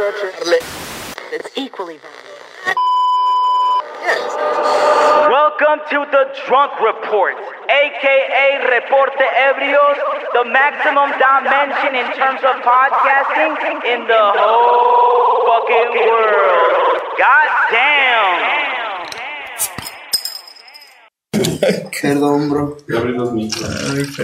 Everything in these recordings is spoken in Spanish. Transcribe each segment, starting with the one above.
It's equally valuable. Welcome to the Drunk Report, aka Reporte Ebrios, the maximum dimension in terms of podcasting in the whole fucking world. God damn! Perdón, bro. Ya abrí los micros.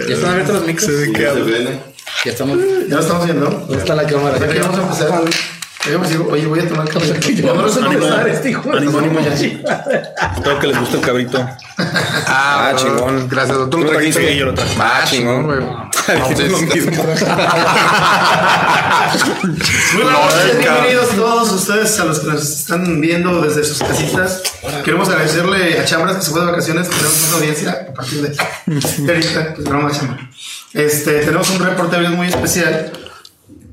Ya están abiertos los micros. Ya se ven. Ya estamos. Ya estamos viendo. ¿Dónde está la cámara? Ya que vamos a empezar. Yo me digo, oye, voy a tomar me lo sé empezar, este hijo. Ánimo, ánimo. Espero que les guste el cabrito. Ah, chingón. Gracias, Tú doctor. lo trajiste y yo lo traje. Ah, chingón, güey. Buenas noches, bienvenidos todos ustedes a los que nos están viendo desde sus casitas. Queremos agradecerle a Chambras que se fue de vacaciones. Tenemos una audiencia a partir de ahorita. Pues broma, Chambra. Este, tenemos un reporte muy especial.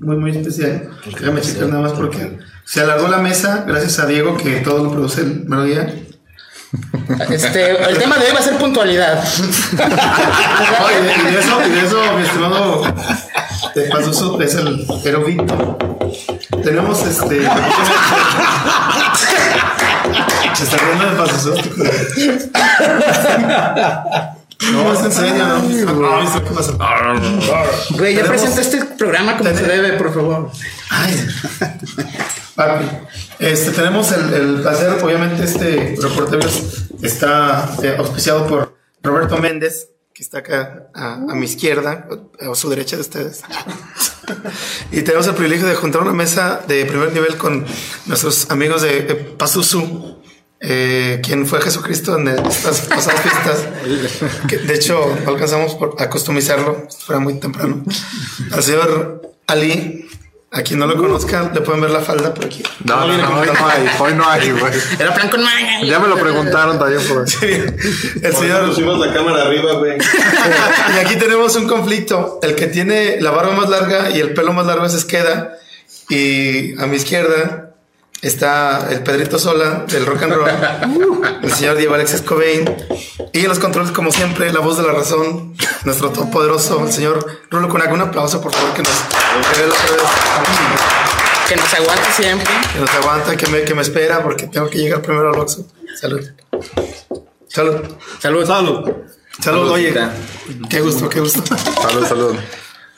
Muy, muy especial. Déjame checar nada más porque se alargó la mesa gracias a Diego que todo lo produce el mero día. Este, el tema de hoy va a ser puntualidad. Oye, y de eso, y de eso, mi estimado de Pazuzu es el Erovito. Tenemos este. Se está riendo de. No, es en serio, ¿no? Ay, ¿qué pasa? Güey, ya presenta este programa como se debe, por favor. Ay, papi. Este, tenemos el, el placer, obviamente, este reportero está eh, auspiciado por Roberto Méndez, que está acá a, a mi izquierda, o a su derecha de ustedes. y tenemos el privilegio de juntar una mesa de primer nivel con nuestros amigos de eh, Pazuzu. Eh, quien fue Jesucristo en estas pasadas fiestas. Que, de hecho, no alcanzamos por, a customizarlo, fuera muy temprano. Al señor Ali, a quien no lo conozca, le pueden ver la falda por aquí. No, no, no, hoy no hay, hoy no hay, güey. Era plan con. Ya me lo preguntaron también por Sí, el señor. pusimos la cámara arriba, güey. Y aquí tenemos un conflicto. El que tiene la barba más larga y el pelo más largo es Esqueda. Y a mi izquierda está el Pedrito Sola del rock and roll, el señor Diego Alexis Cobain. Y en los controles, como siempre, la voz de la razón, nuestro todopoderoso, el señor Rulo Conac. Un aplauso, por favor, que nos, que nos- Que nos aguante siempre. que nos aguanta, que me, que me espera, porque tengo que llegar primero al Oxxo. Salud. Salud. Salud. Salud. Salud, oye. Qué gusto, qué gusto. Salud, salud.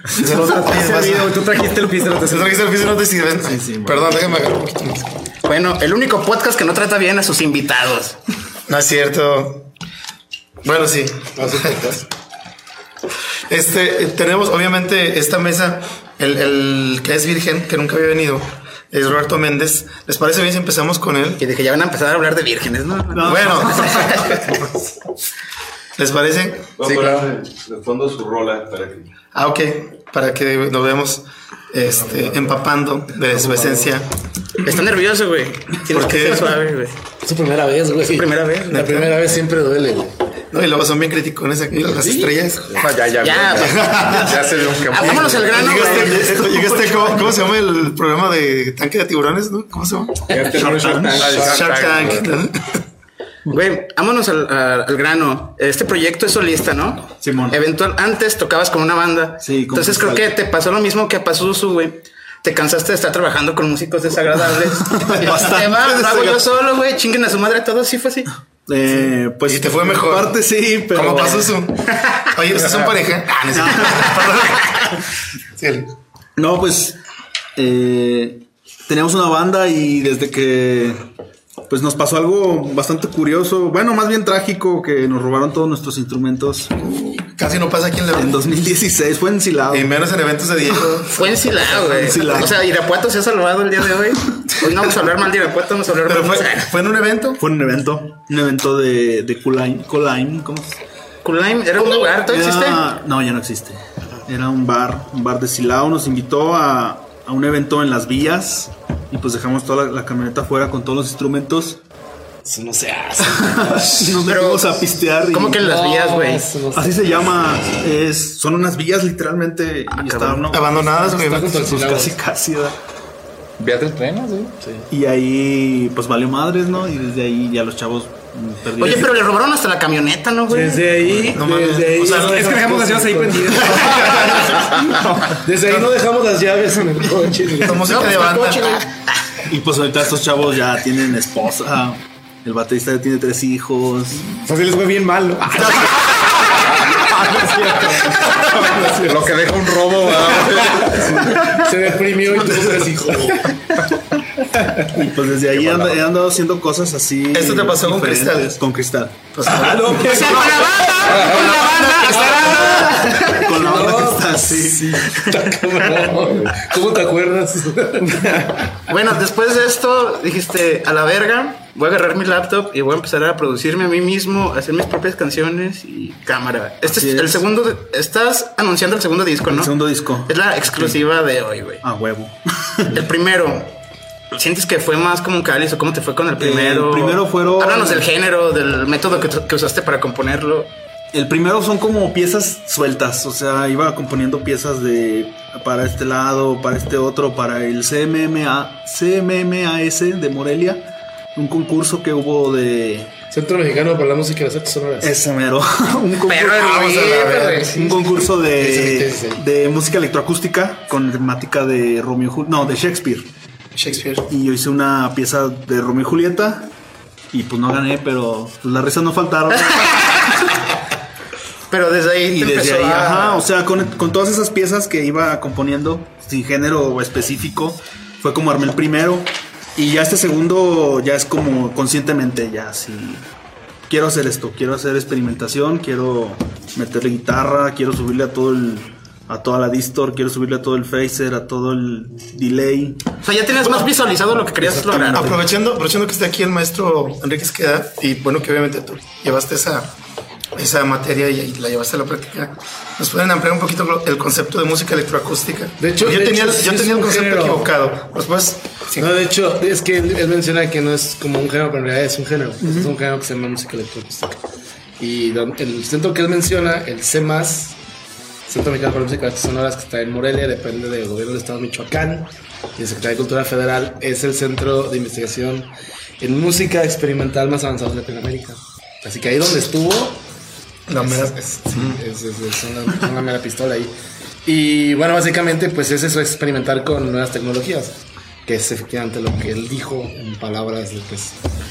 Tú trajiste el piso. Se trajiste el piso, no te sirven. Perdón, déjame agarrar un poquito más. Bueno, el único podcast que no trata bien a sus invitados. No es cierto. Bueno, sí. Este, tenemos obviamente esta mesa, el, el que es virgen, que nunca había venido, es Roberto Méndez. ¿Les parece bien si empezamos con él? Y dije, ya van a empezar a hablar de vírgenes, ¿no? Bueno, ¿les parece? Voy a poner de fondo su rola para que. Ah, ok, para que nos veamos este, empapando de su esencia. Está nervioso, güey. Tienes ¿Por que qué? ser suave, güey. Es su primera vez, güey. Su primera vez. La primera vez siempre duele, güey. No, y luego son bien criticones aquí, las estrellas. Ah, ya, ya, Ya, ya, ya se dio un campo. vámonos al grano, Llegaste, ¿cómo, cómo se llama el programa de tanque de tiburones? ¿no? ¿Cómo se llama? Shark Tank. ¿no? Güey, vámonos al, al- al grano. Este proyecto es solista, ¿no? Simón. Eventual, antes tocabas con una banda. Sí, con Entonces creo que te pasó lo mismo que a Pazuzu, güey. Te cansaste de estar trabajando con músicos desagradables. Bastante. Lo hago yo solo, güey. Chinguen a su madre todos. Sí fue así. Eh, pues Y te fue mejor. Parte sí, pero. ¿Cómo pasó eso? Oye, ¿ustedes son pareja? Ah, no. No, pues. Eh, teníamos una banda y desde que. Pues nos pasó algo bastante curioso. Bueno, más bien trágico, que nos robaron todos nuestros instrumentos Casi no pasa aquí en la en 2016. Fue en Silao. Y menos en eventos de Diego. Fue en Silao, güey. En Silao. O sea, Irapuato se ha salvado el día de hoy. Hoy no vamos a hablar mal de Irapuato, vamos a hablar Pero mal fue, fue en un evento. Fue un evento. Un evento de, de Kulaim. Kulaim, ¿cómo se Kulaim, ¿era un lugar? ¿Todavía existe? No, ya no existe. Era un bar, un bar de Silao. Nos invitó a, a un evento en las vías y pues dejamos toda la, la camioneta afuera con todos los instrumentos. Eso no se hace. Nos metimos a pistear. y- ¿Cómo que en las vías, güey? No Así se llama. Es, son unas vías literalmente. y estaban, ¿no? Abandonadas, güey. Pues casi, casi. ¿verdad? ¿Vías del tren, sí? Y ahí, pues valió madres, ¿no? Y desde ahí ya los chavos perdí. Oye, pero le robaron hasta la camioneta, ¿no, güey? Desde ahí, No mames. desde ahí. O sea, no Es que dejamos las llaves ahí prendidas. Desde ahí no dejamos las llaves en el coche. música de banda. Y pues ahorita estos chavos ya tienen esposa. El baterista ya tiene tres hijos. O sea, sí les fue bien mal, ¿no? Lo que deja un robo, ¿verdad? Se deprimió y tuvo tres hijos. Y pues desde ahí han, he andado haciendo cosas así. ¿Esto te pasó con. Cristal? Con cristal. Pues, Ah, no, pues, ¡Con la banda! ¡Con la banda! Con la No, banda cristal, pues, sí. ¿Cómo te acuerdas? Bueno, después de esto dijiste, a la verga, voy a agarrar mi laptop y voy a empezar a producirme a mí mismo, a hacer mis propias canciones y cámara. Este Así es, el es. segundo, de- estás anunciando el segundo disco, ¿no? El segundo disco. Es la exclusiva de hoy, güey. A huevo. El primero, ¿sientes que fue más como un cáliz o cómo te fue con el primero? El primero fueron- Háblanos del género, del método que, que usaste para componerlo. El primero son como piezas sueltas, o sea, iba componiendo piezas de para este lado, para este otro, para el CMMA, CMMAS de Morelia, un concurso que hubo de Centro Mexicano para la Música y las Artes Sonoras. ese mero, un concurso, Pero, vamos a la verga. güey. un concurso de, de música electroacústica con temática de Romeo y Jul- no, de Shakespeare. Shakespeare. Y yo hice una pieza de Romeo y Julieta y pues no gané, pero pues, las risas no faltaron. Pero desde ahí Y desde ahí, a- ajá, o sea, con, con todas esas piezas que iba componiendo, sin género específico, fue como armé el primero. Y ya este segundo ya es como conscientemente, ya así. Quiero hacer esto, quiero hacer experimentación, quiero meterle guitarra, quiero subirle a todo el. a toda la distor, quiero subirle a todo el phaser, a todo el delay. O sea, ya tienes más visualizado lo que querías lograr. Aprovechando, aprovechando que está aquí el maestro Enrique Esqueda, y bueno, que obviamente tú llevaste esa, esa materia y, la llevaste a la práctica, ¿nos pueden ampliar un poquito el concepto de música electroacústica? De hecho- yo de tenía, hecho, yo tenía el un concepto género. equivocado. Después, sí. No, de hecho, es que él, él menciona que no es como un género, pero en realidad es un género. Es un género que se llama música electroacústica. Y el centro que él menciona, el CEMAS, Centro Mexicano para Música Sonoras, que está en Morelia, depende del gobierno del Estado de Michoacán. Y la Secretaría de Cultura Federal es el centro de investigación en música experimental más avanzado de Latinoamérica. Así que ahí donde estuvo, La mera- es, sí, es, es- es una, una mera pistola ahí. Y bueno, básicamente, pues es eso, experimentar con nuevas tecnologías. Que es efectivamente lo que él dijo en palabras de pues.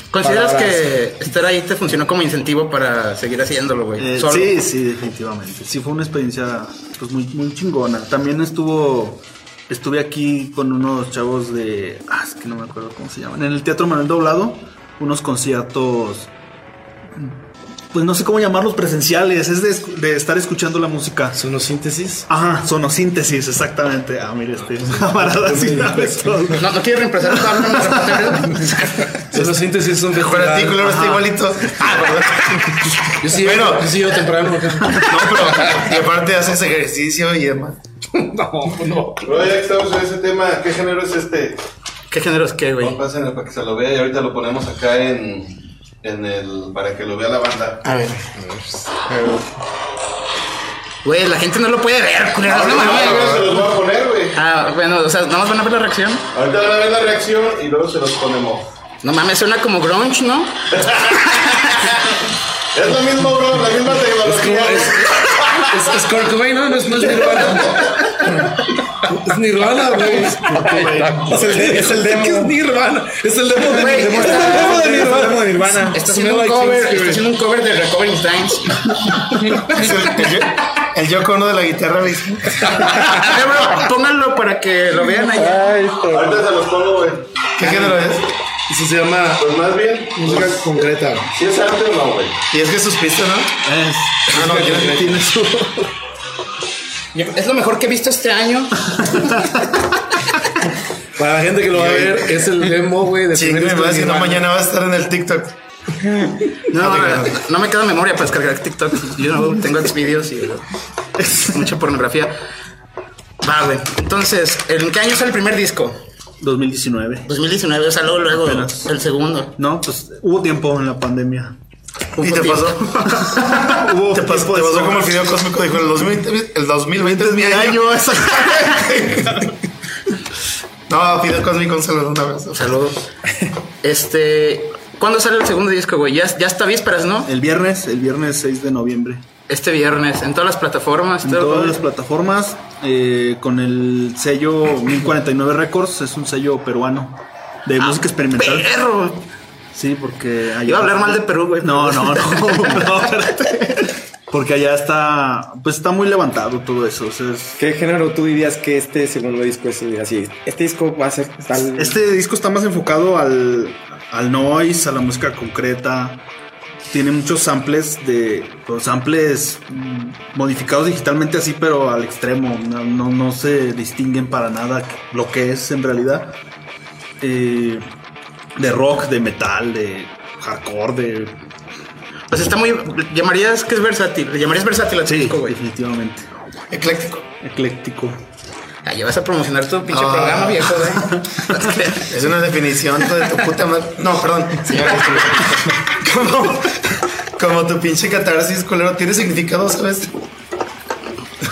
¿Consideras palabras- que estar ahí te funcionó como incentivo para seguir haciéndolo, güey? Eh, sí, sí, definitivamente. Sí, fue una experiencia pues, muy, muy chingona. También estuvo. Estuve aquí con unos chavos de. Ah, es que no me acuerdo cómo se llaman. En el Teatro Manuel Doblado. Unos conciertos. Pues no sé cómo llamarlos presenciales. Es de, de estar escuchando la música. Sonosíntesis. Ajá, sonosíntesis, exactamente. Ah, mire, este camarada sí sabe todo. No, no quieres reemplazar? Sonosíntesis es un Mejor artículo, ahora está igualito. Ah. Yo sí, Bueno. yo sí llego temprano. No, pero y aparte haces ejercicio y demás. No, no. Pero ya que estamos en ese tema, ¿qué género es este? ¿Qué género es qué, güey? Vamos, pásenle para que se lo vea y ahorita lo ponemos acá en, en el. para que lo vea la banda. A ver. Güey, la gente no lo puede ver, culero. No mames, Ahora güey. se los voy a poner, güey. Ah, bueno, o sea, nada más van a ver la reacción. Ahorita van a ver la reacción y luego se los ponemos. No mames, suena como grunge, ¿no? Es lo mismo, bro, la misma tecnología. Es, es Kurt Cobain, ¿no? No es, no es Nirvana. Es Nirvana, güey. Es el, es el demo. Es Nirvana. Es el demo de Güey, Nirvana. está- Es el demo de Nirvana. Nirvana. Está haciendo un cover, está haciendo un cover de Recovering Times. Es el, Yoko Ono de la guitarra, bro, pónganlo para que lo vean allá. Ahorita se los pongo, güey. ¿Qué género es? Eso se llama Pues más bien, música concreta. si es arte o no, güey. Y es Jesús Cristo, ¿no? Es, Ah, no, yo- tiene su. Es lo mejor que he visto este año. Para la gente que lo va a ver, es el demo, güey, de Chingue, primer si no, mañana va a estar en el TikTok. No, no me queda memoria para descargar TikTok. Yo no tengo Xvideos y es mucha pornografía. Va, güey. Entonces, ¿en qué año sale el primer disco? 2019. 2019, o sea, luego, luego Apenas. el segundo. No, pues hubo tiempo en la pandemia. ¿Y te pasó? Hubo ¿Te pasó, te como el video cósmico dijo, el 2020, el 2020 es mi año. No, Fidel Cósmico, un saludo una vez. Saludos. Este, ¿Cuándo sale el segundo disco, güey? Ya, ya está vísperas, ¿no? El viernes, el viernes 6 de noviembre. Este viernes, en todas las plataformas. En todo- todas las plataformas, eh, con el sello 1049 Records, es un sello peruano de música experimental. ¡Perro! Sí, porque allá- Iba a hablar mal de Perú, güey. No, no, no, no, espérate. Porque allá está, pues está muy levantado todo eso. o sea, es- ¿Qué género tú dirías que este segundo disco es así? Este disco va a ser tal. Este disco está más enfocado al, al noise, a la música concreta. Tiene muchos samples de pues, samples mm, modificados digitalmente así, pero al extremo. No, no, no se distinguen para nada lo que es en realidad. Eh, de rock, de metal, de hardcore, de Pues está muy. Llamarías que es versátil. Le llamarías versátil a tu disco, güey. definitivamente Ecléctico. ecléctico. Ah, ya vas a promocionar tu pinche Ah. programa, viejo, güey. Es una definición de tu puta madre. No, perdón, como, como tu pinche catarsis, culero, tiene significado, ¿sabes?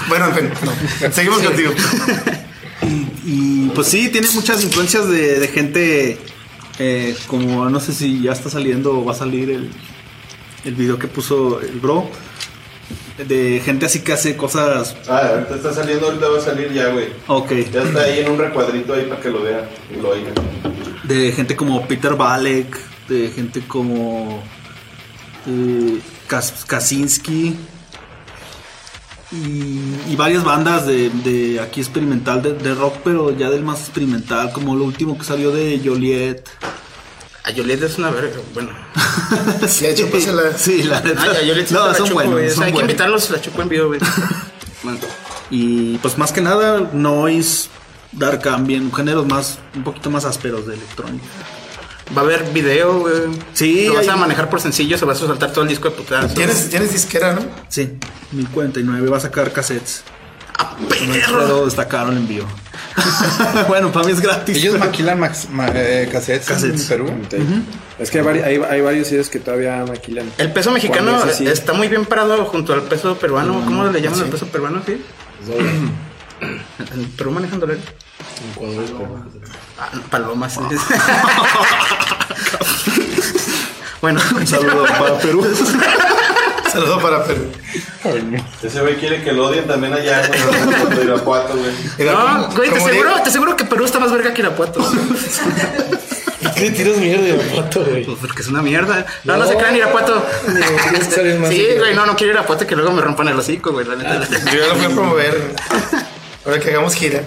Bueno, en fin, no. Seguimos contigo. Y pues sí, tiene muchas influencias de, de gente eh, como no sé si ya está saliendo o va a salir el, el video que puso el bro. De gente así que hace cosas. Ah, ahorita está saliendo, ahorita va a salir ya, güey. Ok. Ya está ahí en un recuadrito ahí para que lo vean y lo oigan. De gente como Peter Balek. De gente como. eh, Kas- Kaczynski. Y, y varias bandas de, de aquí experimental, de, de rock, pero ya del más experimental, como lo último que salió de Joliet. A Yoliet es una verga, bueno. Sí, hecho, la- Sí, la neta. Ah, no, la son chupo, buenos. O sea, hay que invitarlos, la chupo en vivo, güey. Bueno, Y pues más que nada, noise, dark ambient, géneros más, un poquito más ásperos de electrónica. Va a haber video, güey. Sí, ¿Lo vas a manejar por sencillos o vas a saltar todo el disco de putadas? ¿Tienes, tienes disquera, ¿no? Sí, 1049, va a sacar cassettes. ¡Ah, No perro! puedo destacar el envío. bueno, para mí es gratis. Ellos maquilan max- ma- eh, cassettes, Cassettes. en Perú. Es que hay, hay, hay varios sitios que todavía maquilan. El peso mexicano es está muy bien parado junto al peso peruano. ¿Cómo le llaman al peso peruano? ¿Sí? En Perú manejan dólares. Ah, palomas. bueno, Un saludo para Perú. Saludo para Perú. Ese güey quiere que lo odien también allá, güey. de Irapuato, güey. Mira, No, güey, te aseguro, te aseguro que Perú está más verga que Irapuato. ¿Por qué le tiras mierda de foto, güey? Pues porque es una mierda. No, no, se crean Irapuato. Sí, güey, no, no quiero Irapuato que luego me rompan el hocico, güey. La neta. Yo ya lo fui a promover. Ahora que hagamos gira.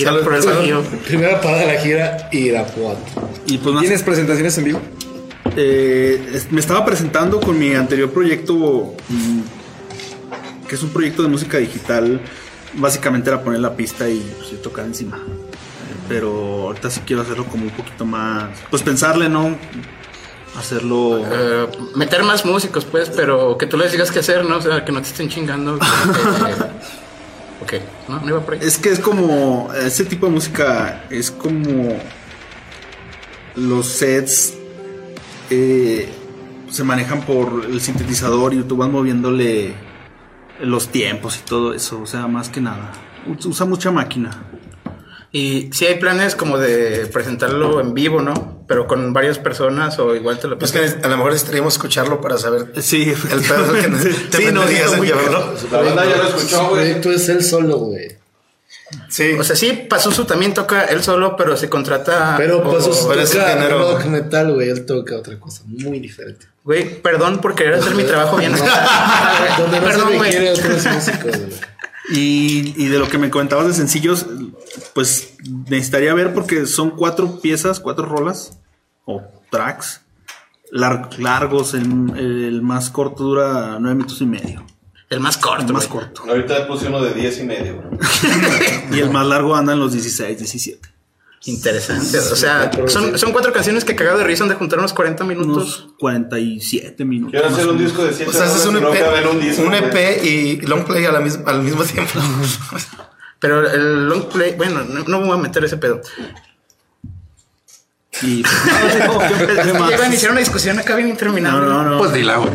Gira Salud, por el salud. bajío. Primera parada de la gira, Irapuato. Y pues más- ¿Tienes presentaciones en vivo? eh, es- me estaba presentando con mi anterior proyecto, mm, que es un proyecto de música digital. Básicamente era poner la pista y, pues, y tocar encima. Pero ahorita sí quiero hacerlo como un poquito más. Pues pensarle, ¿no? Hacerlo. Eh, meter más músicos, pues, pero que tú les digas qué hacer, ¿no? O sea, que no te estén chingando. ok, no, no iba por ahí. Es que es como. Ese tipo de música es como. Los sets. eh, se manejan por el sintetizador y tú vas moviéndole los tiempos y todo eso. O sea, más que nada. Usa mucha máquina. Y si hay planes como de presentarlo en vivo, ¿no? Pero con varias personas o igual te lo Pues que a lo mejor necesitaríamos escucharlo para saber Sí, el pedo que Sí, no, sí, en muy llevarlo. La banda ya lo escuchó, El güey. proyecto es él solo, güey. Sí. O sea, sí, Pazuzu también toca él solo, pero se contrata. Pero o- eso pero es toca rock metal, güey. Él toca otra cosa muy diferente. Güey, perdón por querer hacer mi trabajo bien. Donde no Perdón, se requiere otros músicos, güey. Y, y de lo que me comentabas de sencillos, pues necesitaría ver porque son cuatro piezas, cuatro rolas o tracks lar- largos. El, el más corto dura nueve minutos y medio. El más corto. El más güey. corto. Ahorita puse uno de 10 y medio, bro. Y el más largo anda en los 16, 17. Interesante. O sea, son, son cuatro canciones que cagado de risa han de juntar unos 40 minutos. Unos 47 minutos. Quiero hacer un disco de 7 O sea, haces un EP, un disco. un. EP y long play a la mis- al mismo tiempo. Pero el long play, bueno, no, no me voy a meter ese pedo. Y no, ¿qué- qué más? Llegan a iniciar una discusión acá bien interminable. No, no, no. Pues dila, güey.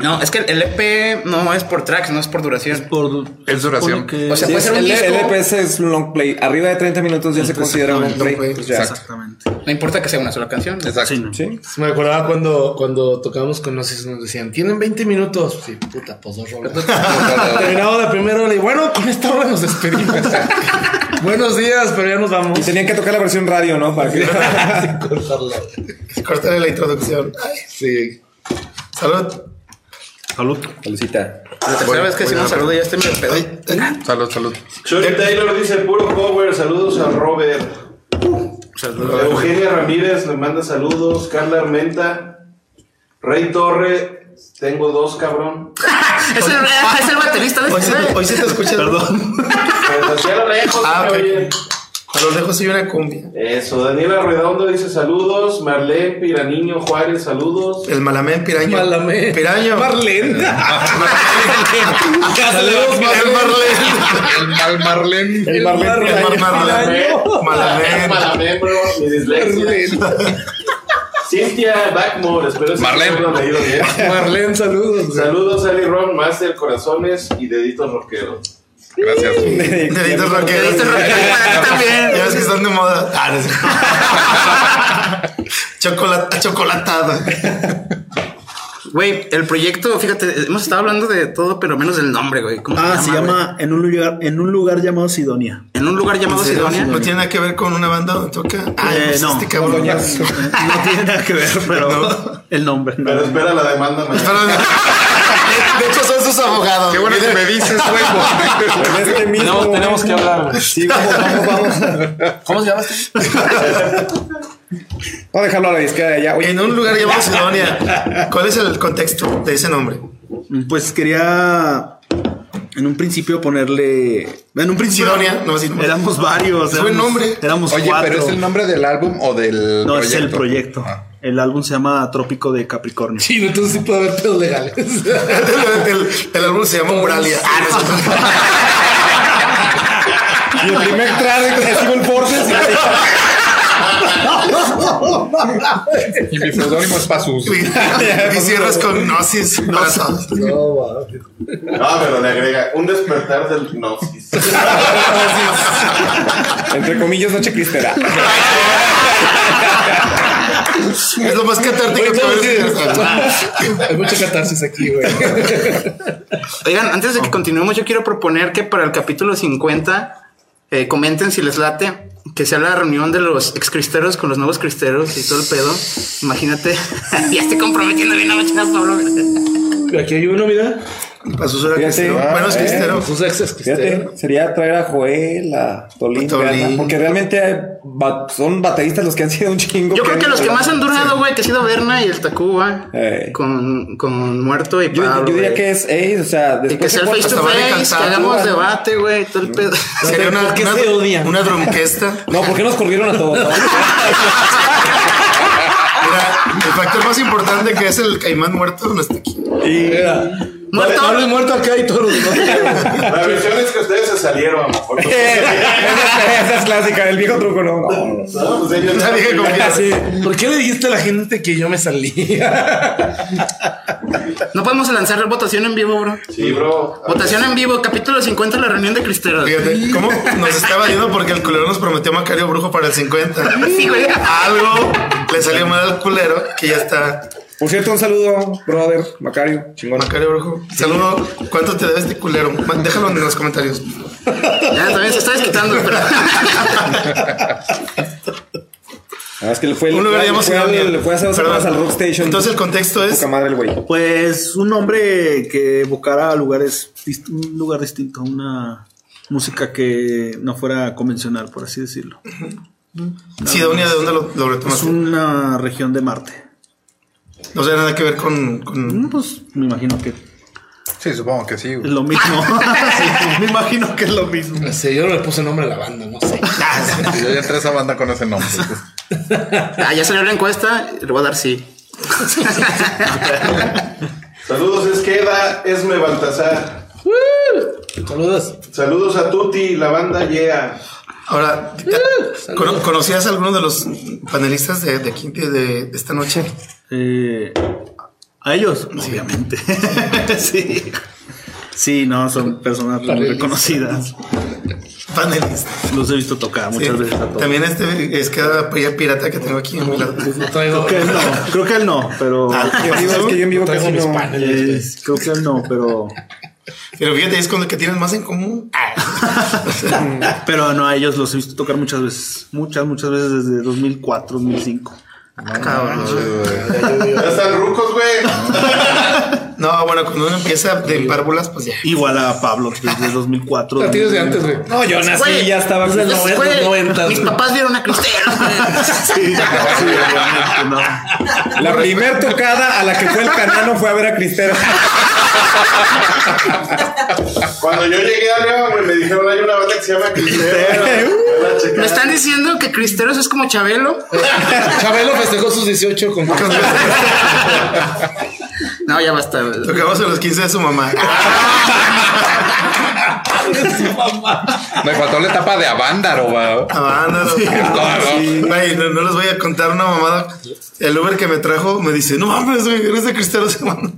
No, es que el EP no es por tracks, no es por duración. Por, Es duración. supone que- O sea, Sí, puede ser un el, disco. el LPS es un long play. Arriba de 30 minutos ya se considera un long play. play. Pues ya. Exactamente. No importa que sea una sola canción. Exacto. Sí, ¿no? Sí. Me acordaba cuando, cuando tocábamos con Gnosis, nos decían, tienen 20 minutos. Sí, puta, pues dos rolas. Terminamos la primera hora y bueno, con esta hora nos despedimos. Buenos días, pero ya nos vamos. Y tenían que tocar la versión radio, ¿no? Para que... cortarla. Cortarle la introducción. Ay, Sí. salud. Salud. Salucita. La tercera vez que hicimos saludo ya estoy medio pedo. Salud, salud. Shirley Taylor dice puro cover. Saludos a Robert. Eugenia Ramírez le manda saludos. Carla Armenta. Rey Torre. Tengo dos, cabrón. Es el, es el baterista de Hoy sí, este. hoy sí te escuchas. Perdón. Pero hacia lo lejos, Ah, se ok. oye. A lo lejos hay una cumbia. Eso, Daniela Redondo dice saludos. Marlene Piraniño Juárez, saludos. El malamén piraño. Malamén. Piraño. Marlene. Saludos, El Marlene. El mal Marlene. El Marlene. El Mar- Marlene. Malamén. Malamén, bro. Mi dislexia. Cintia Backmore, espero que Marlene. lo leído bien. Marlene, saludos. Saludos, Ali Ron, Master Corazones y Deditos Rockeros. Gracias. Deditos rockeros. Deditos rockeros también. Ya ves que están de moda. Ah, no sé. Chocolate, chocolatado. Güey, el proyecto, fíjate, hemos estado hablando de todo, pero menos del nombre, güey. ¿Cómo Ah, se llama en un lugar, en un lugar llamado Sidonia. En un lugar llamado Sidonia. No tiene nada que ver con una banda donde toca. Ah, Eh, pues no. este cabrón. No tiene nada que ver, pero el nombre. no. Pero espera la demanda mañana. Pero, de hecho, son sus abogados. Qué bueno que me dices, güey. En este mismo No, tenemos que hablar. Sí, vamos, vamos, vamos. ¿Cómo se llama este? Vamos a dejarlo a la disquera de allá. Oye, En un lugar llamado Sidonia. ¿Cuál es el contexto de ese nombre? Pues quería en un principio ponerle. En un principio. Sidonia, no, sí, no. Éramos varios. Buen éramos- nombre. Éramos Oye, cuatro. pero es el nombre del álbum o del No, proyecto. es el proyecto. Ah. El álbum se llama Trópico de Capricornio. Sí, no, entonces sí puede haber pedos legales. el, el- el álbum se llama Muralia. Ah, no, y el primer track es Evil Forces. Y mi seudónimo es Pasus. y cierras con Gnosis. para todos. No, pero le agrega un despertar del gnosis. Entre comillas, noche cristera. Es lo más catártico que puedes Hay mucha catarsis aquí, güey. Oigan, antes de que continuemos, yo quiero proponer que para el capítulo 50 eh, comenten si les late que sea la reunión de los ex cristeros con los nuevos cristeros y todo el pedo. Imagínate, ya estoy comprometiendo bien a Pablo. Aquí hay uno, mira. Para su suerte. Fíjate. Bueno, es Ah, cristero. Sus exes Fíjate, cristeros. sería traer a Joel, a Tolín, porque realmente son bateristas los que han sido un chingo. Yo creo que los que más han durado, güey, que ha sido Berna y el Tacuba, Eh. con, con Muerto y Yo, yo Pablo. diría que es Ace, o sea, Y que después sea el de face to face, que hagamos debate, güey, todo el pedo. Sería una, ¿Por qué se odian? una drumquesta. No, ¿por qué nos corrieron a todos? Mira, el factor más importante que es el caimán muerto no está aquí. Mira. Muerto. Muerto acá y todos los. La versión es que ustedes se salieron. porque- esa, esa es clásica, el viejo truco, no. no. No, pues ellos. Sí. ¿Por qué le dijiste a la gente que yo me salí? No podemos lanzar votación en vivo, bro. Sí, bro. Votación en vivo, capítulo 50, la reunión de cristeros. Fíjate, ¿cómo nos estaba yendo? Porque el culero nos prometió Macario Brujo para el 50. Sí, güey. Algo le salió mal al culero que ya está. Por cierto, un saludo, brother, Macario, chingón. Macario Brujo. Saludo. ¿Cuánto te debe este culero? Déjalo en los comentarios. Ya también se está desquitando, pero. Ah, es que le fue, Un lugar le fue, al- le fue a hacer dos Perdón. semanas al Rock Station. Entonces el contexto es. Poca madre el güey. Pues un nombre que evocara a lugares, un lugar distinto, una música que no fuera convencional, por así decirlo. Sidonia, ¿de dónde lo, lo Es retomaste? una región de Marte. No sea nada que ver con. con- Pues me imagino que Sí, supongo que sí, es lo mismo. Sí, me imagino que es lo mismo. No sé, yo no le puse nombre a la banda, no sé. Yo ya entré a esa banda con ese nombre. Ah, ya salió la encuesta, le voy a dar sí. Saludos, es queda Esme Baltasar. Saludos. Saludos a Tuti, la banda Yeah. Ahora, ¿cono- ¿conocías a alguno de los panelistas de, de aquí, de, de esta noche? Eh, ¿A ellos? Obviamente. sí. Sí, no, son personas muy reconocidas. Panelista. Los he visto tocar muchas Sí. veces a todos. También este es cada pirata que tengo aquí en mi lado. Creo que él no, creo que él no, pero. Ah, Yo digo, es que yo en vivo Traigo casi no. paneles, Eh, creo que él no, pero. Pero fíjate, es con el que tienes más en común. Pero no, a ellos los he visto tocar muchas veces. Muchas, muchas veces desde 2004, 2005. Ya están rucos, güey. No, bueno, cuando uno empieza de párvulas, pues ya. Igual a Pablo desde 2004. La tienes de antes, güey. No, yo nací y ya estaba los noven- los noventas, mis güey. papás vieron a Cristeros, güey. Sí, no. La primer tocada a la que fue el canano fue a ver a Cristero. Cuando yo llegué a León, güey, me dijeron hay una banda que se llama Cristero. Me están diciendo que Cristeros es como Chabelo. Chabelo festejó sus 18 con No, ya basta. Tocamos a los 15 de su mamá. Me faltó la etapa de Avándaro. Güey, no les voy a contar una mamada. El Uber que me trajo me dice, no mames, güey, eres de Cristeros, hermano.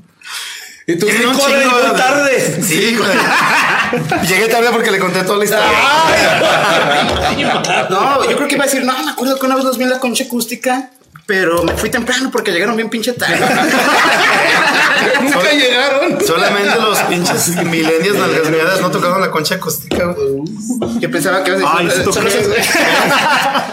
Y tú, Tiene un "Hijo de chingo llegó de- tarde. Sí, güey. Llegué tarde porque le conté toda la historia. No, yo creo que iba a decir, no, me acuerdo que una vez los vi en la concha acústica, pero me fui temprano porque llegaron bien pinche tarde. Nunca llegaron. Solamente los pinches milenios nalgas no tocaron la concha acústica. Yo pensaba que ibas a Ay, sí decir, toqué. "Solo se-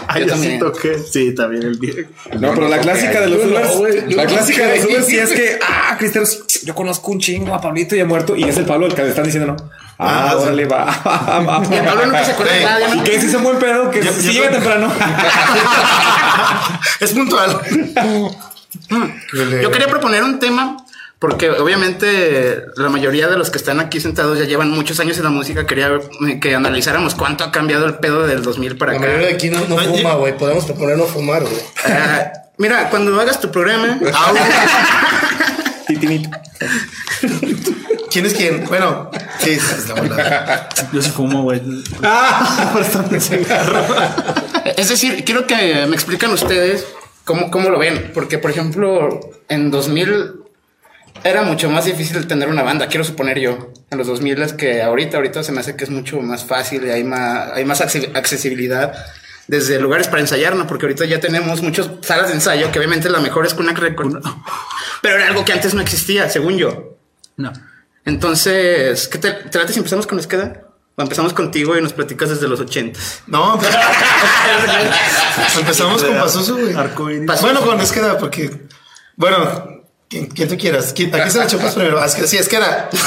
Ay, Yo sí también. toqué. Sí, también el Diego. No, pero la clásica de los Ubers, la clásica de los. Ubers sí es que, ah, Cristeros, yo conozco un chingo a Pablito y ha muerto, y es el Pablo el que le están diciendo, no. Ah, Ah, órale, va. Y a Pablo nunca se acuerda de nadie, ¿no? que ese es un buen pedo, que yo llega temprano. Es puntual. Yo quería proponer un tema porque obviamente la mayoría de los que están aquí sentados ya llevan muchos años en la música. Quería que analizáramos cuánto ha cambiado el pedo del 2000 para La acá. mayoría de aquí no, no Oye. fuma, güey. Podemos proponer no fumar, güey. Ah, mira, cuando hagas tu programa, Titinito. ¿Quién es quién? Bueno, sí, es la verdad. Yo sí fumo, güey. Es decir, quiero que me expliquen ustedes cómo, cómo lo ven. Porque, por ejemplo, en 2000 era mucho más difícil tener una banda, quiero suponer yo. En los 2000 es que ahorita, ahorita se me hace que es mucho más fácil y hay más, hay más acce- accesibilidad desde lugares para ensayar, ¿no? Porque ahorita ya tenemos muchas salas de ensayo, que obviamente la mejor es Kunak Record. Pero era algo que antes no existía, según yo. No. Entonces, ¿qué te, te late si empezamos con los queda? O empezamos contigo y nos platicas desde los 80. No, pues, empezamos con Pazuzu, güey. Bueno, con Esqueda, porque, bueno, quien, quien tú quieras. ¿Quién- ¿A quién se la chupas primero? Ah, es que sí, Esqueda. No,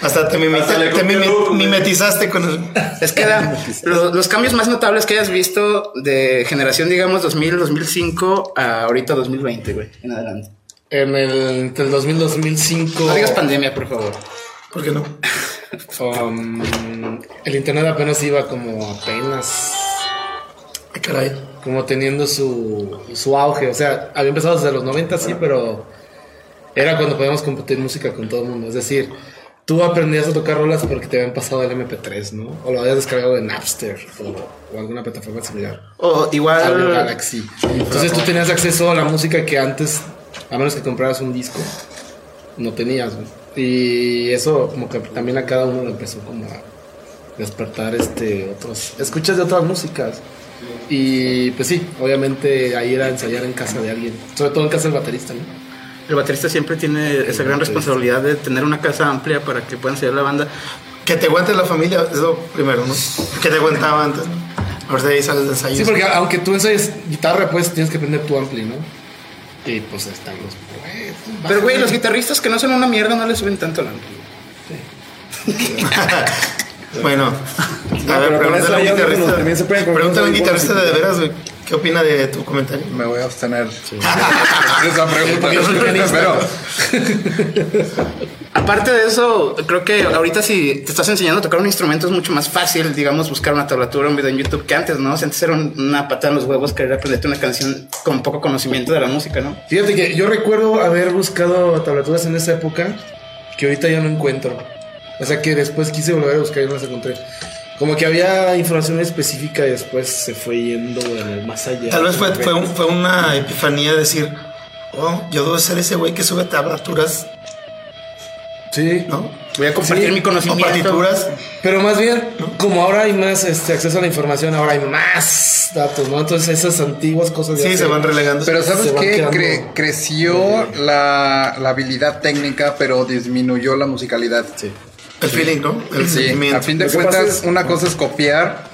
hasta te, mimite- te mimi- mimetizaste con el. Es que da, lo- los cambios más notables que hayas visto de generación, digamos, 2000, 2005 a ahorita 2020, güey, en adelante. En el, entre el 2000 2005. No digas pandemia, por favor. ¿Por qué no? um, el internet apenas iba como apenas. Ay, caray. Como teniendo su, su auge. O sea, había empezado desde los 90, sí, pero. Era cuando podíamos compartir música con todo el mundo. Es decir, tú aprendías a tocar rolas porque te habían pasado el MP3, ¿no? O lo habías descargado de Napster o, o alguna plataforma similar. O Audio igual, Galaxy. Entonces tú tenías acceso a la música que antes, a menos que compraras un disco, no tenías. güey. Y eso como que también a cada uno le empezó como a despertar este otros escuchas de otras músicas. Y pues sí, obviamente ahí era ensayar en casa de alguien, sobre todo en casa del baterista, ¿no? el baterista siempre tiene esa gran responsabilidad de tener una casa amplia para que puedan seguir la banda. Que te aguante la familia, es lo primero, ¿no? Que te aguantaba antes. Ahorita ahí sales de ensayo. Sí, porque aunque tú ensayes guitarra, pues tienes que prender tu ampli, ¿no? Y pues están los... Pero, güey, los guitarristas que no son una mierda no le suben tanto la ampli. Bueno, a ver, pregúntale a un guitarrista. Pregúntale a un guitarrista de veras, güey. ¿Qué opina de tu comentario? Me voy a abstener. Esa pregunta. Aparte de eso, creo que ahorita si te estás enseñando a tocar un instrumento es mucho más fácil, digamos, buscar una tablatura, un video en YouTube que antes, ¿no? O sea, antes era un- una patada en los huevos querer aprenderte una canción con poco conocimiento de la música, ¿no? Fíjate que yo recuerdo haber buscado tablaturas en esa época que ahorita ya no encuentro. O sea que después quise volver a buscar y no las encontré. Como que había información específica y después se fue yendo en el más allá. Tal vez fue, fue, un- fue una epifanía decir, Oh, yo debo ser ese güey que sube tablaturas, Sí. ¿no? Voy a compartir Sí, mi conocimiento. partituras. Pero más bien, como ahora hay más este, acceso a la información, ahora hay más datos, ¿no? Entonces esas antiguas cosas ya Sí, se van relegando. Pero ¿sabes qué? Cre- creció la, la habilidad técnica, pero disminuyó la musicalidad. Sí. El feeling, ¿no? El Sí, sentimiento. a fin de cuentas, una cosa es copiar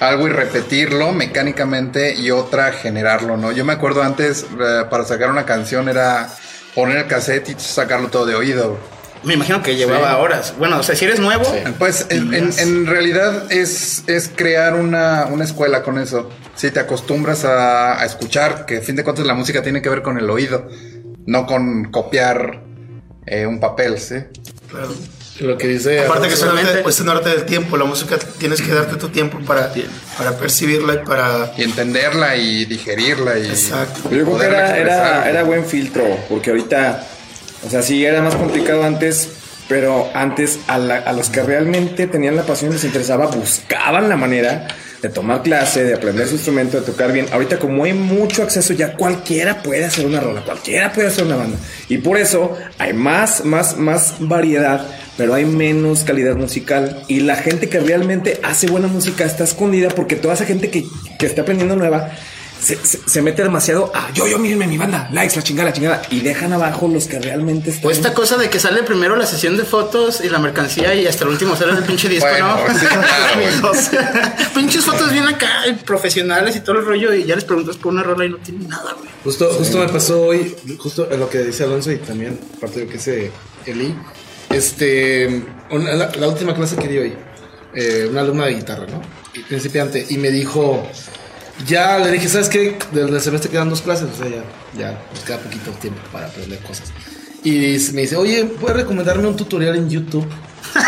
algo y repetirlo mecánicamente y otra generarlo, ¿no? Yo me acuerdo antes, eh, para sacar una canción era poner el cassette y sacarlo todo de oído. Me imagino que llevaba horas. Bueno, o sea, si eres nuevo, Pues en, en- en realidad es, es crear una, una escuela con eso. Si te acostumbras a, a escuchar, que a fin de cuentas la música tiene que ver con el oído, no con copiar eh, un papel, ¿sí? Claro. Lo que dice. Aparte que es un arte, Solamente- es un arte del tiempo. La música tienes que darte tu tiempo para, para percibirla y para. Y entenderla y digerirla y Exacto. Yo creo que era, era, era buen filtro, porque ahorita, o sea, sí era más complicado antes, pero antes a, la- a los que realmente tenían la pasión y les interesaba, buscaban la manera de tomar clase, de aprender su instrumento, de tocar bien. Ahorita como hay mucho acceso, ya cualquiera puede hacer una rola, cualquiera puede hacer una banda. Y por eso hay más, más, más variedad, pero hay menos calidad musical. Y la gente que realmente hace buena música está escondida porque toda esa gente que, que está aprendiendo nueva se, se- se mete demasiado a yo, yo, mírenme mi banda, likes, la chingada, la chingada. Y dejan abajo los que realmente están. o esta cosa de que sale primero la sesión de fotos y la mercancía y hasta el último sale el pinche disco, Bueno, ¿no? sí, claro. Amigos. Pinches fotos bien acá, profesionales y todo el rollo, y ya les preguntas por una rola y no tienen nada, güey. Justo, justo me pasó hoy, justo en lo que dice Alonso y también parte de lo que dice Eli. Este, una- la, la última clase que di hoy, eh, una alumna de guitarra, ¿no? Principiante, y me dijo, ya le dije, ¿sabes qué? Del, semestre quedan dos clases, o sea, ya, ya nos queda poquito tiempo para aprender cosas. Y me dice, oye, ¿puedes recomendarme un tutorial en YouTube?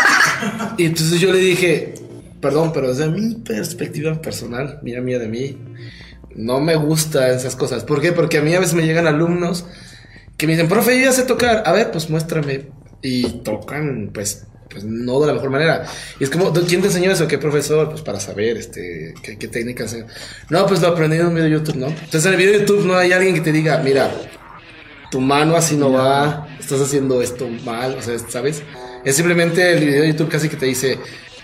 y entonces yo le dije, perdón, pero desde mi perspectiva personal, mira mía de mí, no me gustan esas cosas. ¿Por qué? Porque a mí a veces me llegan alumnos que me dicen, profe, yo ya sé tocar. A ver, pues muéstrame. Y tocan, pues, pues no de la mejor manera. Y es como, ¿quién te enseñó eso? ¿Qué profesor? Pues para saber, este, qué, qué técnicas. No, pues lo aprendí en un video de YouTube, ¿no? Entonces en el video de YouTube no hay alguien que te diga, mira, tu mano así no va, estás haciendo esto mal, o sea, ¿sabes? Es simplemente el video de YouTube casi que te dice,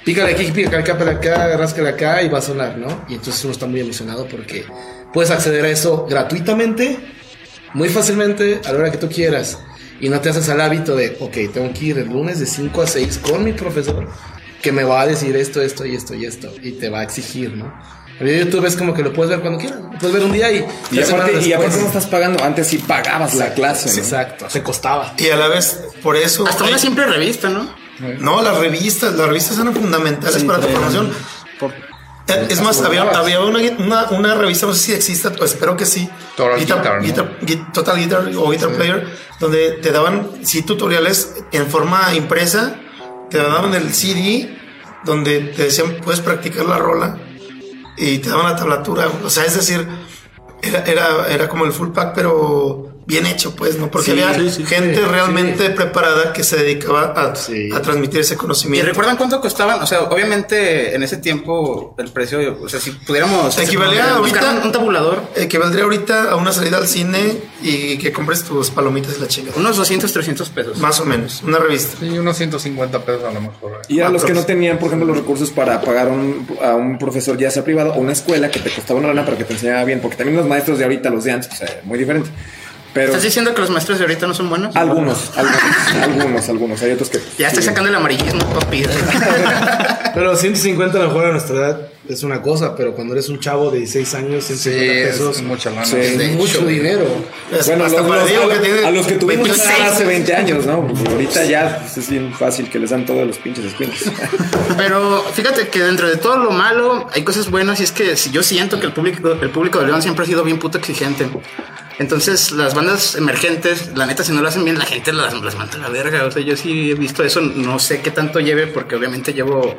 pícale aquí, pícale acá, pícale acá, ráscale acá y va a sonar, ¿no? Y entonces uno está muy emocionado porque puedes acceder a eso gratuitamente, muy fácilmente, a la hora que tú quieras. Y no te haces al hábito de, ok, tengo que ir el lunes de 5 a 6 con mi profesor, que me va a decir esto, esto y esto y esto, y te va a exigir, ¿no? El video de YouTube es como que lo puedes ver cuando quieras, lo puedes ver un día y... Y aparte, y aparte no estás pagando, antes sí pagabas la clase. ¿no? Exacto, te costaba. Y a la vez, por eso. Hasta una simple revista, ¿no? No, las revistas, las revistas son fundamentales Sí, para tu formación. Es más, había, había una, una, una revista, no sé si exista, pues espero que sí. Total Guitar, ¿no? Gui- Total Guitar o Guitar Player, donde te daban, sí, tutoriales en forma impresa, te daban el CD, donde te decían, puedes practicar la rola, y te daban la tablatura. O sea, es decir, era, era, era como el full pack, pero bien hecho, pues, ¿no? Porque Sí, había sí, sí, gente sí, realmente preparada que se dedicaba a, a transmitir ese ¿Y conocimiento. recuerdan cuánto costaban? O sea, obviamente en ese tiempo el precio, o sea, si pudiéramos Equivalía ahorita- un, un tabulador, Equivaldría ahorita a una salida al cine y que compres tus palomitas y la chingada. unos 200, 300 pesos. Más o menos, una revista. Sí, unos 150 pesos a lo mejor. Y a Ah, los que no tenían, por ejemplo, los recursos para pagar un- a un profesor, ya sea privado o una escuela que te costaba una lana para que te enseñara bien, porque también los maestros de ahorita, los de antes, pues, eh, muy diferente. Pero ¿Estás diciendo que los maestros de ahorita no son buenos? algunos, algunos, algunos, algunos, hay otros que. Ya estoy sí. sacando el amarillismo, papi. Pero 150 a lo mejor a nuestra edad es una cosa, pero cuando eres un chavo de 16 años, 150 Sí, pesos es mucha lana. Sí. es mucho dinero. Es Bueno, hasta los- para los- Diego a, que tiene a los que tuvimos 26. hace 20 años, ¿no? Pues ahorita ya es bien fácil que les dan todos los pinches escuintes. Pero fíjate que dentro de todo lo malo hay cosas buenas y es que si yo siento que el público, el público de León siempre ha sido bien puto exigente. Entonces las bandas emergentes, la neta, si no lo hacen bien, la gente las, las manda a la verga. O sea, yo sí he visto eso, no sé qué tanto lleve porque obviamente llevo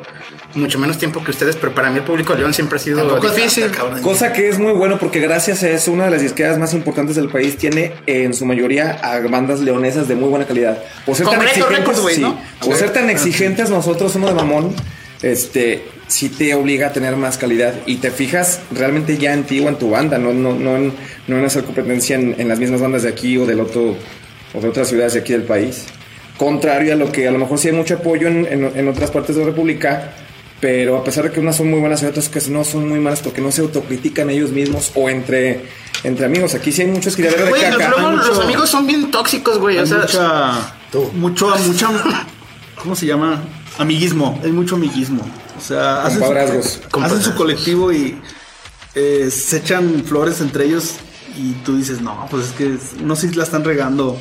mucho menos tiempo que ustedes, pero para mí el público de León siempre ha sido difícil. Cosa que es muy bueno porque gracias a eso una de las disqueras más importantes del país tiene en su mayoría a bandas leonesas de muy buena calidad. Por ser tan exigentes, Records, güey, sí, ¿no? por ser tan exigentes nosotros, uno de mamón, este, sí te obliga a tener más calidad y te fijas realmente ya en ti o en tu banda, no, no, no, en, no en hacer competencia en, en las mismas bandas de aquí o del otro o de otras ciudades de aquí del país. Contrario a lo que a lo mejor sí hay mucho apoyo en, en- en otras partes de la República, pero a pesar de que unas son muy buenas y otras que no son muy malas porque no se autocritican ellos mismos o entre, entre amigos. Aquí sí hay muchos criaderos de Güey, caca. luego Hay mucho- los amigos son bien tóxicos, güey. O Hay sea, mucha, mucho, mucha, ¿cómo se llama? Amiguismo. Hay mucho amiguismo. O sea, hacen Compadrazgos. su, hacen su colectivo y eh, se echan flores entre ellos y tú dices, no, pues es que no sé si la están regando.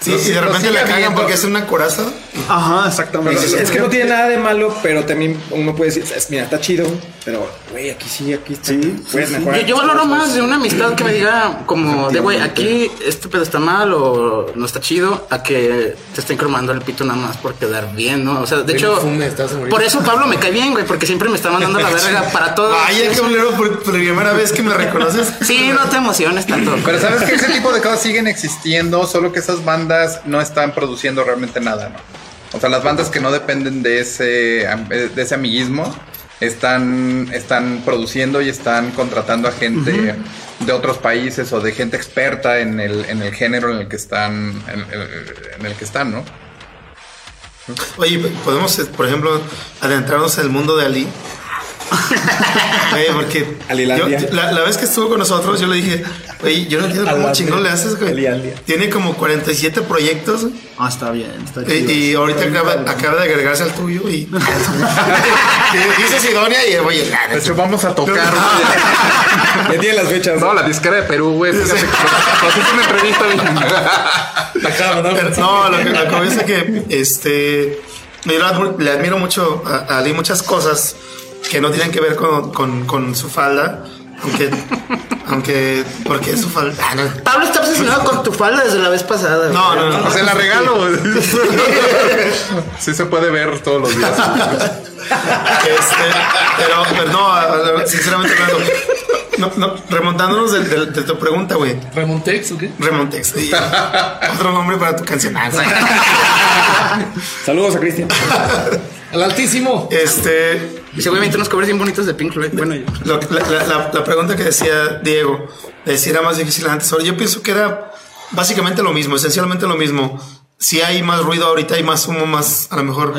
Sí, y de repente la cagan porque es una coraza. Ajá, exactamente. Es, es que no tiene nada de malo, pero también uno puede decir, "Es- mira, está chido, pero, güey, aquí sí, aquí está. puedes mejorar. Yo, yo valoro más de una amistad que me diga como de güey, aquí este pedo está mal o no está chido, a que te estén cromando el pito nada más por quedar bien, ¿no? O sea, de hecho, por eso Pablo me cae bien, güey, porque siempre me está mandando la verga para todo. Vaya, qué bolero por, por primera vez que me reconoces. Sí, no te emociones tanto. Pero sabes que ese tipo de cosas siguen existiendo, solo que esas bandas no están produciendo realmente nada, ¿no? O sea, las bandas que no dependen de ese, am- de ese amiguismo están, están produciendo y están contratando a gente de otros países o de gente experta en el, en el género en el que están, en, en el que están, ¿no? Oye, podemos, eh, por ejemplo, adentrarnos en el mundo de Ali. Oye, porque yo- la, la vez que estuvo con nosotros, yo le dije, oye, yo no entiendo cómo Alilandia. chingón le haces, güey. Alilandia. Tiene como 47 proyectos Ah, está bien, está y, chido. y ahorita acaba, acaba de agregarse al tuyo y, y dice Sidonia y oye, la- De hecho, vamos a tocar. Ya tiene las fechas. No, la disquera de Perú, güey. Fíjate que nos hizo una entrevista ¿no? Pero no, lo que, lo que es que este, yo le admiro- le admiro mucho a, a Ali muchas cosas que no tienen que ver con, con, con su falda, aunque, aunque, porque es su falda. Ah, no. Pablo está obsesionado con tu falda desde la vez pasada. No, no, no. Pues se la regalo. sí se puede ver todos los días. Este, pero, pero no, sinceramente hablando, no, no, remontándonos de, de- de tu pregunta, güey. ¿Remontex o qué? Remontex. sí. Otro nombre para tu canción. Ah, Saludos a Cristian. Al altísimo. Este, Güey, vente unos covers bien bonitos de Pink Floyd. Bueno, yo- Lo- la, la- la- pregunta que decía Diego, de si era más difícil antes. Ahora, yo pienso que era básicamente lo mismo, esencialmente lo mismo. Si hay más ruido ahorita, hay más humo, más, a lo mejor,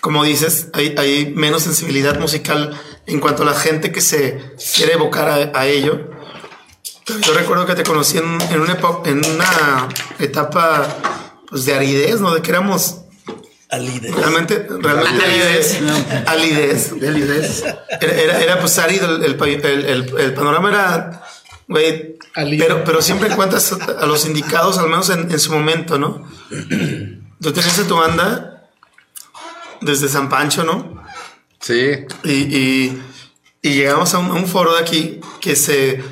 como dices, hay, hay menos sensibilidad musical en cuanto a la gente que se quiere evocar a, a ello. Yo recuerdo que te conocí en, en una, en una etapa pues, de aridez, ¿no? De que éramos Realmente, realmente alidez. Alidez. Alidez. Era, era, era, pues árido el, el, pa- el- el- el panorama era, güey, pero, pero siempre encuentras a los indicados, al menos en, en su momento, ¿no? Tú tenías a tu banda desde San Pancho, ¿no? Sí. Y, y, y llegamos a un, a un foro de aquí que se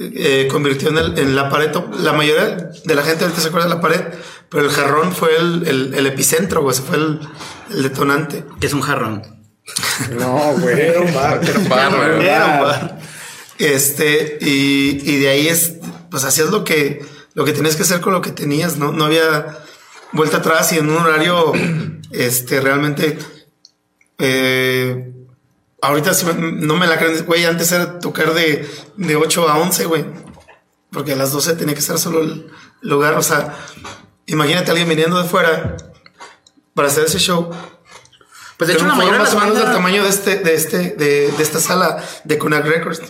eh, convirtió en, el- en la pared. La mayoría de la gente ahorita se acuerda de la pared, pero el jarrón fue el, el- el epicentro, güey, ese fue el, el detonante. Que es un jarrón. No, güey. Era un bar, era un bar, güey. Era un bar. Este, y, y de ahí es, pues hacías lo que, lo que tenías que hacer con lo que tenías, ¿no? No había vuelta atrás y en un horario, este, realmente, eh, ahorita sí me- no me la creen, güey, antes era tocar de, de 8 a 11, güey, porque a las 12 tenía que estar solo el lugar, o sea, imagínate a alguien viniendo de fuera para hacer ese show. Pues de hecho, la mayoría más o menos del tamaño de este, de este, de, de esta sala de Kunak Records.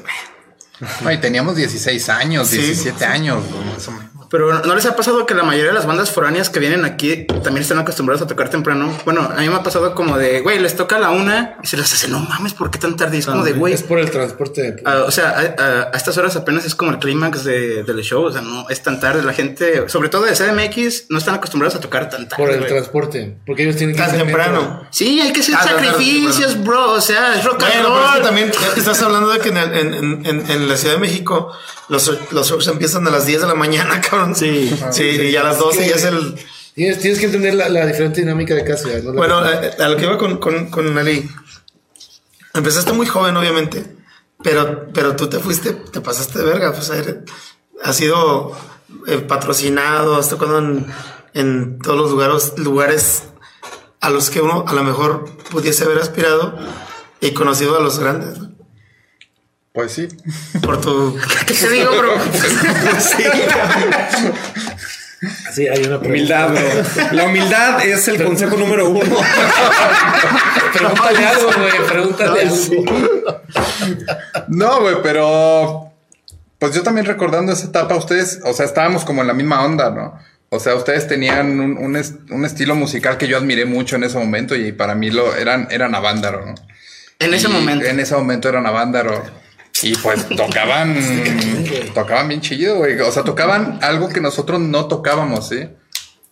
No, y teníamos 16 años, Sí. 17 años, más o menos. Pero ¿no les ha pasado que la mayoría de las bandas foráneas que vienen aquí también están acostumbradas a tocar temprano? Bueno, a mí me ha pasado como de, güey, les toca a la una y se les hace, no mames, ¿por qué tan tarde? Y es como de, güey. Es por el transporte. de- ah, o sea, a, a- a estas horas apenas es como el clímax de, del show. O sea, no es tan tarde. La gente, sobre todo de CDMX, no están acostumbrados a tocar tan tarde. Por el transporte. Porque ellos tienen que Tan temprano. metro. Sí, hay que hacer Ah, no, sacrificios, bro. O sea, es rock and Bueno, pero es que roll. también estás hablando de que en, el- en, en- en- en la Ciudad de México los, los shows empiezan a las 10 de la mañana, cabrón. Sí. Sí, y a las 12 ya es el. Tienes, tienes que entender la, la diferente dinámica de cada ciudad. ¿no? Bueno, a, a lo que iba con, con, con Ali. Empezaste muy joven, obviamente. Pero, pero tú te fuiste, te pasaste de verga. Pues, has sido eh, patrocinado, has tocado en, en todos los lugares, lugares a los que uno a lo mejor pudiese haber aspirado. y conocido a los grandes. ¿no? Pues sí. Por tu. ¿Qué te digo, bro? Sí, hay una Humildad, bro. La humildad es el consejo número uno. Pregúntale algo, güey. Pregúntale algo. No, güey, pero pues yo también recordando esa etapa, ustedes, o sea, estábamos como en la misma onda, ¿no? O sea, ustedes tenían un, un es- un estilo musical que yo admiré mucho en ese momento y para mí lo eran, eran Avándaro, ¿no? En ese Y momento. En ese momento eran Avándaro. Y pues tocaban, tocaban bien chido, güey. O sea, tocaban algo que nosotros no tocábamos, ¿sí?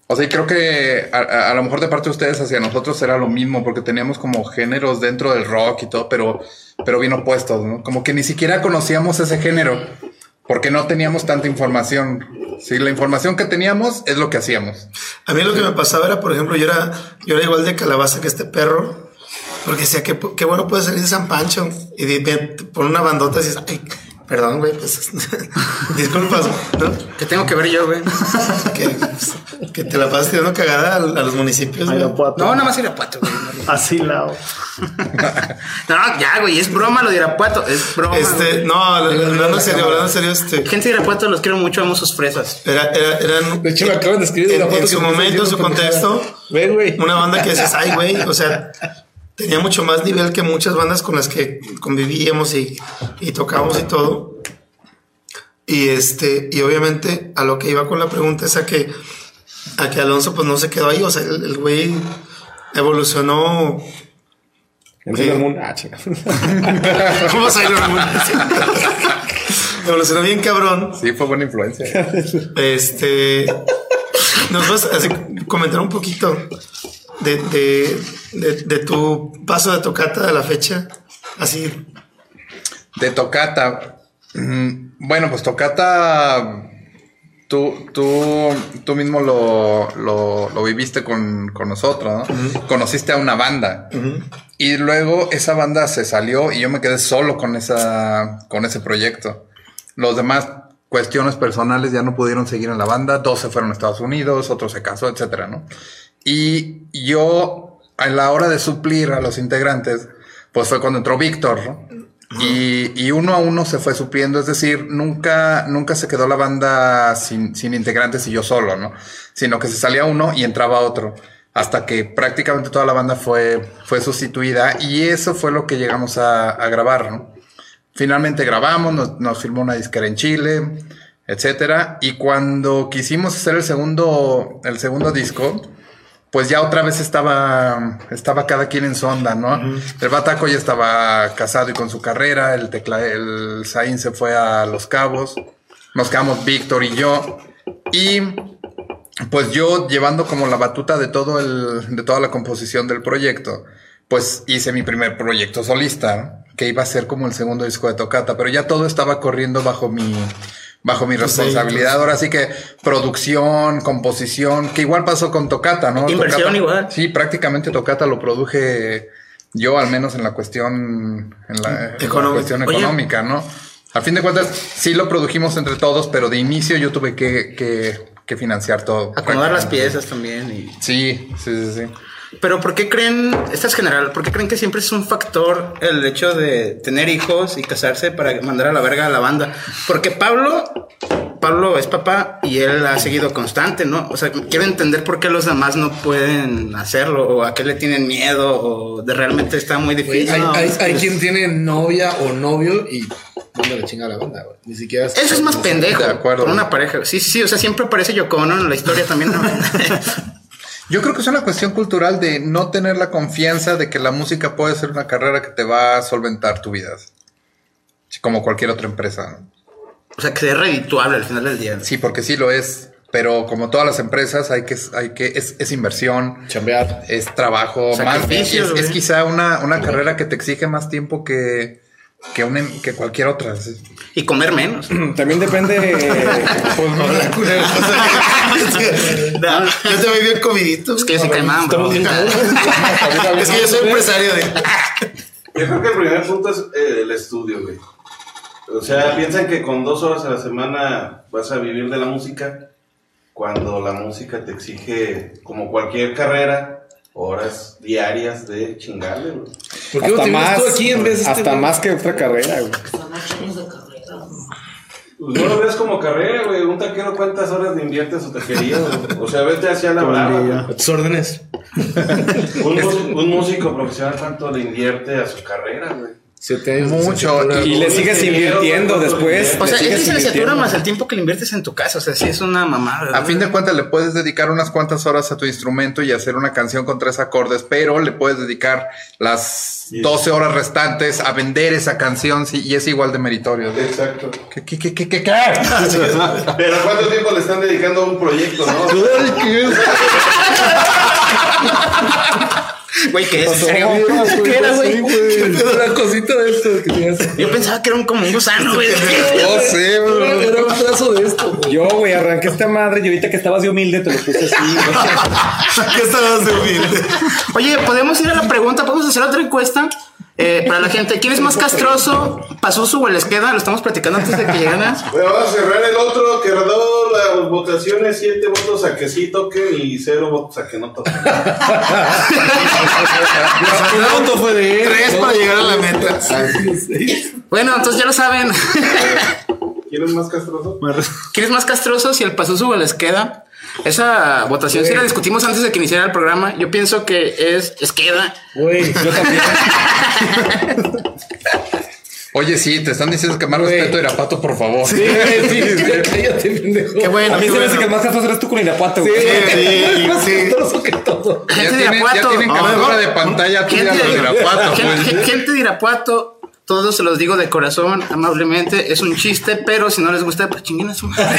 O sea, y creo que a, a- a lo mejor de parte de ustedes hacia nosotros era lo mismo, porque teníamos como géneros dentro del rock y todo, pero, pero bien opuestos, ¿no? Como que ni siquiera conocíamos ese género, porque no teníamos tanta información. Sí, la información que teníamos es lo que hacíamos. A mí lo que me pasaba era, por ejemplo, yo era, yo era igual de calabaza que este perro, porque decía que qué bueno puede salir de San Pancho. Y de, de- por una bandota dices, ay, perdón, güey, pues disculpas, ¿no? ¿Qué tengo que ver yo, güey? Que, pues, que te la pasas tirando cagada a, a los municipios. Irapuato. No, nada más Irapuato, güey. Así lao. No, ya, güey, es broma lo de Irapuato. Es broma. Este, güey. no, hablando en serio, hablando en serio, este. Gente de Irapuato, los quiero mucho, amo sus fresas. Era, era, eran, De hecho, me acaban de escribir en, Irapuato en su momento, en su contexto, Ven, güey. una banda que dices, ay, güey, o sea, tenía mucho más nivel que muchas bandas con las que convivíamos y, y tocábamos y todo. Y este, y obviamente a lo que iba con la pregunta es a que, a que Alonso pues no se quedó ahí, o sea, el, el güey evolucionó. En Sailor Moon. Ah, chinga. ¿Cómo Sailor Moon? evolucionó bien cabrón. Sí, fue buena influencia. Este. Nos vas a comentar un poquito de, de, de, de tu paso de tocata a la fecha. Así. De Tocata. mm, Bueno, pues Tocata. Tú, tú, tú mismo lo, lo, lo viviste con, con nosotros, ¿no? Conociste a una banda. Y luego esa banda se salió y yo me quedé solo con, esa, con ese proyecto. Los demás cuestiones personales ya no pudieron seguir en la banda. Dos se fueron a Estados Unidos, otro se casó, etcétera, ¿no? Y yo, a la hora de suplir a los integrantes, pues fue cuando entró Víctor, ¿no? Y, y uno a uno se fue supliendo, es decir, nunca, nunca se quedó la banda sin, sin integrantes y yo solo, ¿no? Sino que se salía uno y entraba otro, hasta que prácticamente toda la banda fue, fue sustituida y eso fue lo que llegamos a, a grabar, ¿no? Finalmente grabamos, nos, nos filmó una disquera en Chile, etcétera, y cuando quisimos hacer el segundo, el segundo disco, pues ya otra vez estaba, estaba cada quien en su onda, ¿no? El Bataco ya estaba casado y con su carrera, el tecla, el Zain se fue a Los Cabos, nos quedamos Víctor y yo, y pues yo llevando como la batuta de todo el, de toda la composición del proyecto, pues hice mi primer proyecto solista, que iba a ser como el segundo disco de Tocata, pero ya todo estaba corriendo bajo mi, bajo mi responsabilidad. Ahora sí que producción, composición, que igual pasó con Tocata, ¿no? Inversión Tocata- igual. Sí, prácticamente Tocata lo produje yo, al menos en la cuestión, en la, en la Económica. cuestión Oye. económica, ¿no? A fin de cuentas, sí lo produjimos entre todos, pero de inicio yo tuve que, que, que financiar todo. Acomodar las piezas también. Y... Sí, sí, sí, sí. Pero ¿por qué creen, esta es general, por qué creen que siempre es un factor el hecho de tener hijos y casarse para mandar a la verga a la banda? Porque Pablo, Pablo es papá y él ha seguido constante, ¿no? O sea, quiero entender por qué los demás no pueden hacerlo o a qué le tienen miedo o de realmente está muy difícil. hay, No, hay, pues, quien tiene novia o novio y manda la chinga a la banda, güey. Ni siquiera. Eso es más pendejo. De acuerdo. Por una pareja. Sí, sí, sí. O sea, siempre aparece Yoko Ono en la historia también. ¿no? Yo creo que es una cuestión cultural de no tener la confianza de que la música puede ser una carrera que te va a solventar tu vida. Como cualquier otra empresa. ¿no? o sea, que es redituable al final del día. Sí, porque sí lo es. Pero como todas las empresas, hay que, hay que, es, es inversión, Chambear. es trabajo, más, es, es quizá una, una carrera que te exige más tiempo que, que, una, que cualquier otra. sí. Y comer menos. También depende. pues, No, yo te voy bien comidito. Es que yo caimán, bro. Es que yo soy empresario de. Yo creo que el primer punto es eh, el estudio, güey. O sea, piensan que con dos horas a la semana vas a vivir de la música, cuando la música te exige, como cualquier carrera, horas diarias de chingarle, güey. ¿Por qué Hasta más, tú aquí en vez de este hasta güey? más que otra carrera, güey. Pues no lo ves como carrera, güey. Un taquero, ¿cuántas horas le invierte a su taquería? güey? O sea, vete hacia la brava. güey. A tus órdenes. Un, un músico profesional, ¿cuánto le invierte a su carrera, güey? Siete años. Mucho. Y le sigues invirtiendo después. O sea, es licenciatura más el tiempo que le inviertes en tu casa. O sea, sí es una mamada. A fin de cuentas le puedes dedicar unas cuantas horas a tu instrumento y hacer una canción con tres acordes, pero le puedes dedicar las 12 horas restantes a vender esa canción sí, y es igual de meritorio. Exacto. ¿Qué, qué, qué, qué, qué, qué? Pero ¿cuánto tiempo le están dedicando a un proyecto, no? Güey, ¿qué es? ¿En serio? ¿Qué era, güey? Una cosita de esto que tienes. Yo pensaba que era un, como un gusano, güey. No sé, bro. Era un pedazo de esto. güey. Yo, güey, arranqué esta madre y ahorita que estabas de humilde te lo puse así. güey. ¿Qué estabas de humilde? Oye, podemos ir a la pregunta, podemos hacer otra encuesta eh, para la gente. ¿Quién es más castroso? ¿Pazuzu o les queda? Lo estamos platicando antes de que llegara. Bueno, vamos a cerrar el otro que redó las votaciones, siete votos a que sí toquen y cero votos a que no toquen. El voto fue de él. Tres para llegar a la meta. Bueno, entonces ya lo saben. ¿Quién es más castroso? ¿Quién es más castroso? Si el Pazuzu o les queda. Esa votación sí la discutimos antes de que iniciara el programa. Yo pienso que es Esqueda. Güey, yo también. Oye, sí, te están diciendo que más respeto a Irapato, por favor. Sí, sí, sí, cállate, pendejo. Qué bueno. A mí se me hace que el más castroso eres tú con Irapuato, Sí, güey. es más sí. castroso que todo. Ya Gente de tienen, ya Irapuato. tienen captura no. de pantalla tuya de de, Irapuato, gente, pues. gente de Irapuato, todos se los digo de corazón, amablemente. Es un chiste, pero si no les gusta, pues chinguen a su madre.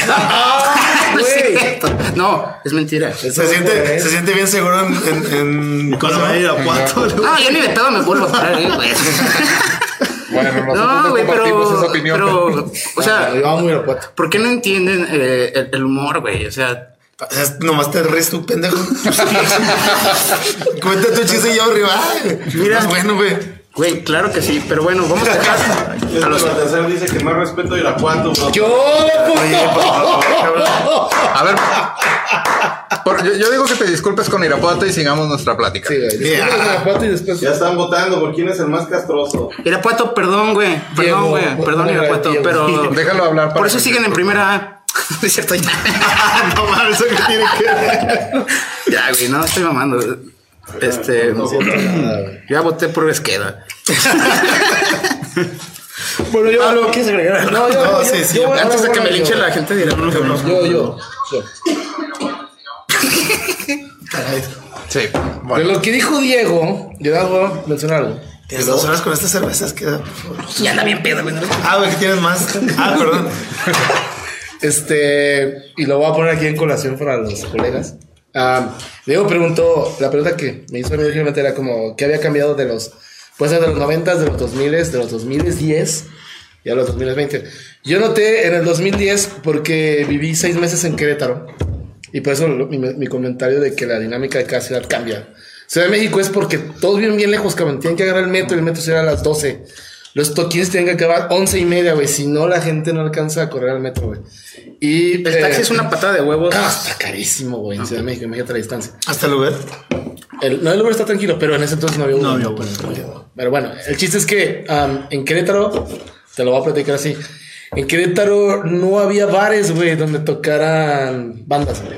no, es no, mentira. Se siente, se siente bien seguro en, en, en. Irapuato. No, yo ni de pedo me vuelvo a parar, eh, güey. Bueno, nosotros No, güey, pero, esa opinión. pero, o sea. ¿por qué no entienden eh, el, el humor, güey? O sea, nomás te ríes tú, pendejo. Cuenta tu chiste y yo arriba. Mira, bueno, güey. Güey, claro que sí, pero bueno, vamos a dejar a los... Baltasar dice que más respeto a Irapuato, bro. Yo, puto. A ver, por- yo, yo digo que te disculpes con Irapuato y sigamos nuestra plática. Sí, güey. Después de Irapuato y después. Ya están votando por quién es el más castroso. Irapuato, perdón, güey. Perdón, Diego, güey. Perdón, Irapuato, Diego. pero... Déjalo hablar. para Por eso que- siguen en primera A. Es cierto, ya. no mames, eso que tiene que ver. Ya, güey, no estoy mamando. Este. Ya voté por Esqueda. Bueno, yo. ¿Algo quieres agregar? No, yo. No, yo- sí, sí, yo- Antes de que me linche yo- la gente dirá, no, no, Yo, yo. yo. Sí, De bueno. lo que dijo Diego, yo a mencionar algo. Tienes dos horas con estas cervezas queda. Ya anda bien pedo, güey. ¿no? Ah, güey, que tienes más. Ah, perdón. Este, y lo voy a poner aquí en colación para los colegas. Ah, Diego preguntó, la pregunta que me hizo mí originalmente era como, ¿qué había cambiado de los, pues de los 90, de los 2000, de los 2010 y a los 2020? Yo noté en el 2010 porque viví seis meses en Querétaro y por eso mi, mi comentario de que la dinámica de cada ciudad cambia. Ciudad de México es porque todos viven bien lejos, cabrón. Tienen que agarrar el metro y el metro será a las 12. Los toquines tienen que acabar 11 y media, güey. Si no, la gente no alcanza a correr al metro, güey. Y El taxi es una patada de huevos. Ah, está carísimo, güey. En Ciudad de México, imagínate la distancia. Hasta el lugar. El, no, el Uber está tranquilo, pero en ese entonces no había Uber. No había Pues, Uber. Pero bueno, el chiste es que am, en Querétaro, te lo voy a platicar así. En Querétaro no había bares, güey, donde tocaran bandas, güey.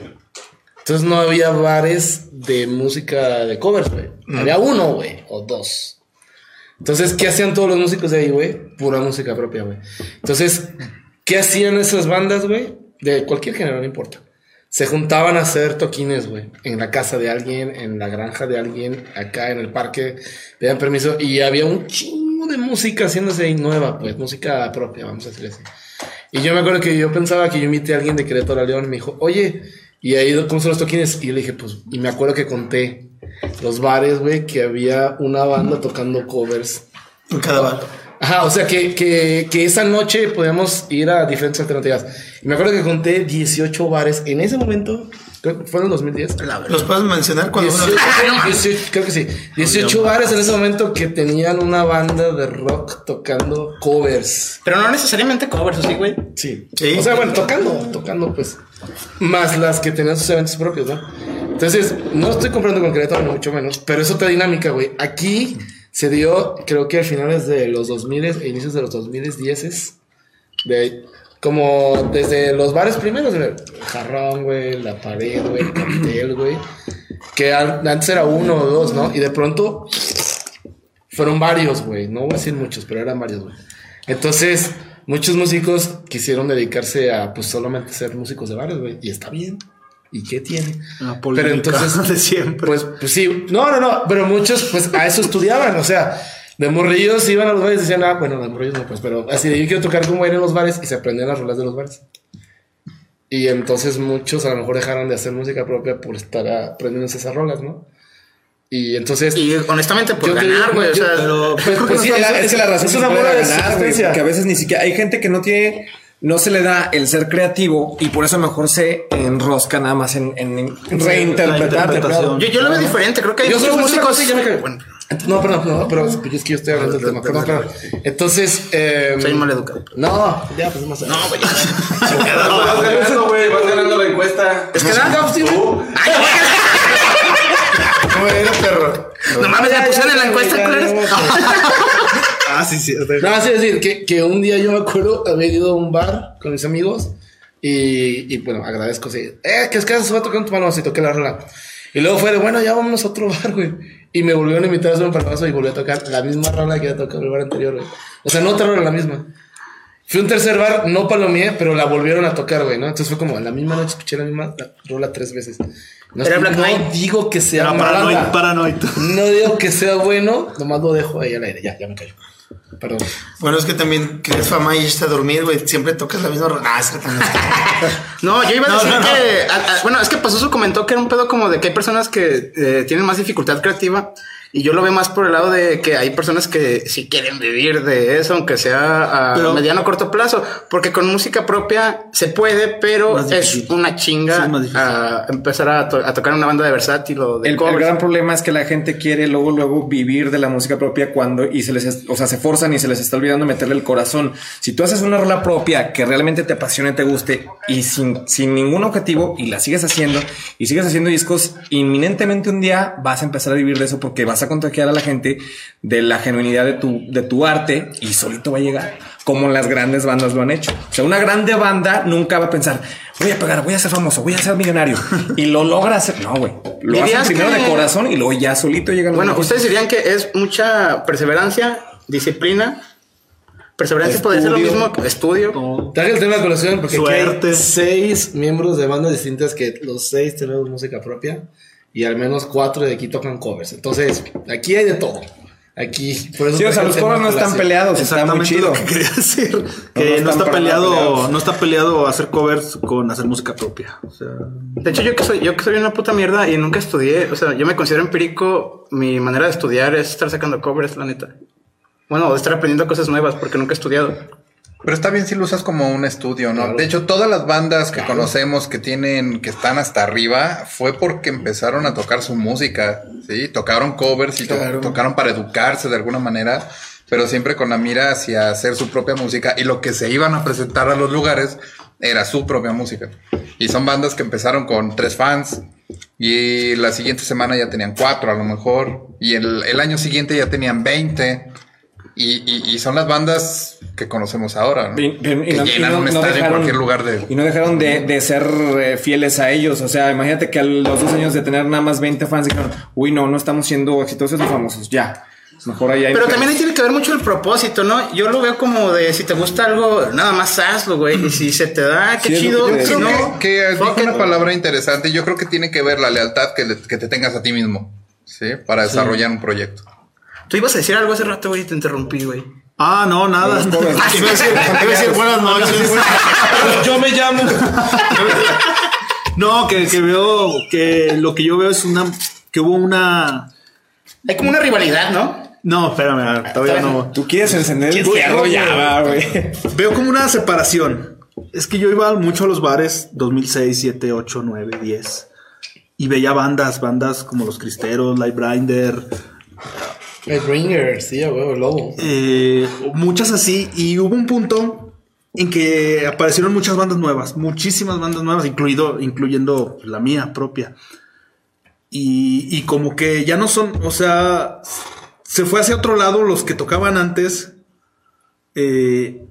Entonces no había bares de música de covers, güey. Había uno, güey, o dos. Entonces, ¿qué hacían todos los músicos de ahí, güey? Pura música propia, güey. Entonces, ¿qué hacían esas bandas, güey? De cualquier género, no importa. Se juntaban a hacer toquines, güey. En la casa de alguien, en la granja de alguien, acá en el parque. Pedían permiso y había un chingo de música haciéndose ahí nueva, pues. Música propia, vamos a decirle así. Y yo me acuerdo que yo pensaba que yo invité a alguien de Querétaro a León y me dijo, oye, ¿y ahí cómo son los toquines? Y yo le dije, pues, y me acuerdo que conté los bares, güey, que había una banda tocando covers. En cada bar. Ajá, o sea que, que, que esa noche podíamos ir a diferentes alternativas. Y me acuerdo que conté 18 bares en ese momento, creo que fue en el 2010. ¿Los puedes mencionar cuando 18, 18, creo que sí. 18 bares en ese momento que tenían una banda de rock tocando covers. Pero no necesariamente covers, ¿o sí, güey? Sí. Sí. O sea, bueno, tocando, tocando, pues. Más las que tenían sus eventos propios, ¿no? Entonces, no estoy comprando con Querétaro, mucho menos, pero es otra dinámica, güey. Aquí se dio, creo que a finales de los 2000 e inicios de los 2010 de como desde los bares primeros, el jarrón, güey, la pared, güey, el cartel, güey, que an- antes era uno o dos, ¿no? Y de pronto fueron varios, güey, no voy a decir muchos, pero eran varios, güey. Entonces, muchos músicos quisieron dedicarse a, pues, solamente ser músicos de bares, güey, y está bien. ¿Y qué tiene? La Pero entonces, de siempre. Pues, pues sí, no, no, no, pero muchos pues a eso estudiaban, o sea, de morrillos iban a los bares y decían, ah, bueno, de morrillos no, pues, pero así de yo quiero tocar como ir en los bares y se aprendían las rolas de los bares. Y entonces muchos a lo mejor dejaron de hacer música propia por estar aprendiéndose esas rolas, ¿no? Y entonces... Y honestamente, por ganar, güey. O sea, pero pues, pues sí, es, la, es- es que la razón es una era de ganar, güey, porque a veces ni siquiera hay gente que no tiene no se le da el ser creativo y por eso mejor se enrosca nada más en, en reinterpretar. yo, yo lo veo diferente. Creo que hay Yo solo músicos. músicos, ya me. Bueno, No, perdón, no, pero es que yo estoy hablando del tema. Perdón, perdón. Entonces, eh, soy mal educado. No, ya, pues más. No, güey. Vas ganando, güey, vas ganando la encuesta. Es que nada, sí, güey. Ay, ¿Cómo era, perro? no mames, me pusieron en la encuesta, culeros. Ah, sí, sí. No, así es decir, que, que un día yo me acuerdo haber ido a un bar con mis amigos y, y bueno, agradezco. Sí. Eh, que es que se va a tocar en tu mano así, toqué la rola. Y luego fue de, bueno, ya vámonos a otro bar, güey. Y me volvieron a invitar a hacer un perpaso y volví a tocar la misma rola que había tocado en el bar anterior, güey. O sea, no otra rola, la misma. Fui a un tercer bar, no palomeé, pero la volvieron a tocar, güey, ¿no? Entonces fue como, la misma noche escuché la misma rola tres veces. No, Era no digo que sea mala paranoid, paranoid. No digo que sea bueno, nomás lo dejo ahí al aire. Ya, ya me callo. Perdón. Bueno, es que también crees fama y irte a dormir, güey. Siempre tocas la misma. Ah, es que también. No, yo iba a No, decir no, no. que. a- a- bueno, es que Pazuzu comentó que era un pedo como de que hay personas que eh, tienen más dificultad creativa. Y yo lo veo más por el lado de que hay personas que sí quieren vivir de eso, aunque sea a Pero- mediano o corto plazo. Porque con música propia se puede, pero es difícil. una chinga a empezar a, to- a tocar una banda de versátil o de El, el gran problema es que la gente quiere luego, luego vivir de la música propia cuando y se les, es- o sea, se forzan y se les está olvidando meterle el corazón. Si tú haces una rola propia que realmente te apasione, te guste y sin, sin ningún objetivo y la sigues haciendo y sigues haciendo discos, inminentemente un día vas a empezar a vivir de eso porque vas a contagiar a la gente de la genuinidad de tu, de tu arte y solito va a llegar como las grandes bandas lo han hecho. O sea, una grande banda nunca va a pensar, voy a pegar, voy a ser famoso, voy a ser millonario y lo logra hacer. No, güey. Lo hacen ¿Dirías primero que- de corazón y luego ya solito llegan los Bueno, ustedes dirían que es mucha perseverancia, disciplina. Perseverancia puede ser lo Estudio. mismo que estudio. Traje el tema de colación porque Suerte. hay seis miembros de bandas distintas que los seis tenemos música propia y al menos cuatro de aquí tocan covers. Entonces, aquí hay de todo. Aquí, por eso Sí, o sea, los covers no están peleados, está muy chido. lo que quería decir. No, Que no no, están está peleado, peleados. no está peleado hacer covers con hacer música propia. O sea, De hecho, yo que soy, yo que soy una puta mierda y nunca estudié, o sea, yo me considero empírico, mi manera de estudiar es estar sacando covers, la neta. Bueno, de estar aprendiendo cosas nuevas porque nunca he estudiado. Pero está bien si lo usas como un estudio, ¿no? De hecho, todas las bandas que conocemos que tienen, que están hasta arriba, fue porque empezaron a tocar su música, ¿sí? Tocaron covers y to- tocaron para educarse de alguna manera, pero siempre con la mira hacia hacer su propia música y lo que se iban a presentar a los lugares era su propia música. Y son bandas que empezaron con tres fans y la siguiente semana ya tenían cuatro a lo mejor y el, el año siguiente ya tenían 20. Y, y- y son las bandas que conocemos ahora, ¿no? Y- que no- y llenan no- un no estadio en dejaron- cualquier lugar de... Y no dejaron de, de ser eh, fieles a ellos. O sea, imagínate que a los dos años de tener nada más 20 fans dijeron, uy, no, no estamos siendo exitosos ni famosos. Ya. Mejor ahí hay Pero también ahí tiene que ver mucho el propósito, ¿no? Yo lo veo como de si te gusta algo, nada más hazlo, güey. Y si se te da, qué Sí, chido. que Si no, que, que dijo una palabra interesante. Yo creo que tiene que ver la lealtad que, le- que te tengas a ti mismo, ¿sí? Para desarrollar un proyecto. Tú ibas a decir algo hace rato, güey, y te interrumpí, güey. ah, no, nada. Iba a decir, iba a decir buenas noches. Yo me llamo. No, que, que veo que lo que yo veo es una que hubo una Hay como una rivalidad, ¿no? no, espérame, todavía no. Tú quieres encender el ¿Quieres fierro ya, va, güey. Veo como una separación. Es que yo iba mucho a los bares 2006, 7, 8, 9, 10 y veía bandas, bandas como los Cristeros, Lightbrinder, Ringer, sí, a lobo. eh, muchas así y hubo un punto en que aparecieron muchas bandas nuevas, muchísimas bandas nuevas, incluido, incluyendo la mía propia. Y, y como que ya no son, o sea, se fue hacia otro lado, los que tocaban antes, eh,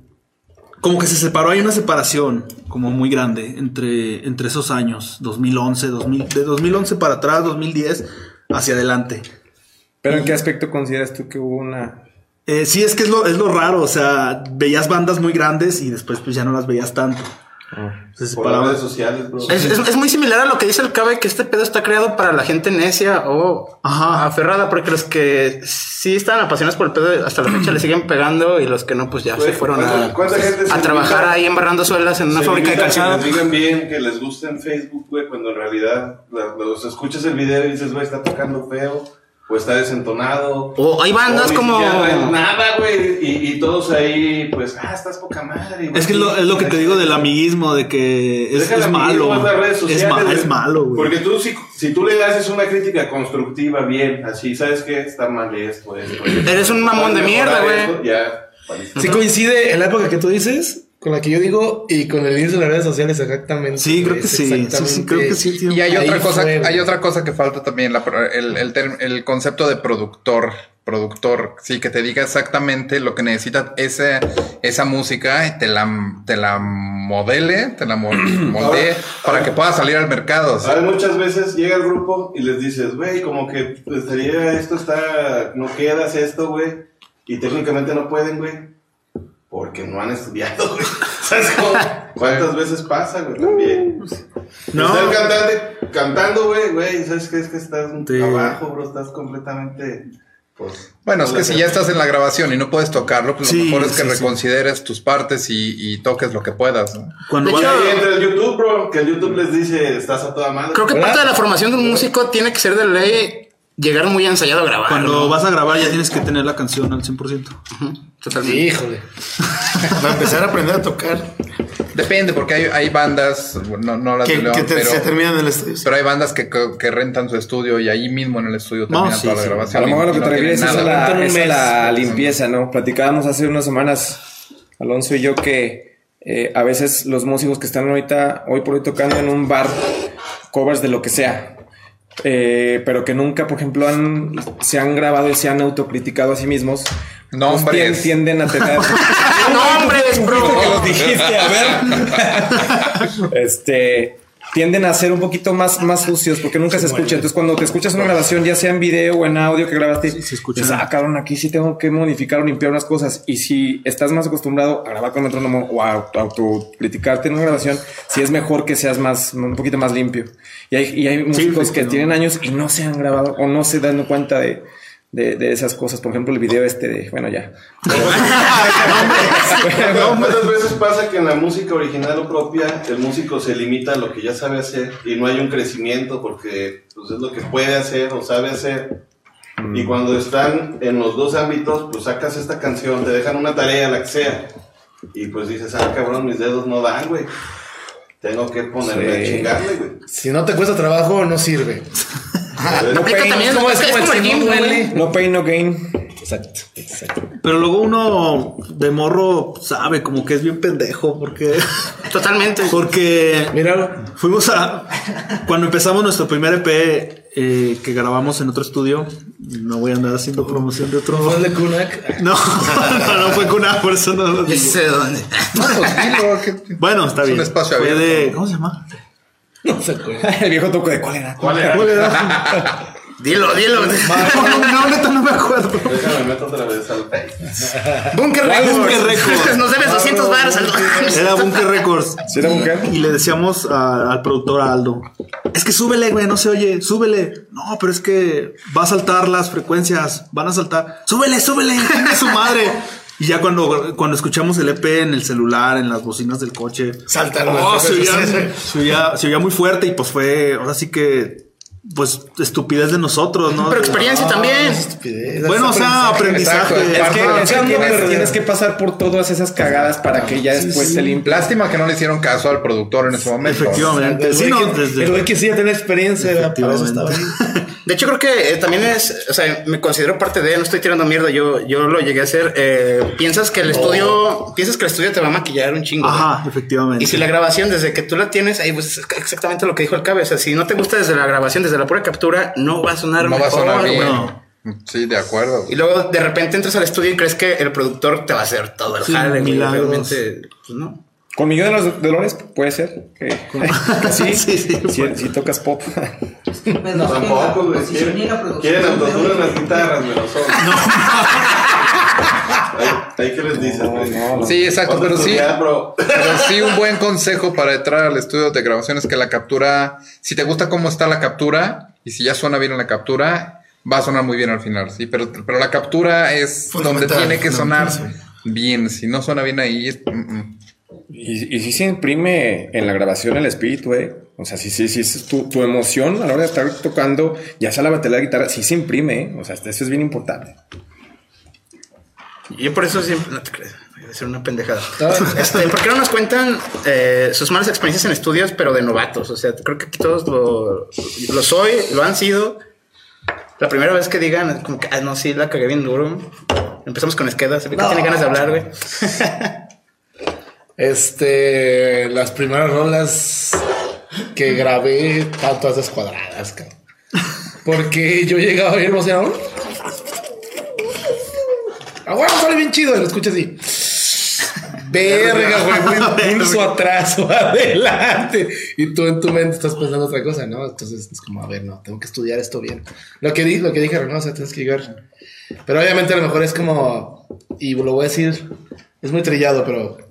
como que se separó, hay una separación como muy grande entre, entre esos años, 2011, 2000, de 2011 para atrás, 2010, hacia adelante. ¿Pero en qué aspecto consideras tú que hubo una... Eh, sí, es que es lo, es lo raro, o sea, veías bandas muy grandes y después pues ya no las veías tanto. Por las separaban. redes sociales, bro. Es, es- es muy similar a lo que dice el Cabe, que este pedo está creado para la gente necia o Ajá. aferrada, porque los que sí están apasionados por el pedo hasta la fecha le siguen pegando y los que no, pues ya se fueron ¿cuánta- a, cuánta gente se a trabajar ahí embarrando suelas en una fábrica de calzado. Que les digan bien, que les gusta en Facebook, güey, cuando en realidad los escuchas el video y dices, güey, está tocando feo, o está desentonado. O hay bandas o como- Nada, güey, y, y todos ahí, pues, ah, estás poca madre. güey. Es que es lo, es lo que te digo del amiguismo, de que es, malo. es ma- malo, güey. Porque tú, si, si tú le haces una crítica constructiva bien, así, ¿sabes qué? Está mal esto, esto. esto. Eres un mamón de mierda, güey. Ya, valiste. Sí coincide en la época que tú dices con la que yo digo y con el inicio de las redes sociales exactamente. Sí, creo que sí. Sí, sí, exactamente- creo que sí. tío. Y hay Ahí otra cosa, fue, hay otra cosa que falta también, la pro- el, el, term- el concepto de productor. Productor, sí, que te diga exactamente lo que necesita esa, esa música y te la, te la modele, te la mo- moldee para que pueda salir al mercado. ¿sí? ¿Sabes? Muchas veces llega el grupo y les dices, güey, como que pues, estaría, esto está, no quedas esto, güey. Y técnicamente no pueden, güey. Porque no han estudiado, güey. ¿Sabes cómo? ¿Cuántas veces pasa, güey? También. No. Está el cantante cantando, güey, güey. ¿Sabes qué? Es que estás Sí. abajo, bro. Estás completamente, pues... Bueno, es que si ya estás en la grabación y no puedes tocarlo, pues Sí, lo mejor es que sí, sí. reconsideres tus partes y, y toques lo que puedas. ¿no? Cuando hecho, entra el YouTube, bro. Que el YouTube les dice, estás a toda madre. Creo que ¿Verdad? parte de la formación de un músico tiene que ser de ley llegar muy ensayado a grabar. cuando ¿no? vas a grabar ya tienes que tener la canción al 100%. Totalmente. Híjole. Para empezar a aprender a tocar. Depende, porque hay, hay bandas, no, no las de Que, León, que te- pero, se terminan en el estudio. pero hay bandas que, que, que rentan su estudio y ahí mismo en el estudio No, terminan sí, toda la sí. grabación. A lo mejor lo que no te refieres es la, es la limpieza, ¿no? Platicábamos hace unas semanas, Alonso y yo, que eh, a veces los músicos que están ahorita, hoy por hoy tocando en un bar, covers de lo que sea, eh, pero que nunca, por ejemplo, han, se han grabado y se han autocriticado a sí mismos, pues Nombres. tien- tienden a tener... ¡Nombres, bro! que los dijiste, a ver. este tienden a ser un poquito más, más sucios porque nunca se escucha. Entonces, cuando te escuchas una grabación, ya sea en video o en audio que grabaste, se escucha. dices, ah, cabrón, aquí sí tengo que modificar o limpiar unas cosas. Y si estás más acostumbrado a grabar con metrónomo o a auto- autocriticarte en una grabación, sí es mejor que seas más, un poquito más limpio. Y hay, y hay músicos que no. tienen años y no se han grabado o no se dan cuenta de. De, de esas cosas, por ejemplo, el video este de, bueno, ya. ¿Cuántas veces pasa que en la música original o propia el músico se limita a lo que ya sabe hacer y no hay un crecimiento porque pues, es lo que puede hacer o sabe hacer? Y cuando están en los dos ámbitos, pues sacas esta canción, te dejan una tarea, la que sea, y pues dices, ah, cabrón, mis dedos no dan, güey. Tengo que ponerme Sí. a chingarle, güey. Si no te cuesta trabajo, no sirve. No aplica también, ¿Cómo es, es? es ¿Cómo como el es? gym, No güey. duele. No pain, no gain. Exacto, exacto. Pero luego uno de morro sabe como que es bien pendejo porque Totalmente. porque Míralo. fuimos a cuando empezamos nuestro primer EP eh, que grabamos en otro estudio. No voy a andar haciendo promoción de otro. Fue el de Kunak. No, no, no fue con una por eso no lo digo. sé dónde. No, Bueno, está Es bien. un espacio Fue abierto, de ¿no? ¿cómo se llama? No se acuerda. El viejo toco de. ¿Cuál era? ¿Cómo era? Dilo, dilo. No, no, neta no me acuerdo. Déjame meter otra vez al Face. Bunker Records. Bunker? Nos debes 200 baros al Era Bunker Records. ¿Sí era mujer? Y le decíamos a- al productor Aldo, es que súbele, güey, no se oye, súbele. No, pero es que va a saltar las frecuencias, van a saltar. Súbele, súbele, chingue su madre. Y ya cuando, cuando escuchamos el EP en el celular, en las bocinas del coche, Saltaron oh, se, oía, se oía- se oía muy fuerte y pues fue, ahora sí que, pues estupidez de nosotros, ¿no? Pero experiencia también. Estupidez. Bueno, o sea, aprendizaje. Exacto, Es que, Ajá, es que sí, tienes, que pasar por todas esas cagadas para que ya después se limpie. Lástima que no le hicieron caso al productor en ese momento. Efectivamente. Sí, no, que- desde- el güey que sí ya tenía experiencia, para eso estaba ahí. De hecho, creo que eh, también es, o sea, me considero parte de, no estoy tirando mierda, yo, yo lo llegué a hacer. eh, piensas que el estudio, piensas que el estudio te va a maquillar un chingo. Ajá, efectivamente. Y si la grabación, desde que tú la tienes, ahí pues es exactamente lo que dijo el cabe. O sea, si no te gusta desde la grabación, desde la pura captura, no va a sonar No va a mejor, sonar bien. güey. No. Sí, de acuerdo. Y luego de repente entras al estudio y crees que el productor te va a hacer todo el Sí, jale. Realmente, pues no. Con Miguel de los Dolores puede ser que, que sí, Sí, sí, si, si tocas pop. No, tampoco, güey. Quieren, quieren autotune en las guitarras, me lo son. Ahí, ahí que les dices, güey. Sí, exacto, Ponte a pero sí. bro. Pero sí, un buen consejo para entrar al estudio de grabación es que la captura, si te gusta cómo está la captura y si ya suena bien en la captura, va a sonar muy bien al final, sí. Pero, pero la captura es donde tiene que sonar bien. Si no suena bien ahí, es- mm, mm. Y, y sí se imprime en la grabación el espíritu, eh. O sea, sí, sí, sí, es tu, tu emoción a la hora de estar tocando, ya sea la batería, la guitarra, sí se imprime, eh. O sea, eso es bien importante. Yo por eso siempre. No te crees. Voy a ser una pendejada. Este, ¿Por qué no nos cuentan eh, sus malas experiencias en estudios, pero de novatos? O sea, creo que aquí todos lo, lo soy, lo han sido. La primera vez que digan, como que, ah, no, sí, la cagué bien duro. Empezamos con Esqueda, se ve que tiene ganas de hablar, güey. Este, las primeras rolas que grabé estaban todas descuadradas, cabrón. Porque yo llegaba bien emocionado. Ah, bueno, sale bien chido, lo escuchas así. Verga, güey, un pulso atrás o adelante. Y tú en tu mente estás pensando otra cosa, ¿no? Entonces es como, a ver, no, tengo que estudiar esto bien. Lo que, di, lo que dije, no, o sea, tienes que llegar. Pero obviamente a lo mejor es como, y lo voy a decir, es muy trillado, pero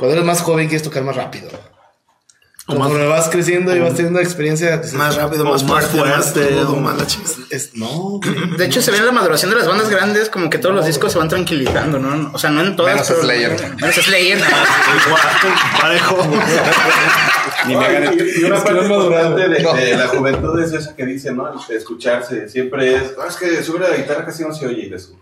cuando eres más joven quieres tocar más rápido. Conforme vas creciendo y vas teniendo experiencia, dices, Más rápido, más más fuerte, más o- la es- no. De hecho, se ve en la maduración de las bandas grandes, como que todos los discos se van tranquilizando, ¿no? O sea, no en todas. Menos pero- Slayer. Menos Slayer. Parejo. Ni me hagan Y una parte importante de, No. de la juventud es esa que dice, ¿no? Escucharse. Siempre es, no, es que sube la guitarra casi no se oye y le sube.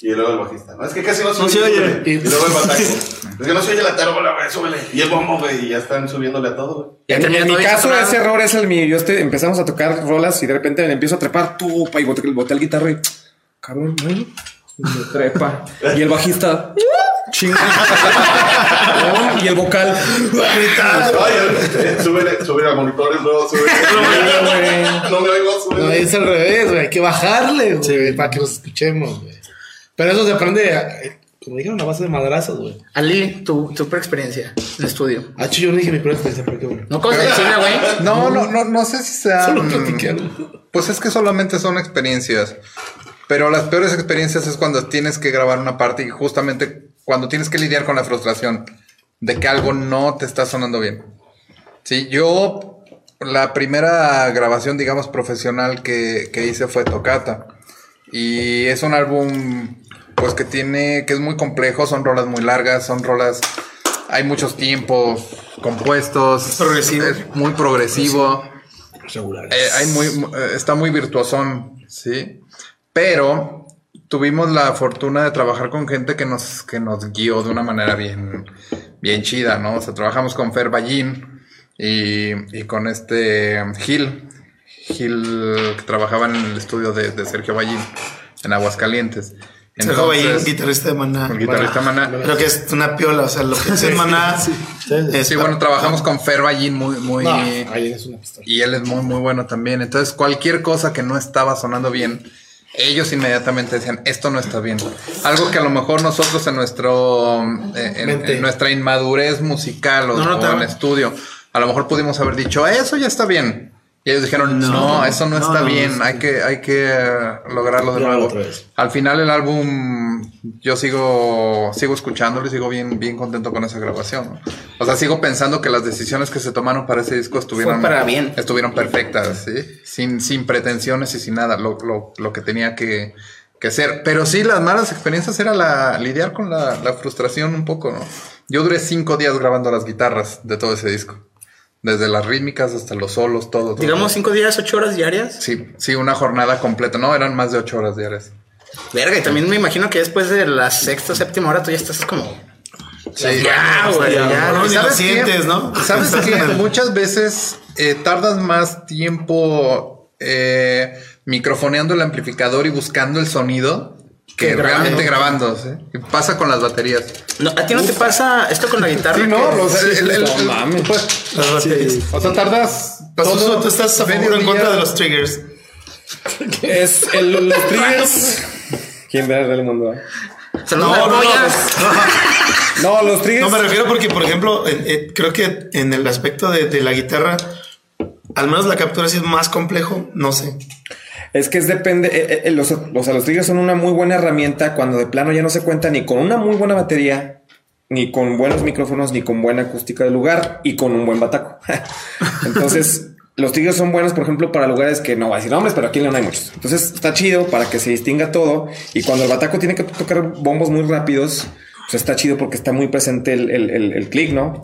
Y luego el bajista, no, es que casi no se No oye. se oye. súbele. Y luego el bataco. es que no se oye la tarola, güey, súbele. Y el bombo, güey, y ya están subiéndole a todo, güey. Ya En, mi caso, ese error es el mío. Yo este, empezamos a tocar rolas y de repente le empiezo a trepar, tú, pa, y boté, boté el guitarra y, cabrón, güey, me trepa. Y el bajista, chinga. y el vocal, súbele, súbele al monitor, luego súbele. No me oigo, No, súbele. es al revés, güey. Hay que bajarle, güey, para que nos escuchemos, güey. Pero eso se aprende, eh, como dijeron, a base de madrazos, güey. Ali, tu, tu experiencia en estudio. Ah, yo no dije mi primera experiencia, pero qué bueno. No cosa decirle, güey. No, no, no, no sé si sea. Solo platiqué algo. Pues es que solamente son experiencias. Pero las peores experiencias es cuando tienes que grabar una parte y justamente cuando tienes que lidiar con la frustración de que algo no te está sonando bien. Sí, yo la primera grabación, digamos, profesional que, que hice fue Tocata. Y es un álbum, pues que tiene, que es muy complejo, son rolas muy largas, son rolas, hay muchos tiempos compuestos. Progresivo. Es muy progresivo. Eh, hay muy, mu- eh, está muy virtuosón, sí. Pero tuvimos la fortuna de trabajar con gente que nos, que nos guió de una manera bien, bien chida, ¿no? O sea, trabajamos con Fer Ballín y, y con este Gil. Gil que trabajaba en el estudio de, de Sergio Ballín en Aguascalientes. Sergio Ballín, guitarrista de Maná. el guitarrista Maná. Creo que es una piola, o sea, lo que es en Maná. es- Sí, bueno, trabajamos con Fer Ballín muy, muy, No, ahí es una pistola. y él es muy, muy bueno también. Entonces, cualquier cosa que no estaba sonando bien, ellos inmediatamente decían, esto no está bien. Algo que a lo mejor nosotros en nuestro, eh, en, en nuestra inmadurez musical o, No, no, o en estudio, a lo mejor pudimos haber dicho, eso ya está bien. Y ellos dijeron, no, No, eso no, no, está no, bien, es hay que, hay que eh, lograrlo de nuevo. Al final el álbum, yo sigo, sigo escuchándolo y sigo bien, bien contento con esa grabación. ¿no? O sea, sigo pensando que las decisiones que se tomaron para ese disco estuvieron, para bien. estuvieron perfectas, ¿sí? Sin, sin pretensiones y sin nada, lo, lo, lo que tenía que, que ser. Pero sí, las malas experiencias era la, lidiar con la, la frustración un poco, ¿no? Yo duré cinco días grabando las guitarras de todo ese disco. Desde las rítmicas hasta los solos, todo. todo. Digamos cinco días, ocho horas diarias. Sí, sí, una jornada completa. No, eran más de ocho horas diarias. Verga, y también me imagino que después de la sexta o séptima hora tú ya estás como. Sí, Ya, güey, ya. no, ¿Y ni lo sabes sientes, ¿no? ¿Sabes que Muchas veces eh, tardas más tiempo eh, microfoneando el amplificador y buscando el sonido que realmente grabando. ¿sí? Y pasa con las baterías. No, ¿A ti no te pasa esto con la guitarra? Sí, no, sea, el- el- No el- mames. pues, Las baterías. o sea, tardas. Pues, todo tú estás a favor o en contra de los triggers. Es el, los triggers. ¿Quién ve el mundo? eh? No, no, no, Pollas. No, los triggers. No, me refiero porque, por ejemplo, en- en- creo que en el aspecto de, de la guitarra, al menos la captura sí es más complejo, no sé. Es que es depende. eh, eh, los, o sea, los triggers son una muy buena herramienta cuando de plano ya no se cuenta ni con una muy buena batería, ni con buenos micrófonos, ni con buena acústica del lugar y con un buen bataco. Entonces, los triggers son buenos, por ejemplo, para lugares que no voy a decir nombres, pero aquí en León hay muchos. Entonces, está chido para que se distinga todo. Y cuando el bataco tiene que tocar bombos muy rápidos, pues está chido porque está muy presente el, el, el- el click, ¿no?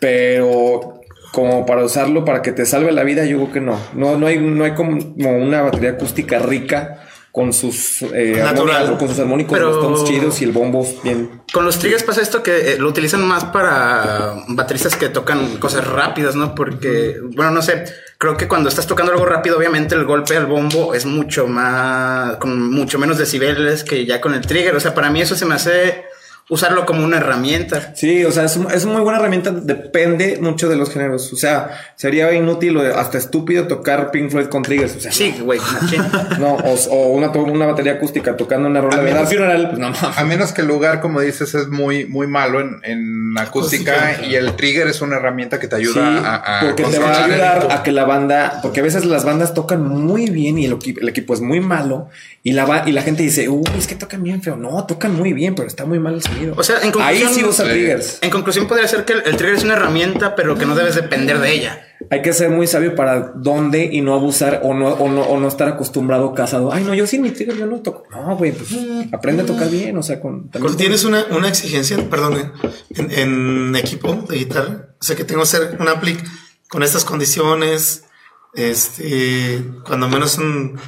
Pero como para usarlo para que te salve la vida, yo creo que no. No, no hay, no hay como una batería acústica rica con sus eh, Natural. armónicos, con sus armónicos, Pero- los chidos y el bombo bien. Con los triggers pasa esto que eh, lo utilizan más para bateristas que tocan cosas rápidas, ¿no? Porque, bueno, no sé, creo que cuando estás tocando algo rápido, obviamente el golpe al bombo es mucho más, con mucho menos decibeles que ya con el trigger. O sea, para mí eso se me hace usarlo como una herramienta. Sí, o sea, es, es una muy buena herramienta, depende mucho de los géneros. O sea, sería inútil o hasta estúpido tocar Pink Floyd con triggers. O sea, Sí, güey, no, o, o una, to- una batería acústica tocando una rola A de menos- Funeral, pues no mames. A menos que el lugar, como dices, es muy, muy malo en, en acústica y el trigger es una herramienta que te ayuda Sí, a, a porque te va a ayudar a que la banda, porque a veces las bandas tocan muy bien y el, el equipo es muy malo y la, y la gente dice, uy, es que tocan bien feo. No, tocan muy bien, pero está muy mal el sonido. O sea, en ahí conclusión- sí usa Sí. triggers. En conclusión, podría ser que el, el trigger es una herramienta, pero que no debes depender de ella. Hay que ser muy sabio para dónde y no abusar o no, o no, o no estar acostumbrado casado. Ay, no, yo sin mi trigger yo no toco. No, güey, pues aprende a tocar bien. O sea, con Cuando tienes una, una exigencia, perdón, eh, en, en equipo de guitarra, o sea que tengo que hacer un ampli con estas condiciones, este, cuando menos un,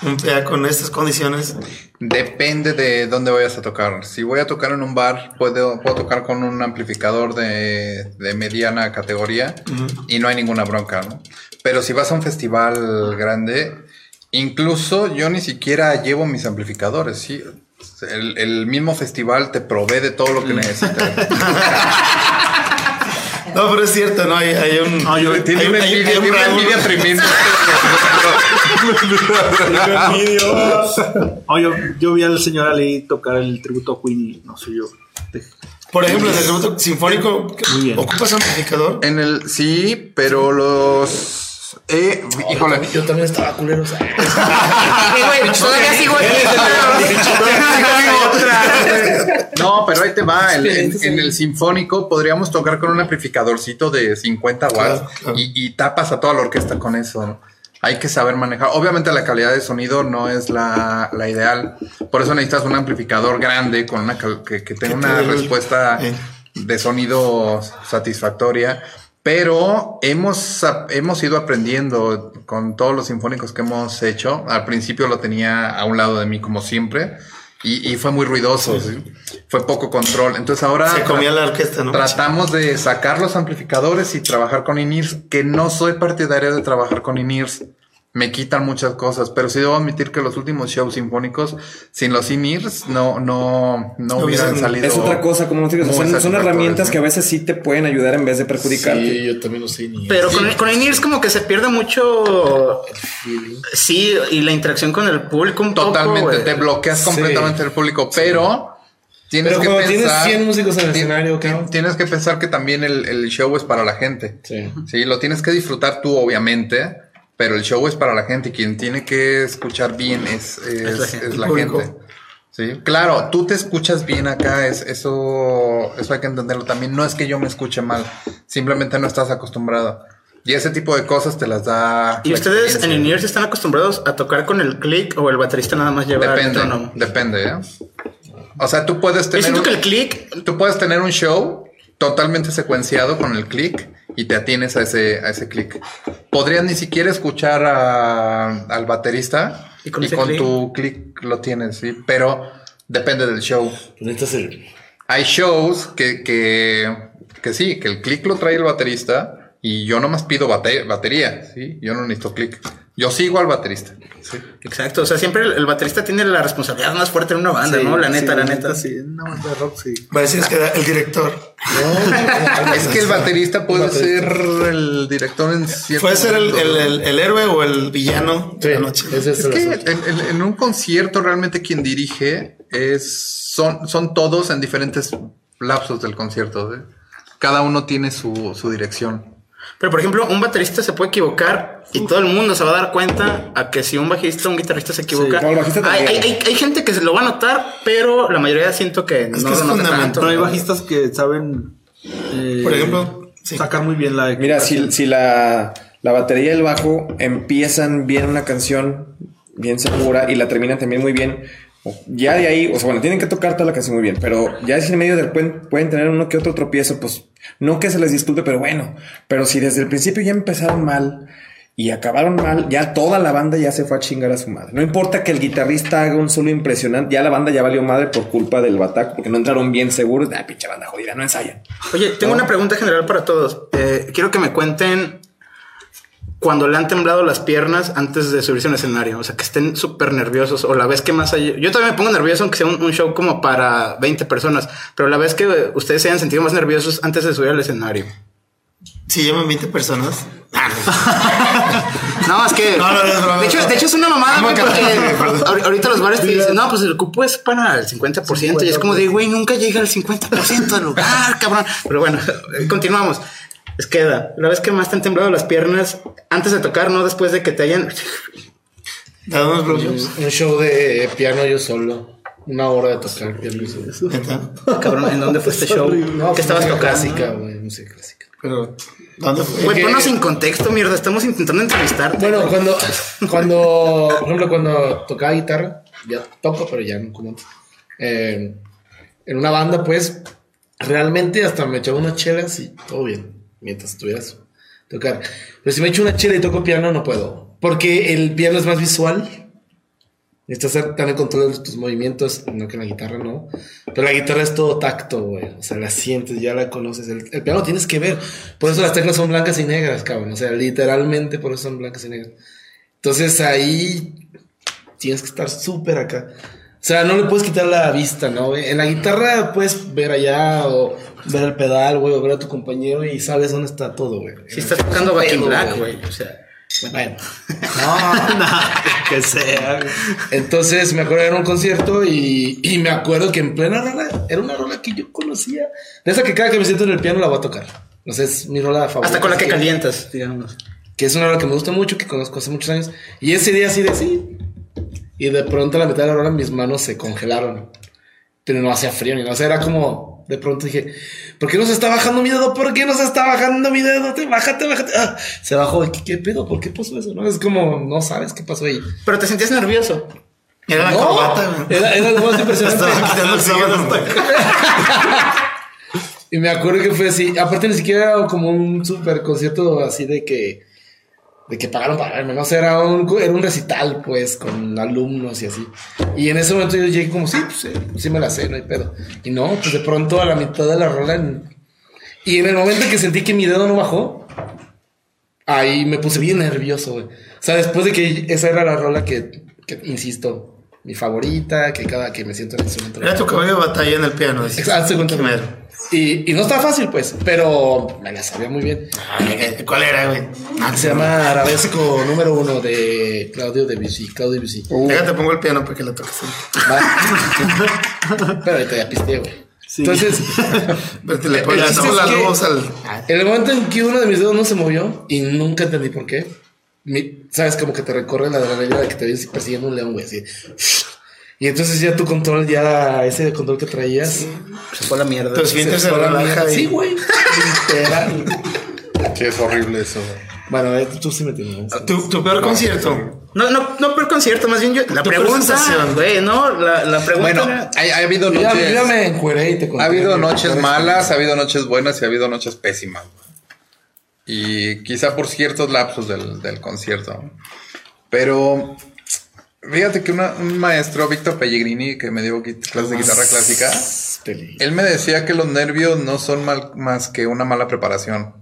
PA con estas condiciones. Depende de dónde vayas a tocar. Si voy a tocar en un bar, puedo, puedo tocar con un amplificador de, de mediana categoría y no hay ninguna bronca, ¿no? Pero si vas a un festival grande, incluso yo ni siquiera llevo mis amplificadores, ¿sí? El, el mismo festival te provee de todo lo que necesitas. No, pero es cierto, ¿no? Hay, hay un. No, yo- Tiene hay- una hay- envidia, hay una envidia tremenda. No, yo, yo vi al señor Ali tocar el tributo a Queen y no sé yo. Por ejemplo, en el tributo sinfónico, Muy bien. ¿ocupas amplificador? En el sí, pero los eh, híjole, Yo también estaba culero. o sea, Todavía sigo No, pero ahí te va. el- en, en el sinfónico podríamos tocar con un amplificadorcito de 50 watts Claro, claro. Y, y tapas a toda la orquesta con eso. ¿no? Hay que saber manejar. Obviamente la calidad de sonido no es la, la ideal. Por eso necesitas un amplificador grande con una cal- que, que tenga una respuesta eh. de sonido satisfactoria. Pero hemos, hemos ido aprendiendo con todos los sinfónicos que hemos hecho. Al principio lo tenía a un lado de mí como siempre. Y, y fue muy ruidoso, ¿sí? fue poco control. Entonces ahora Se comía la orquesta, ¿no? tratamos de sacar los amplificadores y trabajar con INIRS, que no soy partidario de trabajar con INIRS. Me quitan muchas cosas, pero sí debo admitir que los últimos shows sinfónicos sin los INIRS no, no, no No hubieran salido. Es otra cosa, como te digo, son, herramientas ¿no? que a veces sí te pueden ayudar en vez de perjudicarte. Sí, yo también lo sé. Ni Pero con, el- con el NIRS como que se pierde mucho. Sí, y la interacción con el público un Totalmente, te bloqueas completamente el público, pero tienes Pero que cuando pensar. tienes 100 músicos en el escenario. Tienes que pensar que también el, el show es para la gente. Sí. Sí, lo tienes que disfrutar tú, obviamente, pero el show es para la gente y quien tiene que escuchar bien es, es, la gente. es la El público. gente. Sí, claro, tú te escuchas bien acá, es, eso, eso hay que entenderlo también. No es que yo me escuche mal, simplemente no estás acostumbrado. Y ese tipo de cosas te las da. ¿Y la ustedes en. INIRS están acostumbrados a tocar con el click o el baterista nada más lleva el Depende, metrónomo? depende, ¿eh? O sea, tú puedes Yo tener. siento un- que el click Tú puedes tener un show totalmente secuenciado con el click y te atienes a ese, a ese click. Podrías ni siquiera escuchar a- al baterista Y y con click. tu click lo tienes, sí, pero depende del show. Pues necesitas el. Hay shows que, que, que sí, que el click lo trae el baterista y yo nomás pido bate- batería, sí, yo no necesito click. Yo sigo al baterista. Sí. Exacto, o sea, siempre el, el baterista tiene la responsabilidad más fuerte en una banda, ¿no? La neta, sí, la neta. Sí, en una banda de rock, sí. Va a decir es que el director. Es que el baterista puede ser el director en cierto Puede ser el, el- el- el héroe o el villano de la noche. Es que asunto. en, en- en un concierto realmente quien dirige es son, son todos en diferentes lapsos del concierto. ¿eh? Cada uno tiene su, su dirección. Pero por ejemplo, un baterista se puede equivocar y todo el mundo se va a dar cuenta a que si un bajista o un guitarrista se equivoca, no, bajista hay, hay- hay- hay gente que se lo va a notar, pero la mayoría siento que no que lo es nota fundamental. tanto. Pero hay bajistas que saben. eh, Por ejemplo, sí. sacar muy bien la. Mira, si, si la, la batería y el bajo empiezan bien una canción, bien segura, y la terminan también muy bien, ya de ahí, o sea, bueno, tienen que tocar toda la canción muy bien, pero ya si en medio del pueden, pueden tener uno que otro tropiezo, pues no que se les disculpe, pero bueno, pero si desde el principio ya empezaron mal y acabaron mal, ya toda la banda ya se fue a chingar a su madre. No importa que el guitarrista haga un solo impresionante, ya la banda ya valió madre por culpa del bataco, porque no entraron bien seguros, ah, pinche banda jodida, no ensayan. Oye, tengo una pregunta general para todos. Eh, quiero que me cuenten cuando le han temblado las piernas antes de subirse al escenario. O sea, que estén súper nerviosos. O la vez que más hay... Yo también me pongo nervioso aunque sea un, un show como para 20 personas. Pero la vez que eh, ustedes se hayan sentido más nerviosos antes de subir al escenario. Si llaman 20 personas. No, es que... No, no, no, no, no. de, hecho, de hecho, es una mamada, güey, porque ahorita los bares te dicen, no, pues el cupo es para el 50%. Y es como de, güey, nunca llega al 50% del lugar, cabrón. Pero bueno, continuamos. Es queda. La vez que más te han temblado las piernas antes de tocar, no después de que te hayan. Dado unos blowjobs. Un show de piano yo solo. Una hora de tocar piano yo solo. Cabrón, ¿en dónde fue este show? No, ¿Qué estabas música tocando? Clásica, güey, música clásica. Pero, ¿dónde fue? Güey, ponnos sin contexto, mierda. Estamos intentando entrevistarte. Bueno, cuando, cuando, por ejemplo, cuando tocaba guitarra, ya toco, pero ya no como antes. Eh, en una banda, pues, realmente hasta me echaba unas chelas y todo bien, mientras estuvieras tocar. Pero si me echo una chela y toco piano, no puedo. Porque el piano es más visual. Necesitas hacer también control de tus movimientos, no que en la guitarra no. Pero la guitarra es todo tacto, güey. O sea, la sientes, ya la conoces. El, el piano tienes que ver. Por eso las teclas son blancas y negras, cabrón. O sea, literalmente por eso son blancas y negras. Entonces ahí tienes que estar súper acá. O sea, no le puedes quitar la vista, ¿no? güey? En la guitarra puedes ver allá o ver el pedal, güey, o ver a tu compañero y sabes dónde está todo, güey. Si estás tocando Back in Black, güey. O sea, Bueno. No, no, que sea. güey. Entonces me acuerdo era un concierto y, y me acuerdo que en plena rola era una rola que yo conocía. De esa que cada que me siento en el piano la voy a tocar. No sé, es mi rola favorita. hasta con la que Así calientas, digamos. Que es una rola que me gusta mucho, que conozco hace muchos años. Y ese día así de sí. Y de pronto a la mitad de la rola mis manos se congelaron. Pero no hacía frío ni nada. O sea, era como. De pronto dije, ¿por qué no se está bajando mi dedo? ¿Por qué no se está bajando mi dedo? Te bájate, bájate. Ah, se bajó. ¿Qué, ¿Qué pedo? ¿Por qué pasó eso? No es como, no sabes qué pasó ahí. Pero te sentías nervioso. Era la No, corbata. Era, era algo más impresionante. Y me acuerdo que fue así. Aparte, ni siquiera era como un super concierto así de que. De que pagaron para verme, ¿no? Era un, era un recital, pues, con alumnos y así. Y en ese momento yo llegué como, sí, pues, eh, sí me la sé, no hay pedo. Y no, pues de pronto a la mitad de la rola. en- Y en el momento que sentí que mi dedo no bajó, ahí me puse bien nervioso, güey. O sea, después de que esa era la rola que, que, insisto, mi favorita, que cada que me siento en el instrumento. Era tu caballo de batalla en el piano. Primero. Y, y no estaba fácil, pues, pero me la sabía muy bien. Ay, ¿Cuál era, güey? Se llama Arabesco número uno de Claudio Debussy. Claudio Debussy. Déjate, pongo el piano para que lo toques. Pero ahorita ya pisté, güey. Entonces, Pero te le El la es que- luz al. en el momento en que uno de mis dedos no se movió y nunca entendí por qué, mi- sabes, como que te recorre la adrenalina de que te ves persiguiendo un león, güey, así. Y entonces ya tu control, ya ese control que traías, Se fue a la mierda. Esfínter se fue a la mierda. y- Sí, güey. Literal. Sí, es horrible eso. Bueno, eh, tú sí me tienes. Tu, tu peor concierto. No, no, no por concierto, más bien yo. La pregunta, güey, no, la, la pregunta. Bueno, era- ha, ha habido noches. ya me encueré y te conté. Ha habido noches peor malas, ha habido noches buenas y ha habido noches pésimas. Y quizá por ciertos lapsos del, del concierto. Pero fíjate que una- un maestro, Víctor Pellegrini, que me dio clases de guitarra clásica, él me decía que los nervios no son mal- más que una mala preparación.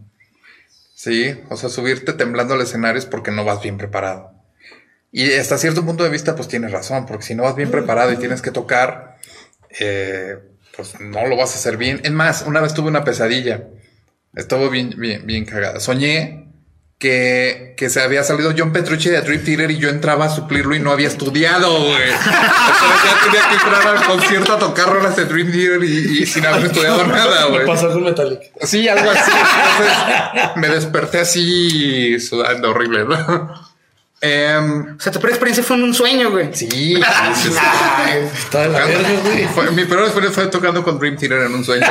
Sí, o sea, subirte temblando al escenario es porque no vas bien preparado. Y hasta cierto punto de vista, pues tienes razón, porque si no vas bien preparado y tienes que tocar, eh, pues no lo vas a hacer bien. Es más, una vez tuve una pesadilla. Estuvo bien, bien, bien cagada. Soñé que, que se había salido John Petrucci de Dream Theater y yo entraba a suplirlo y no había estudiado, güey. Ya tenía que entrar al concierto a tocar rolas de Dream Theater y, y sin haber estudiado nada, güey. pasó con Metallica. Sí, algo así. Entonces me desperté así sudando horrible, ¿no? Em, O sea, tu primera experiencia fue en un sueño, güey. sí, sí, sí, la verga, güey. Fue- mi peor experiencia fue tocando con Dream Theater en un sueño.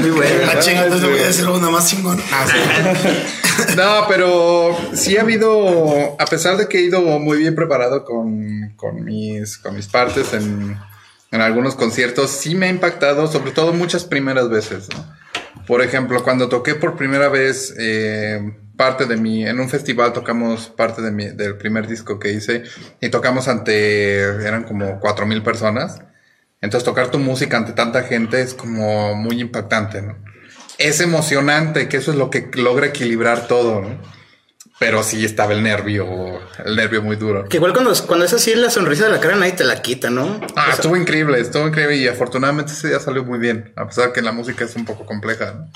Muy bueno. Ah, chinga, entonces voy a hacer una más chingón. Ah, sí. No, pero sí ha habido, a pesar de que he ido muy bien preparado con, con mis, con mis partes en, en algunos conciertos, sí me ha impactado, sobre todo muchas primeras veces. ¿no? Por ejemplo, cuando toqué por primera vez eh, parte de mi, en un festival tocamos parte de mi, del primer disco que hice y tocamos ante, eran como cuatro mil personas. Entonces tocar tu música ante tanta gente es como muy impactante, ¿no? Es emocionante, que eso es lo que logra equilibrar todo, ¿no? Pero sí estaba el nervio, el nervio muy duro. Que igual cuando, cuando es así la sonrisa de la cara nadie te la quita, ¿no? Ah, estuvo increíble, estuvo increíble y afortunadamente ese día salió muy bien, a pesar que la música es un poco compleja. ¿no?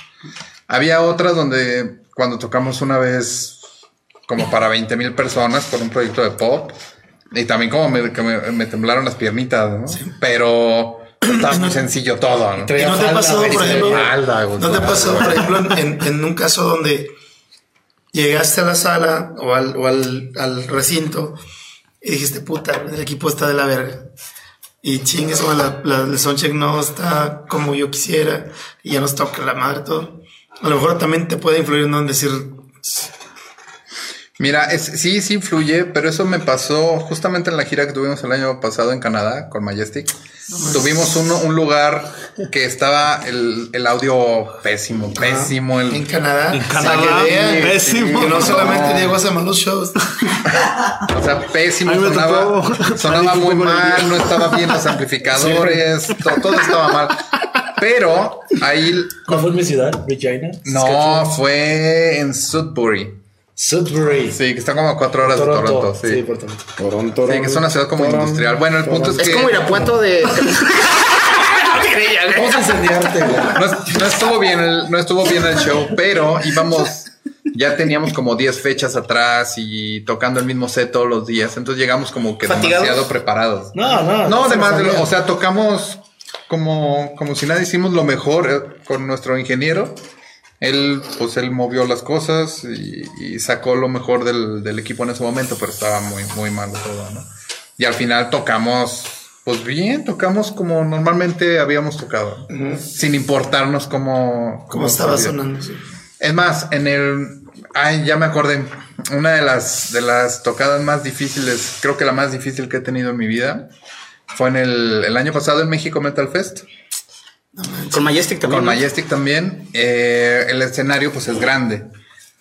Había otras donde cuando tocamos una vez como para 20 mil personas por un proyecto de pop y también como me, que me- me temblaron las piernitas, ¿no? Pero estaba muy sencillo todo, ¿no? ¿Y no te ha pasado, por ejemplo, no te ha pasado, por ejemplo, en, en un caso donde llegaste a la sala o al, o al, al recinto y dijiste, puta, el equipo está de la verga. Y chingues, o la, la, el soundcheck no está como yo quisiera y ya nos toca la madre todo. A lo mejor también te puede influir ¿no? en decir, Mira, es, sí, sí influye, pero eso me pasó justamente en la gira que tuvimos el año pasado en Canadá con Majestic. Tuvimos uno, un lugar que estaba el, el audio pésimo, pésimo. El, en Canadá, En Canadá, pésimo. que no solamente No. llegó a hacer malos shows. O sea, pésimo, sonaba, sonaba muy mal, no estaba bien los amplificadores, to- todo estaba mal. Pero ahí, ¿No fue en mi ciudad, Regina? no, fue en Sudbury. Sudbury. Sí, que está como a cuatro horas de Toronto, sí. Sí, por Toronto. Toronto. Sí, que es una ciudad como industrial. Bueno, el punto es que... Es como Irapuato de. Vamos a incendiarte, güey. no, no estuvo bien el, no estuvo bien el show, pero íbamos, ya teníamos como 10 fechas atrás y tocando el mismo set todos los días, entonces llegamos como que ¿Fatigados? demasiado preparados. No, no. No, además, de lo- sabía. o sea, tocamos como, como si nada hicimos lo mejor eh, con nuestro ingeniero. Él, pues él movió las cosas y, y sacó lo mejor del, del equipo en ese momento, pero estaba muy, muy malo todo, ¿no? Y al final tocamos, pues bien, tocamos como normalmente habíamos tocado, sin importarnos cómo, Como estaba sonando. sí. Es más, en el. Ay, ya me acordé. Una de las, de las tocadas más difíciles, creo que la más difícil que he tenido en mi vida, fue en el, el año pasado en México Metal Fest. Con Majestic también. Con. Majestic también. Eh, el escenario, pues es grande.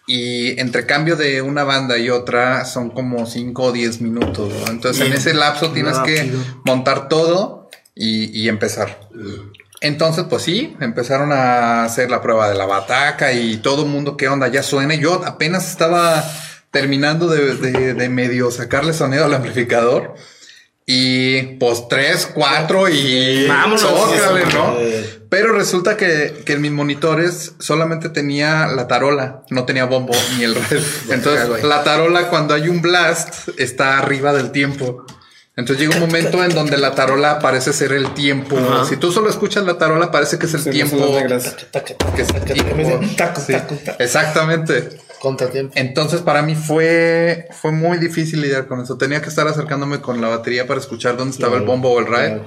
Y entre cambio de una banda y otra son como 5 o 10 minutos. ¿no? Entonces, en ese lapso tienes que montar todo y, y empezar. Entonces, pues sí, empezaron a hacer la prueba de la bataca y todo el mundo, ¿qué onda? Ya suena. Yo apenas estaba terminando de, de- de medio sacarle sonido al amplificador. Y pues tres, cuatro y Vámonos. tócale, ¿no? Pero resulta que, que en mis monitores solamente tenía la tarola, no tenía bombo ni el red. Entonces, la tarola cuando hay un blast está arriba del tiempo. Entonces llega un momento en donde la tarola parece ser el tiempo. Si tú solo escuchas la tarola, parece que es el tiempo. Exactamente. Contratiempo. Entonces para mí fue, fue muy difícil lidiar con eso. Tenía que estar acercándome con la batería para escuchar dónde estaba el bombo o el ride. Claro,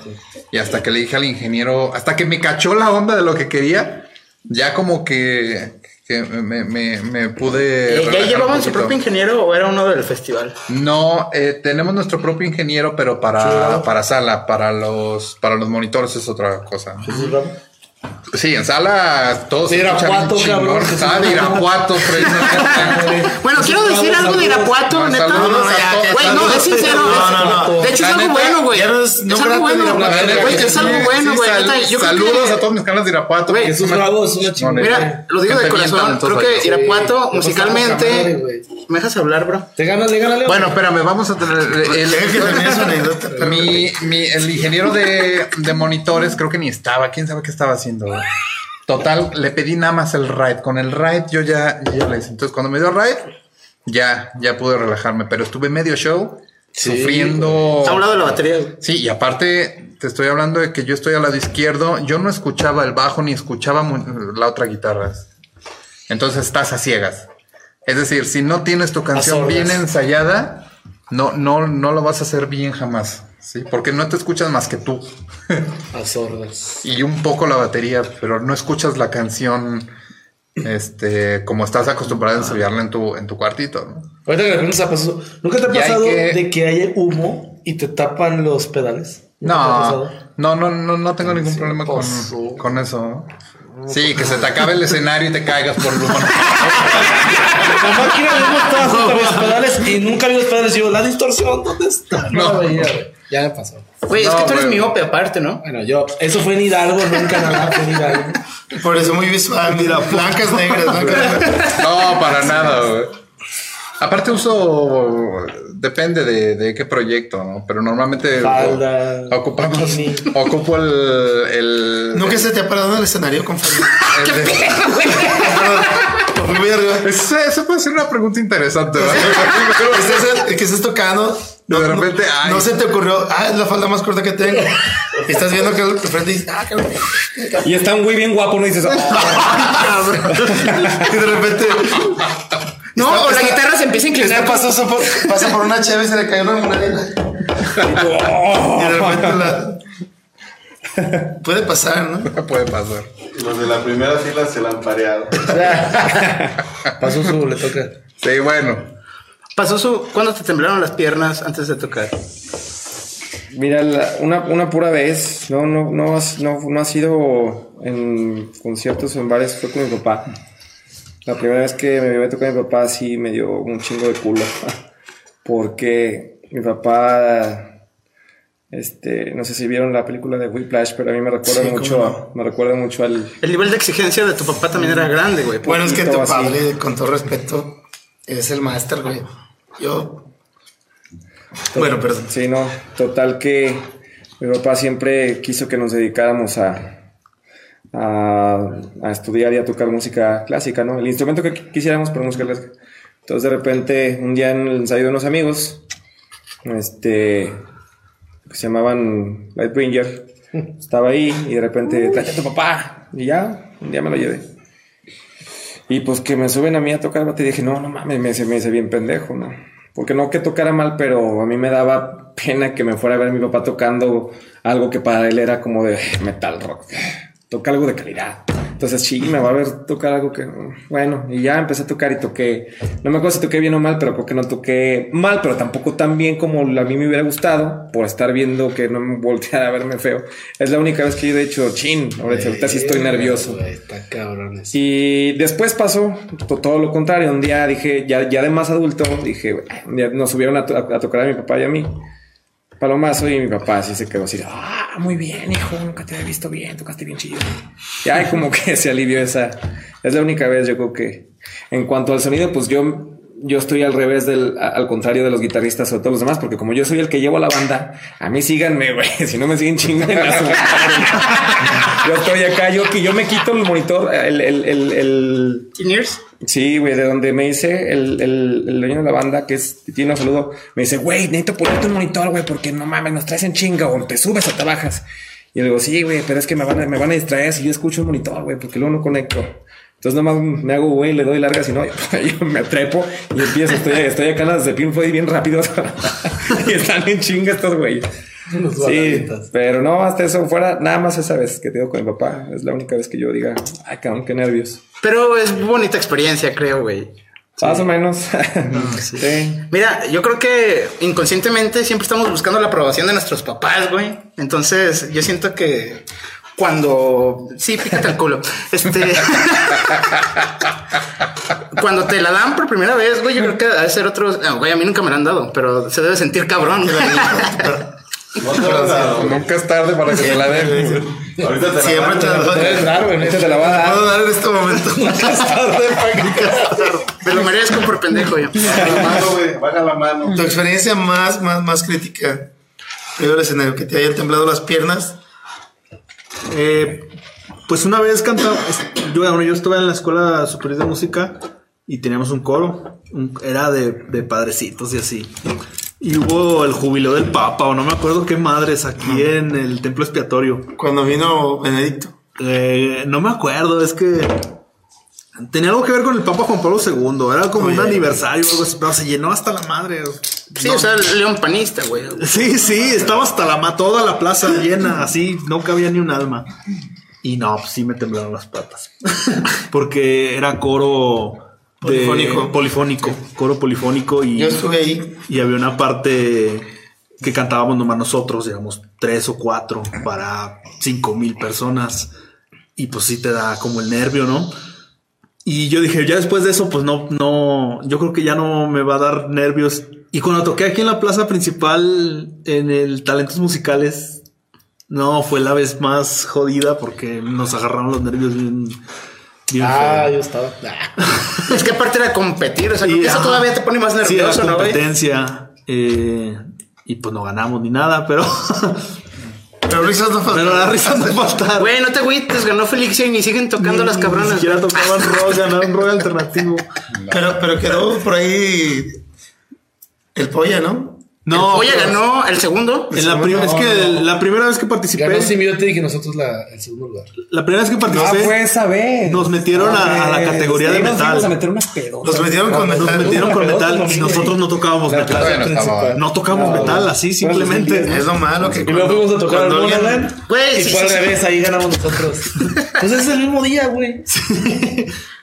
Y hasta que le dije al ingeniero, hasta que me cachó la onda de lo que quería, ya como que, que me, me- me pude... ¿Y relajar ¿Ya llevaban su propio ingeniero o era uno del festival? No, eh, tenemos nuestro propio ingeniero, pero para, para sala, para los, para los monitores es otra cosa. ¿Jesús Ramos? Sí, en sala todos De se escuchan Irapuato, cabrón. Ah, de Irapuato. Bueno, quiero decir algo de Irapuato, No, neta. Güey, no, es sincero. No, no, no. De hecho, es algo neta, bueno, güey. es- algo bueno. es algo bueno, sí, güey. Saludos a todos mis canales de Irapuato. Jesús Bravo es una. Mira, lo digo de corazón. Creo que Irapuato, musicalmente. ¿Me dejas hablar, bro? Te ganas, le ganas. Bueno, espérame, vamos a tener el, mi, mi- el ingeniero de, de monitores creo que ni estaba, quién sabe qué estaba haciendo. Total, le pedí nada más el ride. Con el ride yo ya, le hice. Entonces, cuando me dio ride, ya, ya pude relajarme. Pero estuve medio show sufriendo. A un lado de la batería. Sí, y aparte te estoy hablando de que yo estoy al lado izquierdo, yo no escuchaba el bajo ni escuchaba la otra guitarra. Entonces estás a ciegas. Es decir, si no tienes tu canción bien ensayada, no, no, no lo vas a hacer bien jamás. ¿Sí? Porque no te escuchas más que tú. A sordas. y un poco la batería, pero no escuchas la canción este, como estás acostumbrado a ensayarla en tu, en tu cuartito. ¿no? Ahorita que le preguntas a Paso, ¿nunca te ha pasado que- de que haya humo y te tapan los pedales? ¿Nunca te ha No, no, no, no, no tengo ningún problema con, con eso. Sí, que se te acabe el escenario y te caigas por el humo. La máquina de humo estaba los pedales y nunca vi los pedales. Y yo, la distorsión, ¿dónde está? No, güey. Ya me pasó. Güey, es No, que tú eres güey. miope aparte, ¿no? Bueno, yo, eso fue en Hidalgo, nunca nada, fue en Hidalgo. Por eso muy visual, mira, blancas, negras, blancas, negras. No, para nada, güey. Aparte uso, depende de, de qué proyecto, ¿no? Pero normalmente Falda, ocupamos, bikini. ocupo el, el, Nunca se te ha parado en el escenario con falda. el de- arriba. Eso, eso puede ser una pregunta interesante, ¿verdad? Que estés tocando. No, De repente, no, ay. no se te ocurrió, ah, es la falda más corta que tengo. Y estás viendo que el frente dice, ah, cabrón. Y está un güey bien guapo, no dices, "Ah". Y de repente. No, está- o la está- guitarra se empieza a inclinar. Está pasó, por, pasa por una cheve y se le cayó una moneda. Y de repente la. Puede pasar, ¿no? puede pasar. Los de la primera fila se la han pareado. Pasó su, le toca. Sí, bueno. Pasó su. ¿Cuándo te temblaron las piernas antes de tocar? Mira, la- una, una pura vez, no, no, no, has- no, no ha sido en conciertos o en bares, fue con mi papá. La primera vez que me a tocar mi papá sí me dio un chingo de culo. Porque mi papá, este, no sé si vieron la película de Whiplash, pero a mí me recuerda Sí, mucho, me recuerda mucho al, El nivel de exigencia de tu papá también era grande, güey. Bueno, es que tu así. padre, con todo respeto, es el máster, güey. Yo. Bueno, perdón. Sí, no, total que mi papá siempre quiso que nos dedicáramos a, a, a estudiar y a tocar música clásica, ¿no? El instrumento que qui- quisiéramos, pero música clásica. Entonces, de repente, un día en el ensayo de unos amigos, este, que se llamaban Lightbringer, estaba ahí y de repente, tráete a tu papá. Y ya, un día me lo llevé. Y pues que me suben a mí a tocar batería, dije, no, no mames, me hice, me bien pendejo, ¿no? Porque no que tocara mal, pero a mí me daba pena que me fuera a ver mi papá tocando algo que para él era como de metal rock. Toca algo de calidad. Entonces, sí, me va a ver tocar algo que, bueno, y ya empecé a tocar y toqué, no me acuerdo si toqué bien o mal, pero creo que no toqué mal, pero tampoco tan bien como a mí me hubiera gustado por estar viendo que no me volteara a verme feo. Es la única vez que yo he dicho, chin, ahorita, ahorita sí estoy nervioso. Está cabrón eso. Y después pasó to- todo lo contrario. Un día dije, ya, ya de más adulto, dije, nos subieron a, to- a tocar a mi papá y a mí. Palomazo y mi papá así se quedó así, ah, muy bien, hijo, nunca te había visto bien, tocaste bien chido. Y ay, como que se alivió esa. Es la única vez, yo creo que. En cuanto al sonido, pues yo, yo estoy al revés del, al contrario de los guitarristas o todos los demás, porque como yo soy el que llevo a la banda, a mí síganme, güey. Si no me siguen chingando, yo estoy acá, yo que yo me quito el monitor, el, el, el, el. Sí, güey, de donde me dice el, el, el dueño de la banda, que es Tino, saludo, me dice, güey, necesito ponerte un monitor, güey, porque no mames, nos traes en chinga, o te subes o te bajas. Y le digo, sí, güey, pero es que me van a, me van a distraer si yo escucho un monitor, güey, porque luego no conecto. Entonces nomás me hago, güey, le doy largas y no, yo me trepo y empiezo, estoy, estoy acá en las de Pin Floyd bien rápido. y están en chinga estos güeyes. Sí, pero no, hasta eso fuera, nada más esa vez que te digo con mi papá. Es la única vez que yo diga, ay, cabrón, qué nervios. Pero es bonita experiencia, creo, güey. Más o menos. sí. sí. Mira, yo creo que inconscientemente siempre estamos buscando la aprobación de nuestros papás, güey. Entonces, yo siento que cuando. Sí, pícate el culo. Este. cuando te la dan por primera vez, güey, yo creo que debe ser otro. güey, a mí nunca me la han dado, pero se debe sentir cabrón. Nunca es tarde para que te la den. Ahorita te la Siempre te la dar, güey. Ahorita te la va a dar. puedo dar en este momento. me lo merezco por pendejo yo. Baja la mano, güey. Baja la mano. Tu experiencia más, más, más crítica. Peor escenario, que te hayan temblado las piernas. Eh, pues una vez cantaba, yo, bueno, yo estuve en la escuela superior de música y teníamos un coro, un- era de, de padrecitos y así. Y hubo el jubileo del Papa, o no me acuerdo qué madres, aquí en el templo expiatorio. Cuando vino Benedicto. Eh, no me acuerdo, es que tenía algo que ver con el Papa Juan Pablo II, era como un aniversario o algo así, pero se llenó hasta la madre. Sí, o sea, el león panista, güey. Sí, sí, estaba hasta la ma- toda la plaza llena, así, no cabía ni un alma. Y no, pues sí me temblaron las patas. Porque era coro de- Polifónico. polifónico, coro polifónico y, Yo estuve ahí. y había una parte que cantábamos nomás nosotros, digamos, tres o cuatro para cinco mil personas. Y pues sí te da como el nervio, ¿no? Y yo dije, ya después de eso, pues no, no, yo creo que ya no me va a dar nervios. Y cuando toqué aquí en la plaza principal, en el Talentos Musicales, no, fue la vez más jodida porque nos agarraron los nervios bien, bien Ah, feo. yo estaba. Ah. Es que aparte era competir, o sea, eso todavía te pone más Sí, era nervioso, ¿no, güey? competencia. eh, y pues no ganamos ni nada, pero, Pero risas no faltan. pero las risas no faltaron. Güey, no te agüites, ganó Felixia y ni siguen tocando las Ni cabronas. siquiera tocaban rock, ganaron rock alternativo. Pero, pero quedó por ahí el polla, ¿no? No, Oye, ganó el segundo. En la es que la primera vez que participé, Ganó Symbiotic y nosotros la, el segundo lugar. la primera vez que Ah, participé, fue esa vez. nos metieron a, a la Pues, categoría de sí, nos metal. a meter unas. Los metieron con Nos metal. metieron con metal y nosotros no tocábamos La metal. No tocamos metal así simplemente. Es lo malo que Y luego fuimos a tocar al Monaland. Güey, Y sí, fue al sí, sí. revés, ahí ganamos nosotros. Pues es el mismo día, güey.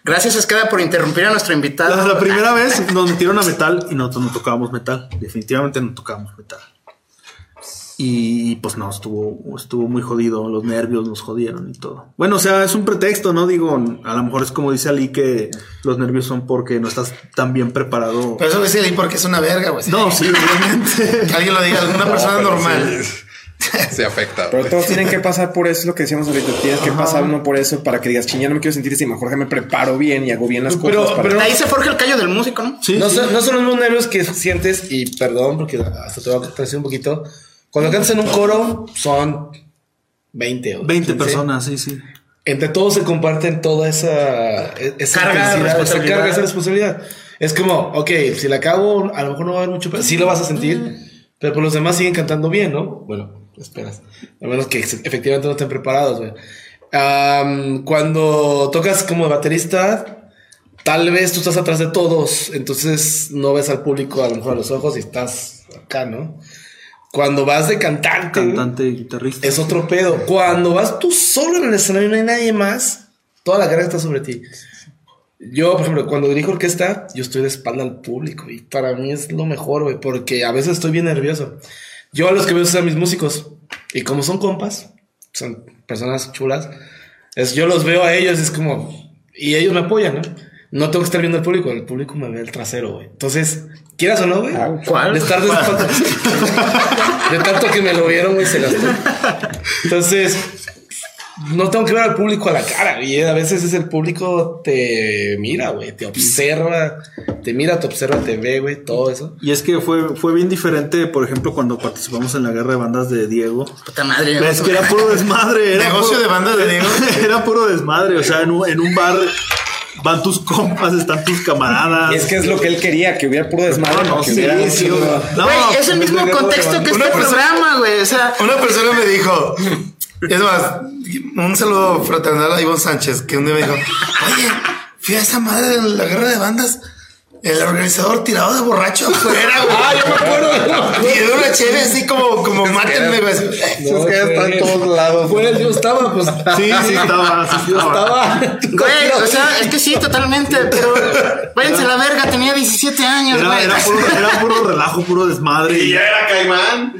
Gracias, Escada, por interrumpir a nuestro invitado. La, la primera vez nos metieron a metal y nosotros no tocábamos metal. Definitivamente no tocábamos metal. Y pues no, estuvo, estuvo muy jodido. Los nervios nos jodieron y todo. Bueno, o sea, es un pretexto, ¿no? Digo, a lo mejor es como dice Ali que los nervios son porque no estás tan bien preparado. Pero eso dice ahí porque es una verga, güey. No, sí, obviamente. Que alguien lo diga, alguna persona normal. Se afecta. Pero todos tienen que pasar por eso, es lo que decíamos ahorita. Tienes que pasar uno por eso para que digas, ching, ya no me quiero sentir así. Mejor que me preparo bien y hago bien las Pero- cosas. para- pero- Ahí se forja el callo del músico, ¿no? Sí, no, sí. son, no son los mismos nervios que sientes, y perdón, porque hasta te voy a contradecir un poquito. Cuando cantas en un coro, son 20 o 20 15. personas, sí, sí. Entre todos se comparten toda esa, esa Carga, esa responsabilidad. carga, esa responsabilidad. Es como, ok, si la cago, a lo mejor no va a haber mucho, pero sí lo vas a sentir, pero por los demás siguen cantando bien, ¿no? Bueno, esperas. A menos que efectivamente no estén preparados, güey. Am, cuando tocas como baterista, tal vez tú estás atrás de todos, entonces no ves al público a lo mejor a los ojos y estás acá, ¿no? Cuando vas de cantante, Cantante y guitarrista. es otro pedo. Cuando vas tú solo en el escenario y no hay nadie más, toda la carga está sobre ti. Yo, por ejemplo, cuando dirijo orquesta, yo estoy de espalda al público y para mí es lo mejor, güey, porque a veces estoy bien nervioso. Yo a los que veo son a mis músicos y como son compas, son personas chulas, es, yo los veo a ellos, es como, y ellos me apoyan, ¿no? No tengo que estar viendo al público, el público me ve el trasero, güey. Entonces, quieras o no, güey. ¿Cuál? De estar de espalda. de tanto que me lo vieron, güey, se gastó. Entonces, no tengo que ver al público a la cara, y a veces es el público te mira, güey, te observa, te mira, te observa, te ve, güey, todo eso. Y es que fue, fue bien diferente, por ejemplo, cuando participamos en la guerra de bandas de Diego. Puta madre. ¿no? Es que era puro desmadre. Era Negocio puro- de bandas de Diego. Era puro desmadre. O sea, en un, en un bar van tus compas, están tus camaradas. Y es que es lo que él quería, que hubiera puro desmadre. No, no, sí, hubiera- sí, no, es el mismo contexto que este persona- programa, güey. O sea, Una persona me dijo, es más, un saludo fraternal a Ivonne Sánchez, que un día me dijo, oye, fui a esa madre de la guerra de bandas El organizador tirado de borracho afuera, güey. Ah, yo me acuerdo. Y de una chévere así como, como mátenme, güey. es que está en todos lados. Fue, yo estaba, pues. Sí, sí estaba. Sí Yo estaba. Güey, o sea, es que sí, totalmente, pero váyanse a la verga, tenía 17 años, Era, güey. era, puro, era puro relajo, puro desmadre. Y ya era Caimán.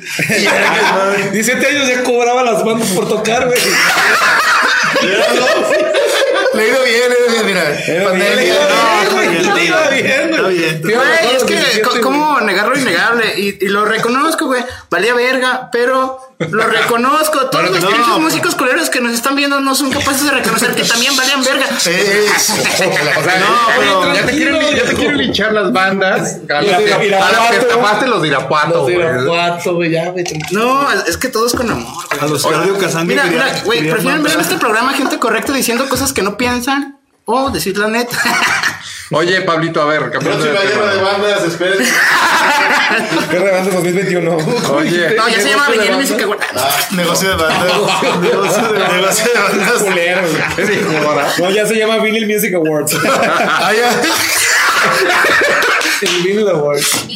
17 años ya cobraba las bandas por tocar, güey. Ido bien, le ha ido bien, mira. Pandemia. No, está bien, Iba bien, Está güey. bien. Güey, mejor es que, 17, co- güey. ¿cómo negar lo innegable? Y, y lo reconozco, güey. Valía verga, pero lo reconozco. Todos los no, pinches músicos culeros que nos están viendo no son capaces de reconocer que también valían verga. Eso. O sea, pero- ya, te quieren, ya te quieren linchar las bandas. A las que, tapaste los Irapuato, güey. Irapuato, güey, ya, güey. tranquilo. No, es que todo es con amor. A los cardio Kazangue Mira, güey, prefieren ver en este programa gente correcta diciendo cosas que no piensan o decir la neta. Oye, Pablito, a ver, cambiando de Próxima guerra de bandas, esperen. ¿Qué revanza 2021? Oye, No, ya se llama Miguel Music Award. Negocio de bandas. Negocio de, negocio de bandas. ¿qué dijo ahora? No, ya se llama Vinyl Music Awards. Ah, ya. El Vinyl Awards.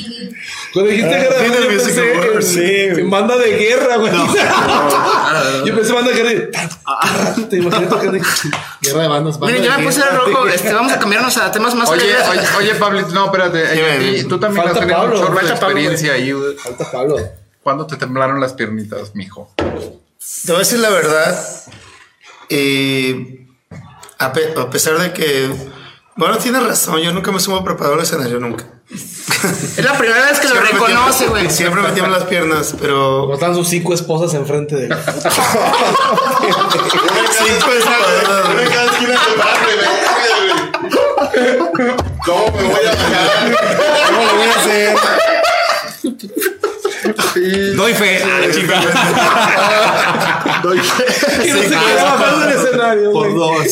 Cuando dijiste guerra de yo pensé en- sí, güey. en banda de guerra, güey. Yo pensé banda de guerra. Te imaginé tocando guerra de bandas. banda Miren, ya de me puse guerra. rojo. Este, vamos a cambiarnos a temas más Oye, oye, oye, Pablito, no, espérate. Y tú también has tenido un Pablo, chorro de Pablo, experiencia ahí, güey. Falta Pablo. ¿Cuándo te temblaron las piernitas, mijo? Te voy a decir la verdad. eh, a, pe- a pesar de que. Bueno, tienes razón. Yo nunca me sumo preparado al escenario, nunca. Es la primera vez que lo Siempre reconoce, güey. Siempre me tiemblan las piernas, pero. Como están sus cinco esposas enfrente de él. Barrio, güey. ¿Cómo me voy a bajar? ¿Cómo lo voy a hacer? Doy fe. Ah, chica. Y no se quedó del escenario, Por dos.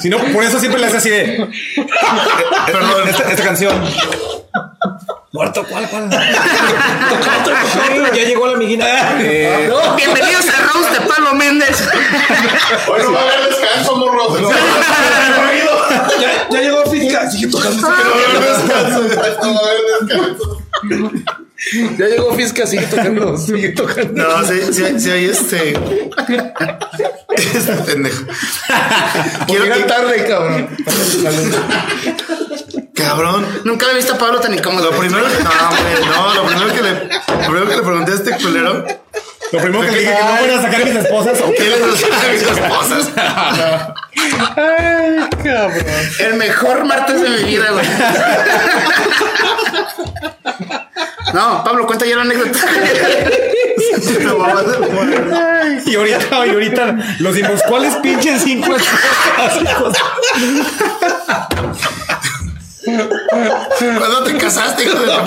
Si no, por eso siempre le hace así de. Perdón. Esta, esta canción. Muerto, ¿cuál, cuál? ya llegó la amiguina. Eh, Bienvenidos al roast de Pablo Méndez. Hoy no va a haber descanso, morro. Ya, ya llegó Fisca. Sigue tocando. No va a haber descanso. No va a haber descanso. Ya llegó Fisca. Sigue tocando. Sigue tocando. No, sí, sí, sí hay este. Este pendejo. Quiero que. tarde, cabrón. Cabrón. Nunca había visto a Pablo tan incómodo. Lo güey. primero que. No, hombre, no, lo primero que le. Lo primero que le pregunté a este culero. lo primero que le dije que no voy a sacar a mis esposas. ¿o ¿Qué qué? le gusta a mis esposas? El mejor martes de mi vida, güey. No, Pablo, cuenta ya la anécdota. Y ahorita, y ahorita los dimos. ¿Cuáles pinches cinco? ¿Cuándo te casaste, hijo de la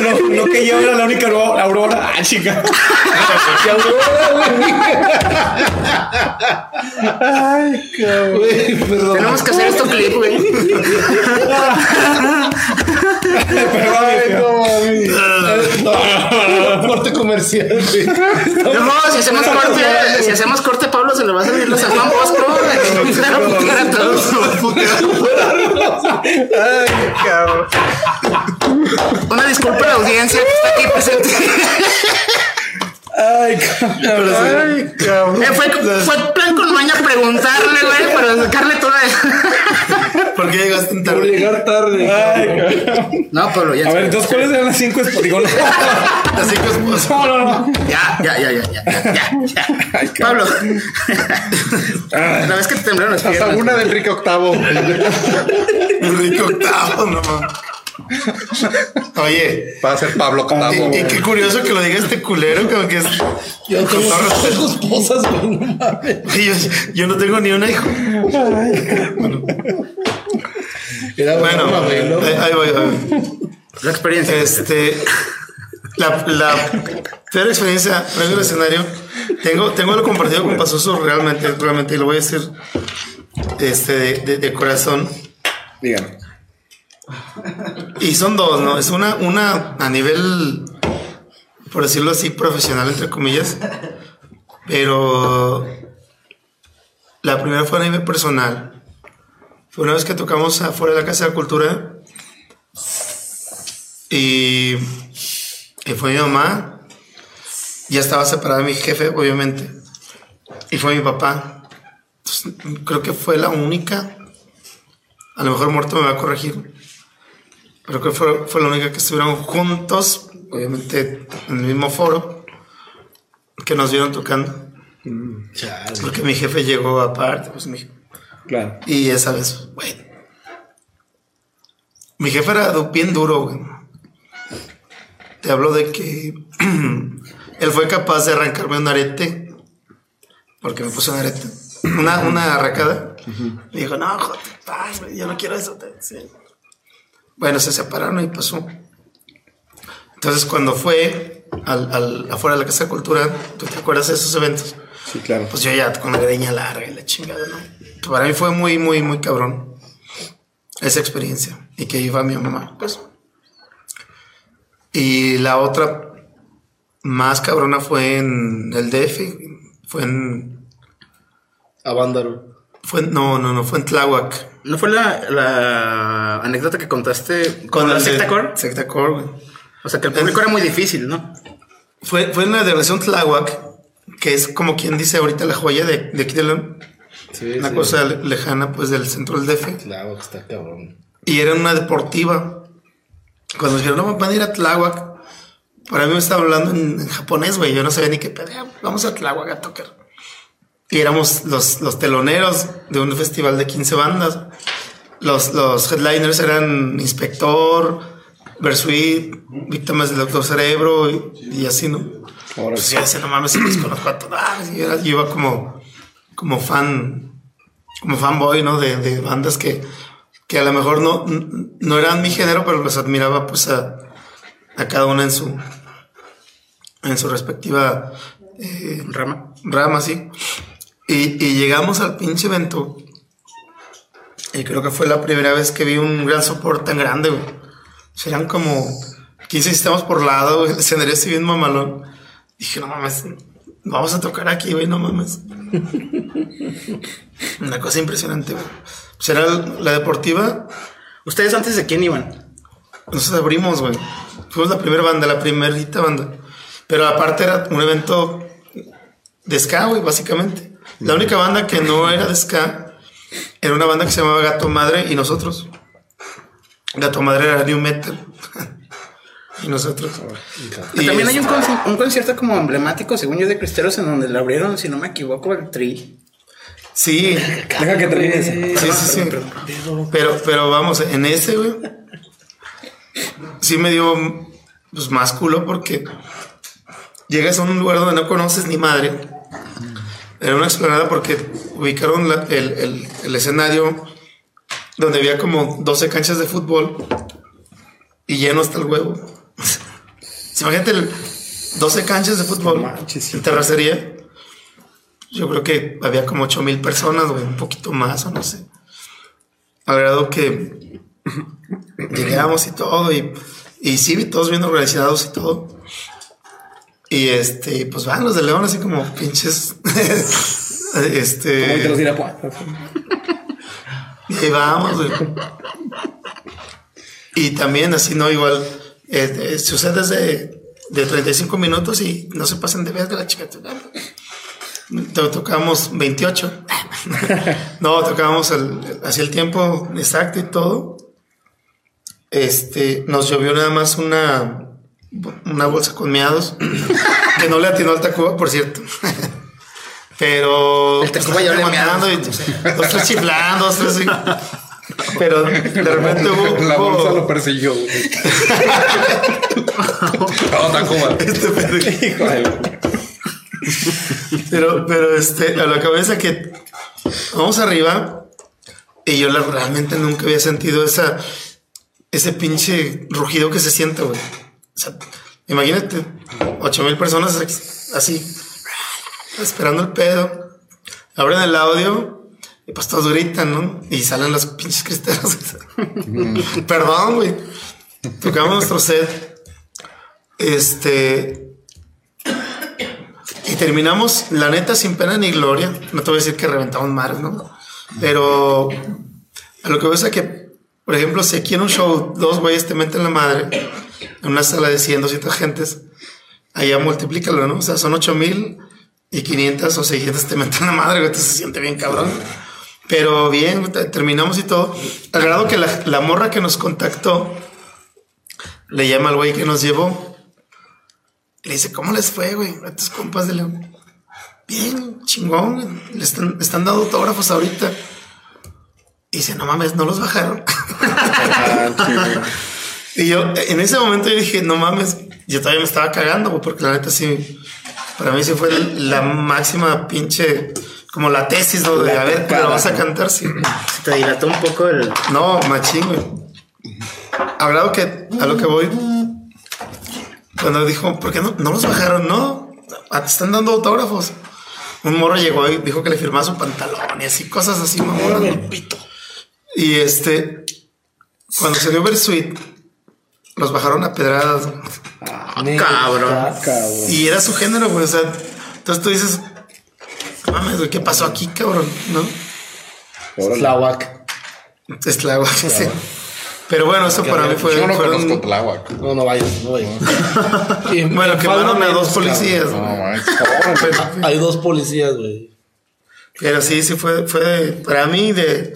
No, no que yo era la única Aurora. Ah, chica. Y Aurora, güey. Güey, perdón. Tenemos que hacer esto clip, güey. Ay, no, mami. Corte comercial. No, si hacemos corte, si hacemos corte, Pablo se le va a salir los a Juan Bosco. güey. Se va a putear a todos. Una disculpa a la audiencia que está aquí presente. Ay, cabrón. Eh, fue, fue plan con maña preguntarle, güey, para sacarle toda. ¿Por qué llegaste tan Por tarde? llegar tarde. Ay, cabrón. No, Pablo, ya. A ver, entonces, ¿cuáles eran las cinco esposas? Las cinco esposas. No, no, no. Ya, ya, ya, ya, ya, ya, ya. Pablo. La vez que te temblaron las Hasta piernas. una de Enrique Octavo. Enrique Octavo, no mames. Oye, Va a ser Pablo Octavo. y, y qué curioso que lo diga este culero, como que es. Yo con tengo esposas, güey. No mames. Yo, yo no tengo ni una hijo. Era Bueno, ahí, ahí voy, ahí. La experiencia. Este. La, la peor experiencia previo al escenario. Tengo, tengo algo compartido con Pasoso realmente, realmente, y lo voy a decir este, de, de- de corazón. Dígame. Y son dos, ¿no? Es una, una a nivel, por decirlo así, profesional, entre comillas. Pero la primera fue a nivel personal. Fue una vez que tocamos afuera de la Casa de la Cultura. Y, fue mi mamá. Ya estaba separada de mi jefe, obviamente. Y fue mi papá. Creo que fue la única. A lo mejor muerto me va a corregir. Pero creo que fue, fue la única que estuvieron juntos, obviamente en el mismo foro, que nos vieron tocando. Porque mi jefe llegó aparte, pues mi Claro. y esa vez, güey. Mi jefe era bien duro, güey. Te hablo de que él fue capaz de arrancarme un arete. Porque me puso un arete. Una, una arracada. Y dijo, no, joder, yo no quiero eso. te- sí". Bueno, se separaron y pasó. Entonces, cuando fue al, al- afuera de la Casa de Cultura, ¿tú te acuerdas de esos eventos? Sí, claro. Pues yo ya con la greña larga y la chingada, ¿no? Para mí fue muy, muy, muy cabrón esa experiencia. Y que iba mi mamá, pues. Y la otra más cabrona fue en el DF. Fue en. Avándaro. Fue no, no, no, fue en Tláhuac. ¿No fue la, la anécdota que contaste con, la el secta core? Secta Core, güey. O sea, que el público era muy difícil, ¿no? Fue, fue en la delegación Tláhuac, que es como quien dice ahorita la joya de, de aquí de León. Sí, Una sí. cosa le- lejana, pues, del centro del DF. Que está cabrón. Y era una deportiva. Cuando dijeron, no, van a ir a Tláhuac. Para mí me estaba hablando en, en japonés, güey. Yo no sabía ni qué pedo. Vamos a Tláhuac a tocar. Y éramos los, los teloneros de un festival de 15 bandas. Los, los headliners eran Inspector, Versuit, Víctimas del Doctor Cerebro y, y así, ¿no? Pues yo decía, no mames, los conozco a todos. Y era- yo iba como, como fan, como fanboy, ¿no? De, de bandas que, que a lo mejor no, no eran mi género, pero los admiraba pues a, a cada una en su, en su respectiva eh, Rama. rama, sí. Y, y llegamos al pinche evento. Y creo que fue la primera vez que vi un gran soporte tan grande, güey. Serán como 15 sistemas por lado, güey. El escenario así bien mamalón. Dije, no mames, vamos a tocar aquí, güey, no mames. Una cosa impresionante, güey. Pues era la deportiva. ¿Ustedes antes de quién iban? Nosotros abrimos, güey. Fuimos la primera banda, la primerita banda. Pero aparte era un evento de ska, güey, básicamente. La única banda que no era de ska era una banda que se llamaba Gato Madre y nosotros. Gato Madre era New Metal. y nosotros. Y También hay un, conci- un concierto como emblemático, según yo, de Cristeros, en donde le abrieron, si no me equivoco, el Tri. Sí. Deja que termine ese. Sí, sí, sí. Pero, pero vamos, en ese, güey. Sí me dio pues, más culo porque llegas a un lugar donde no conoces ni madre. Era una explanada porque ubicaron la- el, el- el escenario donde había como 12 canchas de fútbol y lleno hasta el huevo. Imagínate el 12 canchas de fútbol en terracería. Yo creo que había como 8 mil personas, güey, un poquito más o no sé. Al grado que llegamos y todo, y, y sí, todos bien organizados y todo. Y este, pues van los de León así como pinches. este. Como los. Y ahí vamos, güey. Y también así, ¿no? Igual, eh, eh, usa desde de 35 minutos y no se pasen de verga la chica. To- Tocamos 28. no, tocábamos el, hacia el tiempo exacto y todo. Este, nos llovió nada más una, una bolsa con meados, que no le atinó al Tacuba, por cierto. Pero. El Tacuba ya y dos, tres chiflando, dos, tres. Pero de repente hubo. La hubo- bolsa lo persiguió. No, Tacuba. Pero, pero este, a la cabeza que vamos arriba y yo la- realmente nunca había sentido esa, ese pinche rugido que se siente, güey. O sea, imagínate, ocho mil personas así, esperando el pedo, abren el audio y pues todos gritan, ¿no? Y salen los pinches cristeros. Perdón, güey. Tocamos nuestro set. Este, y terminamos, la neta, sin pena ni gloria. No te voy a decir que reventamos mares, ¿no? Pero A lo que ves es que, por ejemplo, si aquí en un show dos güeyes te meten la madre en una sala de 100, 200 gentes, allá multiplícalo, ¿no? O sea, son 8000 y 500 o 600 te meten la madre, güey, se siente bien cabrón. Pero bien, te- terminamos y todo. Al grado que la, la morra que nos contactó le llama al güey que nos llevó. Le dice, ¿cómo les fue, güey? A tus compas de León. Bien, chingón. Le están, están dando autógrafos ahorita. Y dice, no mames, no los bajaron. y yo, en ese momento yo dije, no mames, yo todavía me estaba cagando, güey, porque la neta sí, para mí sí fue la máxima pinche, como la tesis, ¿no? De, a ver, ¿pero vas a cantar? Sí. Se te dilató un poco el. No, machín, güey. A grado que, a lo que voy, cuando dijo, ¿por qué no, no los bajaron? No, ah, te están dando autógrafos. Un morro llegó y dijo que le firmaba su pantalón y así, cosas así, mamón. Y este, cuando salió Versuit, los bajaron a pedradas. Cabrón. Y era su género, güey. O sea, entonces tú dices, "No mames, güey, ¿qué pasó aquí, cabrón? ¿No? Tláhuac. Es Tláhuac, sí. Pero bueno, eso para mí fue. Yo no fueron- conozco Tláhuac. No, no vayas, no vayas. Y Bueno, me quemaron a dos policías. No. Pero- Hay dos policías, güey. Pero sí, sí fue, fue de- para mí de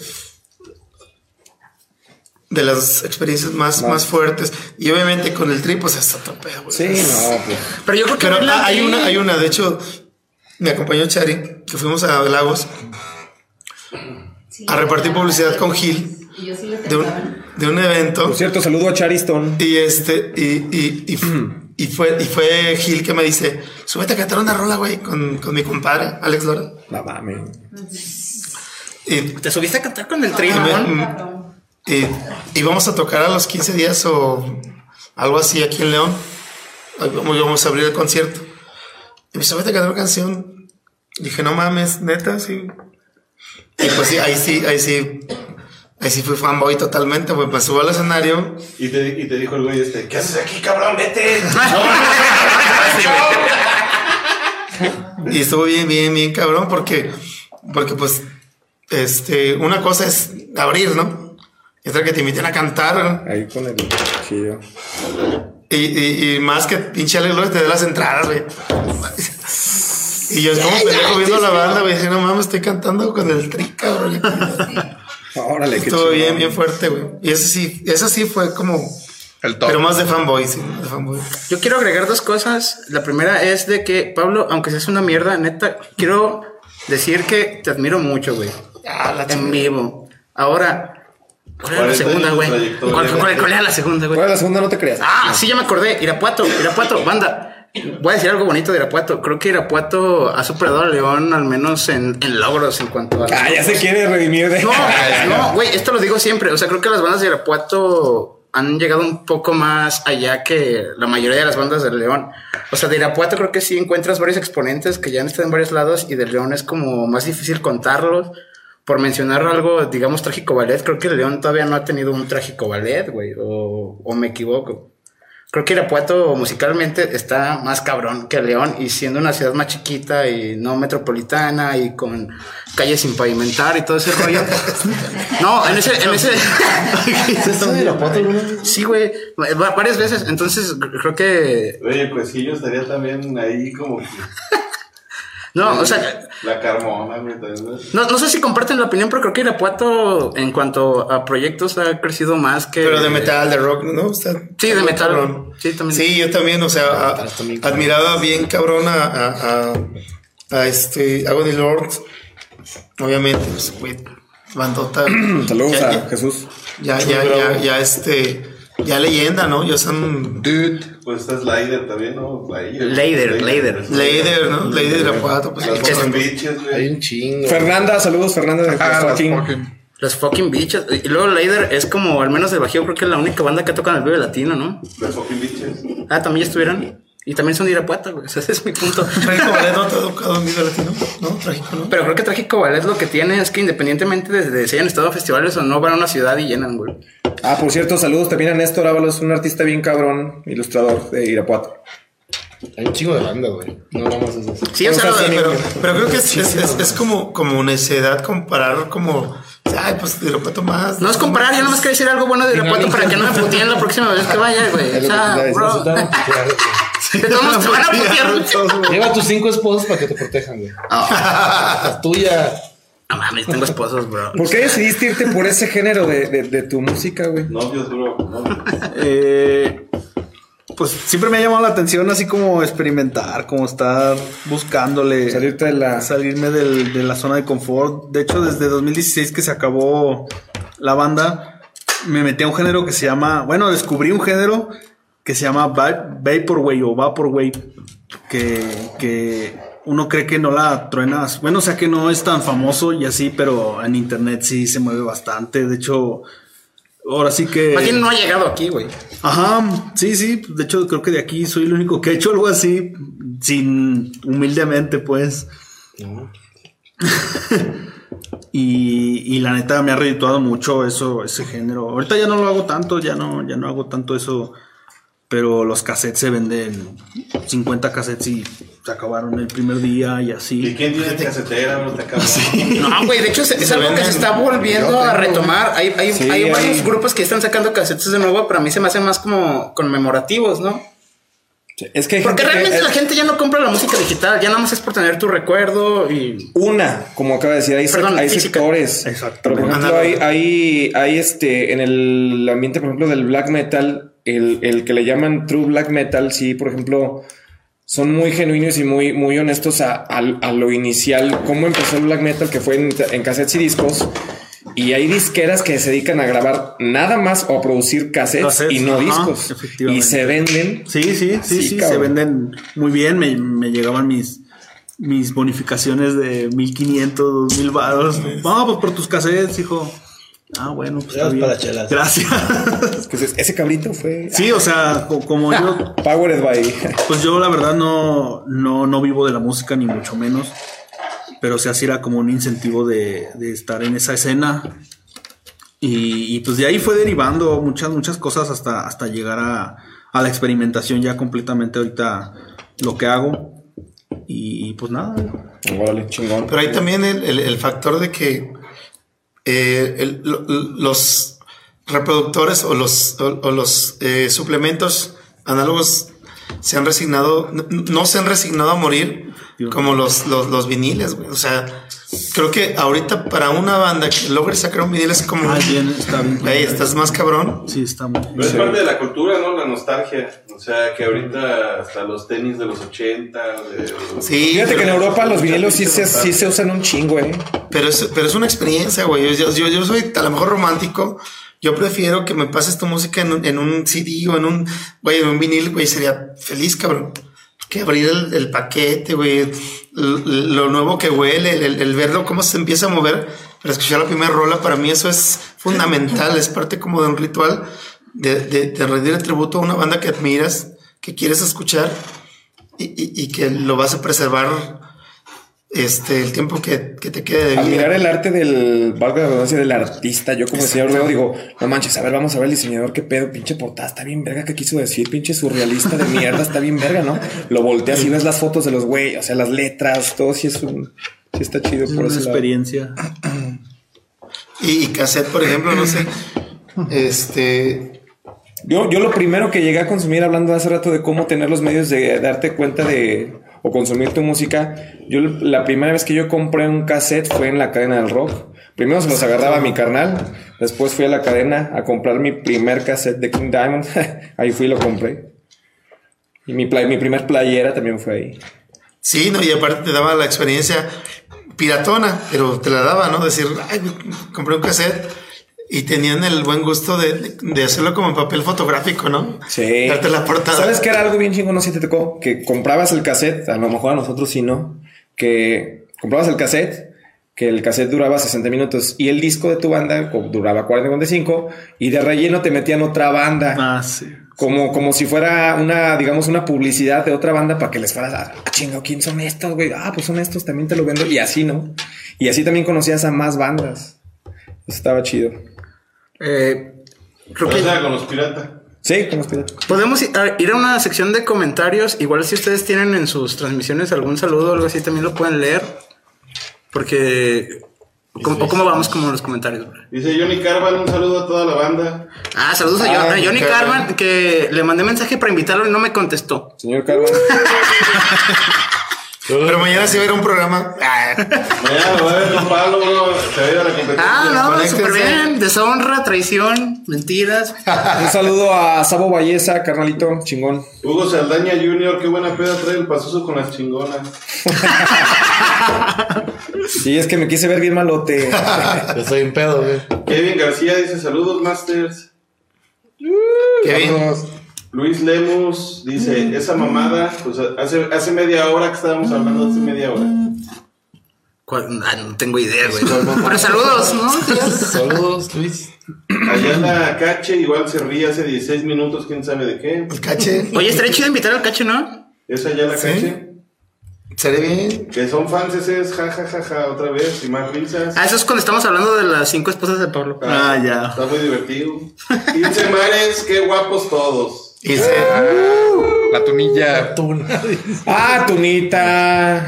de las experiencias más, más fuertes. Y obviamente con el tri, pues es otro pedo, güey. Sí, no, pues. Pero yo creo que. Pero hay una, hay una, de hecho, me acompañó Chari, que fuimos a Lagos a repartir publicidad con Gil Y yo sí le de un, de un evento. Por cierto, saludo a Chariston. Y este, y, y, y, y fue, y fue Gil que me dice, súbete a cantar una rola, güey, con, con mi compadre, Alex Lora. No mames. Y Te subiste a cantar con el tri? Y, y vamos a tocar a los 15 días o algo así aquí en León. Vamos, a abrir el concierto. Y me dice, vete a cantar una canción. Dije, no mames, neta, sí. Y pues sí, ahí sí, ahí sí. Ahí sí fui fanboy totalmente, pues me subo al escenario. Y te, y te dijo el güey este, ¿qué haces aquí, cabrón? Vete. Y estuvo bien, bien, bien cabrón, porque, porque pues, este, una cosa es abrir, ¿no? Que te inviten a cantar. Ahí con el chillo. Y, y, y más que pinche Alex López te dé las entradas, güey. Y yo como pendejo viendo la banda, güey. Dije, no mames, estoy cantando con el tri, cabrón. Órale, qué Estuvo bien, bien fuerte, güey. Y ese sí, ese sí fue como. El top. Pero más de fanboy, sí, de fanboy. Yo quiero agregar dos cosas. La primera es de que, Pablo, aunque seas una mierda, neta, quiero decir que te admiro mucho, güey. Ah, la En vivo. Ahora, ¿cuál era la 40 segunda, güey? ¿Cuál, cuál- cuál era la segunda, güey? ¿Cuál es la segunda? No te creas. Ah, sí, ya me acordé. Irapuato, Irapuato, banda. Voy a decir algo bonito de Irapuato. Creo que Irapuato ha superado a León, al menos en, en logros en cuanto a. Ah, ya se quiere redimir de. No, no, güey, esto lo digo siempre. O sea, creo que las bandas de Irapuato han llegado un poco más allá que la mayoría de las bandas de León. O sea, de Irapuato creo que sí encuentras varios exponentes que ya han estado en varios lados y de León es como más difícil contarlos. Por mencionar algo, digamos, trágico ballet, creo que León todavía no ha tenido un trágico ballet, güey, o, o me equivoco. Creo que Irapuato musicalmente está más cabrón que León y siendo una ciudad más chiquita y no metropolitana y con calles sin pavimentar y todo ese rollo. No, en ese, en ese. Sí, güey, va- varias veces. Entonces creo que Oye, el Cuesillo estaría también ahí como que no, o sea, la Carmona, ¿no? no, sé si comparten la opinión, pero creo que Irapuato en cuanto a proyectos ha crecido más que. Pero de metal, de rock, ¿no? O sea, Sí, de metal. cabrón. Sí, también. Sí, yo también, o sea, a- admiraba bien cabrón a, a, a, a este Agony Lord. Obviamente, pues, güey, bandota. Saludos Ya, a ya. Jesús. Ya, ya, ya, ya, este, ya leyenda, ¿no? Ya son Dude. Pues está Slider también, ¿no? Slider. Leider, Leider. ¿no? Leider de Irapuato, pues. Las fucking bitches, güey. Hay un chingo. Fernanda, saludos, Fernanda de Ah, las fucking. Los fucking bitches. Y luego Leider es como, al menos de Bajío, creo que es la única banda que toca en el Vive Latino, ¿no? Las fucking bitches. Ah, también ya estuvieron. Y también son de Irapuato, güey. O sea, ese es mi punto. Trágico Ballet no te ha educado en Viva Latino, ¿no? Trágico, ¿no? Pero creo que Trágico Ballet lo que tiene es que independientemente de, de si hayan estado a festivales o no, van a una ciudad y llenan, güey. Ah, por cierto, saludos también a Néstor Ábalos, un artista bien cabrón, ilustrador de Irapuato. Hay un chingo de banda, güey. No vamos a eso. Sí, o sea, Pero, pero, pero creo que es, es, es- es como, como necedad comparar como, ay, pues de Irapuato más. No es comparar, yo nomás quería decir algo bueno de Irapuato para que no me puteen la próxima vez que vaya, güey. O sea, bro. Te van a putear. Lleva a tus cinco esposos para que te protejan, güey. La tuya. No mames, tengo esposos, bro. ¿Por qué decidiste irte por ese género de, de, de tu música, güey? Novios, bro. novios. Eh, pues siempre me ha llamado la atención así como experimentar, como estar buscándole. Salirte de la- Salirme del- de la zona de confort. De hecho, desde 2016 que se acabó la banda, me metí a un género que se llama... Bueno, descubrí un género que se llama Va- Vaporwave o Vaporwave. Que, que uno cree que no la truenas. Bueno, o sea que no es tan famoso y así, pero en internet sí se mueve bastante. De hecho... Ahora sí que... Más bien no ha llegado aquí, güey. Ajá, sí, sí. De hecho, creo que de aquí soy el único que ha hecho algo así, sin humildemente, pues. y, y la neta me ha redituado mucho eso, ese género. Ahorita ya no lo hago tanto, ya no, ya no hago tanto eso. Pero los cassettes se venden 50 cassettes y se acabaron el primer día y ¿Y así. quién tiene casetera, bro? Te acabo. No, güey, de hecho es, es algo que se está volviendo a retomar. Hay, hay, Sí, hay varios hay- grupos que están sacando casetes de nuevo, pero a mí se me hacen más como conmemorativos, ¿no? Es que Porque que- realmente la gente ya no compra la música digital, ya nada más es por tener tu recuerdo y... Una, como acaba de decir, hay, Perdón, hay sectores. Exactamente. Pero por ejemplo, hay, hay, hay este, en el ambiente, por ejemplo, del black metal, el, el que le llaman true black metal, sí, por ejemplo, son muy genuinos y muy, muy honestos a, a- a lo inicial, cómo empezó el black metal, que fue en, en cassettes y discos. Y hay disqueras que se dedican a grabar nada más o a producir cassettes, Cassettes, y no ajá, discos. Y se venden. Sí, sí, sí, Sí, se venden muy bien. Me, me llegaban mis, mis bonificaciones de 1500, 2000 varos. Vamos pues por tus cassettes, hijo. Ah, bueno, pues está Gracias bien. para chelas. Gracias. Que ese- ese cabrito fue sí, o sea, co- como yo, Powered by. pues yo la verdad no, no, no vivo de la música ni mucho menos. Pero o sea, sí era como un incentivo de, de estar en esa escena. Y, y, pues de ahí fue derivando muchas, muchas cosas hasta, hasta llegar a, a la experimentación ya completamente ahorita lo que hago. Y, y, pues nada. Órale, chingón. Pero hay también el, el- el factor de que eh, el- lo- los reproductores o los, o, o los eh, suplementos análogos se han resignado, no, no se han resignado a morir como los, los, los viniles, güey. O sea, creo que ahorita para una banda que logre sacar un vinil es como, Ah, bien, está bien. güey, estás más cabrón. Sí, está muy Pero es parte de la cultura, ¿no? La nostalgia. O sea, que ahorita hasta los tenis de los 80. De... Sí, Fíjate que en Europa los vinilos sí se, sí se usan un chingo, eh. Pero es, pero es una experiencia, güey. Yo, yo, yo soy a lo mejor romántico. Yo prefiero que me pases tu música en un, en un CD o en un, güey, en un vinil, güey. Sería feliz, cabrón. Que abrir el, paquete, güey. Lo nuevo que huele, el, el verlo cómo se empieza a mover. Para escuchar la primera rola, para mí eso es fundamental. es parte como de un ritual de rendir el tributo a una banda que admiras, que quieres escuchar y, y, y que lo vas a preservar este, el tiempo que, que te quede de vida. Admirar el arte del, valga la redundancia, del artista. Yo como diseñador luego digo, no manches, a ver, vamos a ver el diseñador, qué pedo, pinche portada, está bien verga, ¿qué quiso decir? Pinche surrealista de mierda, está bien verga, ¿no? Lo volteas y ves las fotos de los güey, o sea, las letras, todo sí es un, sí está chido Es por una ese lado. experiencia. Y, y cassette, por ejemplo, no sé. Este. Yo, yo lo primero que llegué a consumir, hablando hace rato de cómo tener los medios de darte cuenta de o consumir tu música, yo la primera vez que yo compré un cassette fue en la cadena del rock. Primero se los agarraba a mi carnal, después fui a la cadena a comprar mi primer cassette de King Diamond, ahí fui y lo compré. Y mi, mi primer playera también fue ahí. Sí, no, y aparte te daba la experiencia piratona, pero te la daba, ¿no? Decir, ay, compré un cassette y tenían el buen gusto de, de- hacerlo como en papel fotográfico, ¿no? Sí. Darte la portada. ¿Sabes qué era algo bien chingón? No sé si te tocó. Que comprabas el cassette, a lo mejor a nosotros sí no. Que comprabas el cassette, que el cassette duraba 60 minutos y el disco de tu banda duraba 45 y de relleno te metían otra banda. Ah, sí. Como, como si fuera una, digamos, una publicidad de otra banda para que les fueras a, ah, chinga, ¿quién son estos, güey? Ah, pues son estos, también te lo vendo. Y así, ¿no? Y así también conocías a más bandas. Eso estaba chido. Eh, creo O que sea, con los piratas. Sí, como piratas. podemos ir a, una sección de comentarios. Igual si ustedes tienen en sus transmisiones algún saludo o algo así, también lo pueden leer. Porque ¿Cómo, o cómo vamos con los comentarios? bro? Dice Johnny Carvan, un saludo a toda la banda. Ah, saludos a, Ah, a Johnny. Carvan, que le mandé mensaje para invitarlo y no me contestó. Señor Carvan. Pero mañana se va a ir a un programa. Mañana lo va a ver con Pablo, bro. Se va a ir a la competencia. Ah, no, súper bien. Deshonra, traición, mentiras. Un saludo a Sabo Valleza, carnalito, chingón. Hugo Saldaña Jr., qué buena peda trae el pasoso con las chingonas. Sí, es que me quise ver bien malote. Yo soy un pedo, güey. Kevin García dice saludos, Masters. Kevin. Saludos. Luis Lemus dice, esa mamada, pues hace, hace media hora que estábamos hablando, hace media hora. Ah, no tengo idea, güey. Pero saludos, ¿no? Saludos, Luis. Allá la Cache igual se ríe hace 16 minutos, quién sabe de qué. El cache. Oye, estaría chido invitar al cacho, ¿no? Es allá la ¿Sí? Cache. Seré bien. Que son fans es ja ja ja ja otra vez y más risas. Ah, eso es cuando estamos hablando de las cinco esposas de Pablo. Ah, ya. Está muy divertido. 15 mares, qué guapos todos. Y se- La tunilla. Ah, Tunita.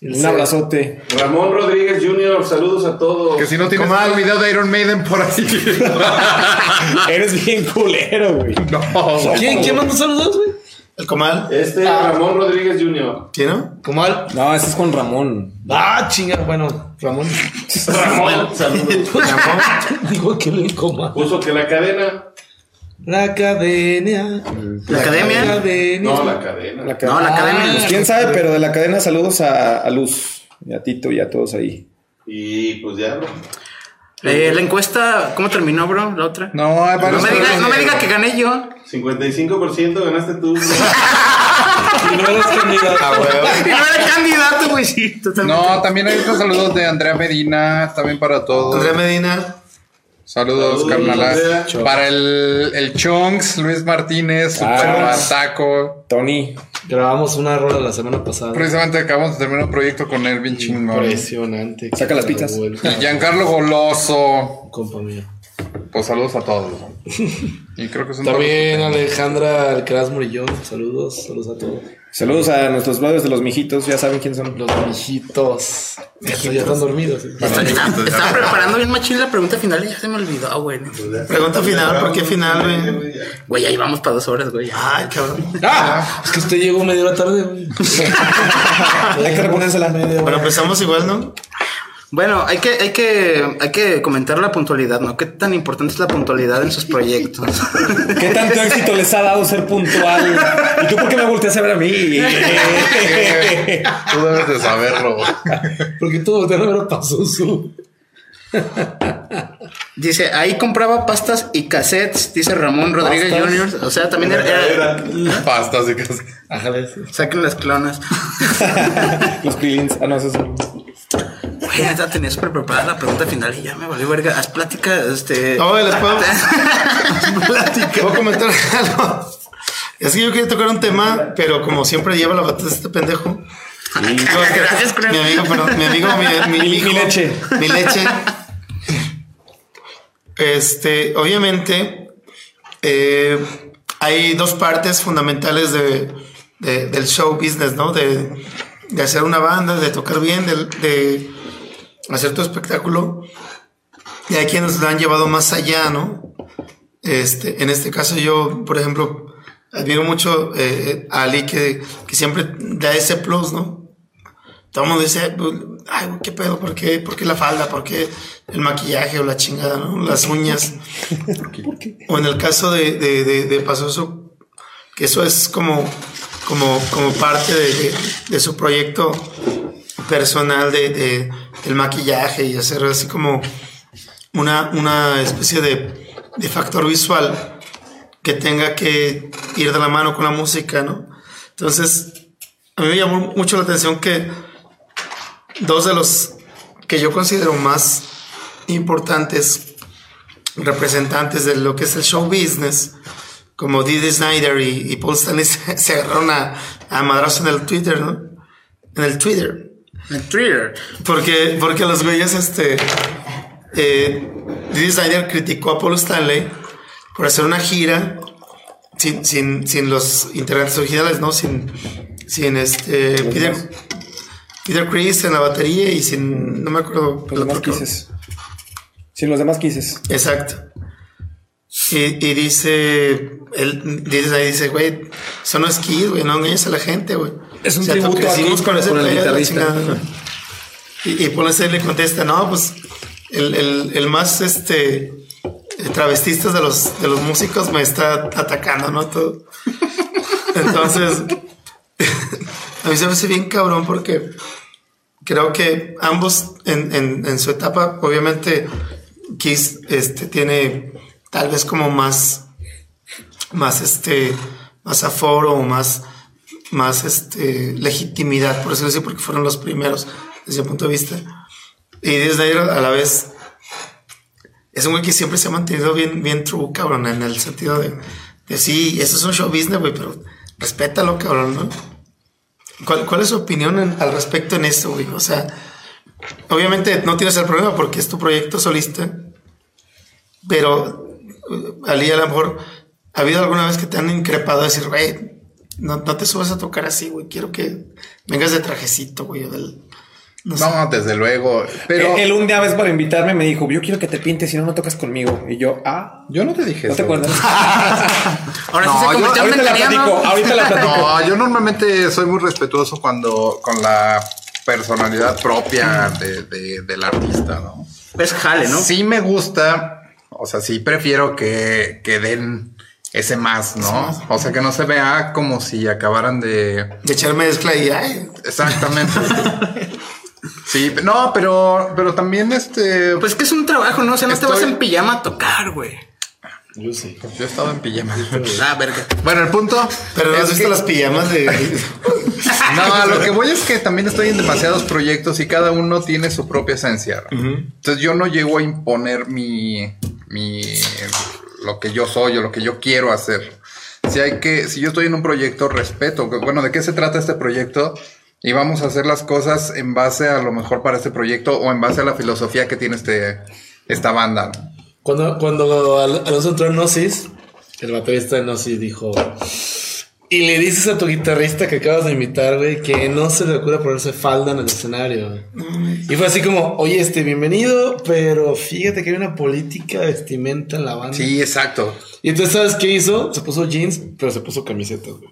Un abrazote. Ramón Rodríguez Jr., saludos a todos. Que si no tienes Comal. un video de Iron Maiden por ahí. Eres bien culero, güey. no. ¿Quién, ¿Quién mandó saludos, güey? el comal. Este Ramón Rodríguez Jr. ¿Sí, no? Comal. No, ese es con Ramón. Ah, chinga, bueno, Ramón. Ramón, saludos. Digo que le coma. Puso que la cadena. La academia. La academia. La academia. No, la cadena. La ca- No, la academia. Pues quién sabe, pero de la cadena saludos a, a Luz, y a Tito y a todos ahí. Y pues ya, bro. Eh, la encuesta, ¿cómo terminó, bro? La otra. No, No me, diga, juegos no me de- diga que gané yo. 55% ganaste tú. bro. Y no eres candidato. Ah. Y no era candidato, güey, sí, totalmente. No, también hay otros saludos de Andrea Medina, también para todos. Andrea Medina. Saludos, Saludos, carnala. Andrea. Para el, el Chunks, Luis Martínez, Ah. Bataco. Tony. Grabamos una rola la semana pasada. Precisamente acabamos de terminar un proyecto con él bien chingón. Impresionante. Saca las pizzas. Y Giancarlo Goloso. Compa mío. Pues saludos a todos. Y creo que son También Alejandra Alcaraz. Saludos, saludos a todos. Saludos a nuestros brothers de los mijitos, ya saben quién son. Los mijitos. Ya, ya están dormidos. ¿eh? Estaba, estaba preparando bien machín la pregunta final y ya se me olvidó, güey. Pregunta final, ¿por qué final, güey? Güey, ahí vamos para dos horas, güey. Ay, cabrón. Ah, es que usted llegó media hora tarde, güey. Hay que reponérsela. Bueno, empezamos igual, ¿no? Bueno, hay que, hay que, hay que comentar la puntualidad, ¿no? ¿Qué tan importante es la puntualidad en sus proyectos? ¿Qué tanto éxito les ha dado ser puntual? ¿Y tú por qué me volteas a ver a mí? Tú debes de saberlo. Porque todo de no pasó su. Dice, ahí compraba pastas y cassettes, dice Ramón Rodríguez. Jr. O sea, también era, era- Pastas y ves. saquen las clonas. los pilins. Ah, no, esos son. Güey, neta, tenía súper preparada la pregunta final y ya me valió verga. Haz plática, este. No, les puedo, puedo comentar algo. Es que yo quería tocar un tema, pero como siempre lleva la batalla este pendejo. Gracias. Mi amigo, perdón, mi amigo, mi, mi, Mi- hijo, mi leche. Mi leche. Este, obviamente, eh, hay dos partes fundamentales de, de- del show business, ¿no? De, de hacer una banda, de tocar bien, de, de hacer tu espectáculo. Y hay quienes lo han llevado más allá, ¿no? Este, en este caso yo, por ejemplo, admiro mucho eh, a Ali que, que siempre da ese plus, ¿no? Todo el dice, ay, ¿qué pedo? ¿Por qué? ¿Por qué la falda? ¿Por qué el maquillaje o la chingada, ¿no? Las uñas. O en el caso de, de, de, de Pasoso, que eso es como, como, como parte de, de- su proyecto personal de- del maquillaje y hacer así como una, una especie de, de factor visual que tenga que ir de la mano con la música, ¿no? Entonces, a mí me llamó mucho la atención que dos de los que yo considero más importantes representantes de lo que es el show business, como Didi Snyder y, y Paul Stanley, se, se agarraron a, a madrazo en el Twitter, ¿no? En el Twitter. En Twitter. Porque, porque los güeyes, este. Eh, Snyder criticó a Paul Stanley por hacer una gira sin, sin, sin los integrantes originales, ¿no? Sin, sin este. Peter, Peter Chris en la batería y sin, no me acuerdo. Los demás quises. Sin los demás quises. Exacto. Y, y dice, él dice ahí, dice, güey, son los Kiss, güey, no engañes a la gente, güey. Es un tributo a crecimos Kiss, con con el guitarrista. Y, y Paul le contesta, no, pues, el, el, el más, este, travestistas de los, de los músicos me está atacando, ¿no? Todo. Entonces, a mí se me hace bien cabrón porque creo que ambos en, en, en su etapa, obviamente, Kiss este, tiene tal vez como más, más este, más aforo o más, más este, legitimidad, por decirlo así, porque fueron los primeros desde mi punto de vista. Y Disney a la vez es un güey que siempre se ha mantenido bien, bien true, cabrón, en el sentido de, de sí, eso es un show business, güey, pero respétalo, cabrón, ¿no? ¿Cuál, cuál es su opinión al respecto en esto, güey? O sea, obviamente no tienes el problema porque es tu proyecto solista, pero eh, Ali, a lo mejor, ¿ha habido alguna vez que te han increpado a decir, güey, no, no te subas a tocar así, güey, quiero que vengas de trajecito, güey, del... No sé. No, desde luego. Pero Él un día vez para invitarme me dijo, yo quiero que te pintes, si no, no tocas conmigo. Y yo, ah, yo no te dije ¿no te acuerdas? Ahora No, sí se yo- convirtió en ahorita la platico, ahorita la platico. No, yo normalmente soy muy respetuoso cuando con la personalidad propia de- de- del artista, ¿no? Es jale, ¿no? Sí me gusta, o sea, sí prefiero que, que den ese más, ¿no? O sea, que no se vea como si acabaran de... De echar mezcla y, ay, Exactamente. Sí, no, pero, pero también este... Pues que es un trabajo, ¿no? O sea, no te vas en pijama a tocar, güey. Yo sí. Yo he estado en pijama. Ah, verga. Bueno, el punto... pero no es has visto que- las pijamas de... No, a lo que voy es que también estoy en demasiados proyectos y cada uno tiene su propia esencia. Entonces yo no llego a imponer mi, mi, lo que yo soy o lo que yo quiero hacer. Si hay que, si yo estoy en un proyecto, respeto. Bueno, ¿de qué se trata este proyecto? Y vamos a hacer las cosas en base a lo mejor para este proyecto o en base a la filosofía que tiene este, esta banda. Cuando, cuando Al- Alonso entró en Gnosis, el baterista de Gnosis dijo... Y le dices a tu guitarrista que acabas de invitar, güey, que no se le ocurra ponerse falda en el escenario. güey. Y fue así como, oye, este, bienvenido, pero fíjate que hay una política de vestimenta en la banda. Sí, exacto. Y entonces, ¿sabes qué hizo? Se puso jeans, pero se puso camisetas, güey.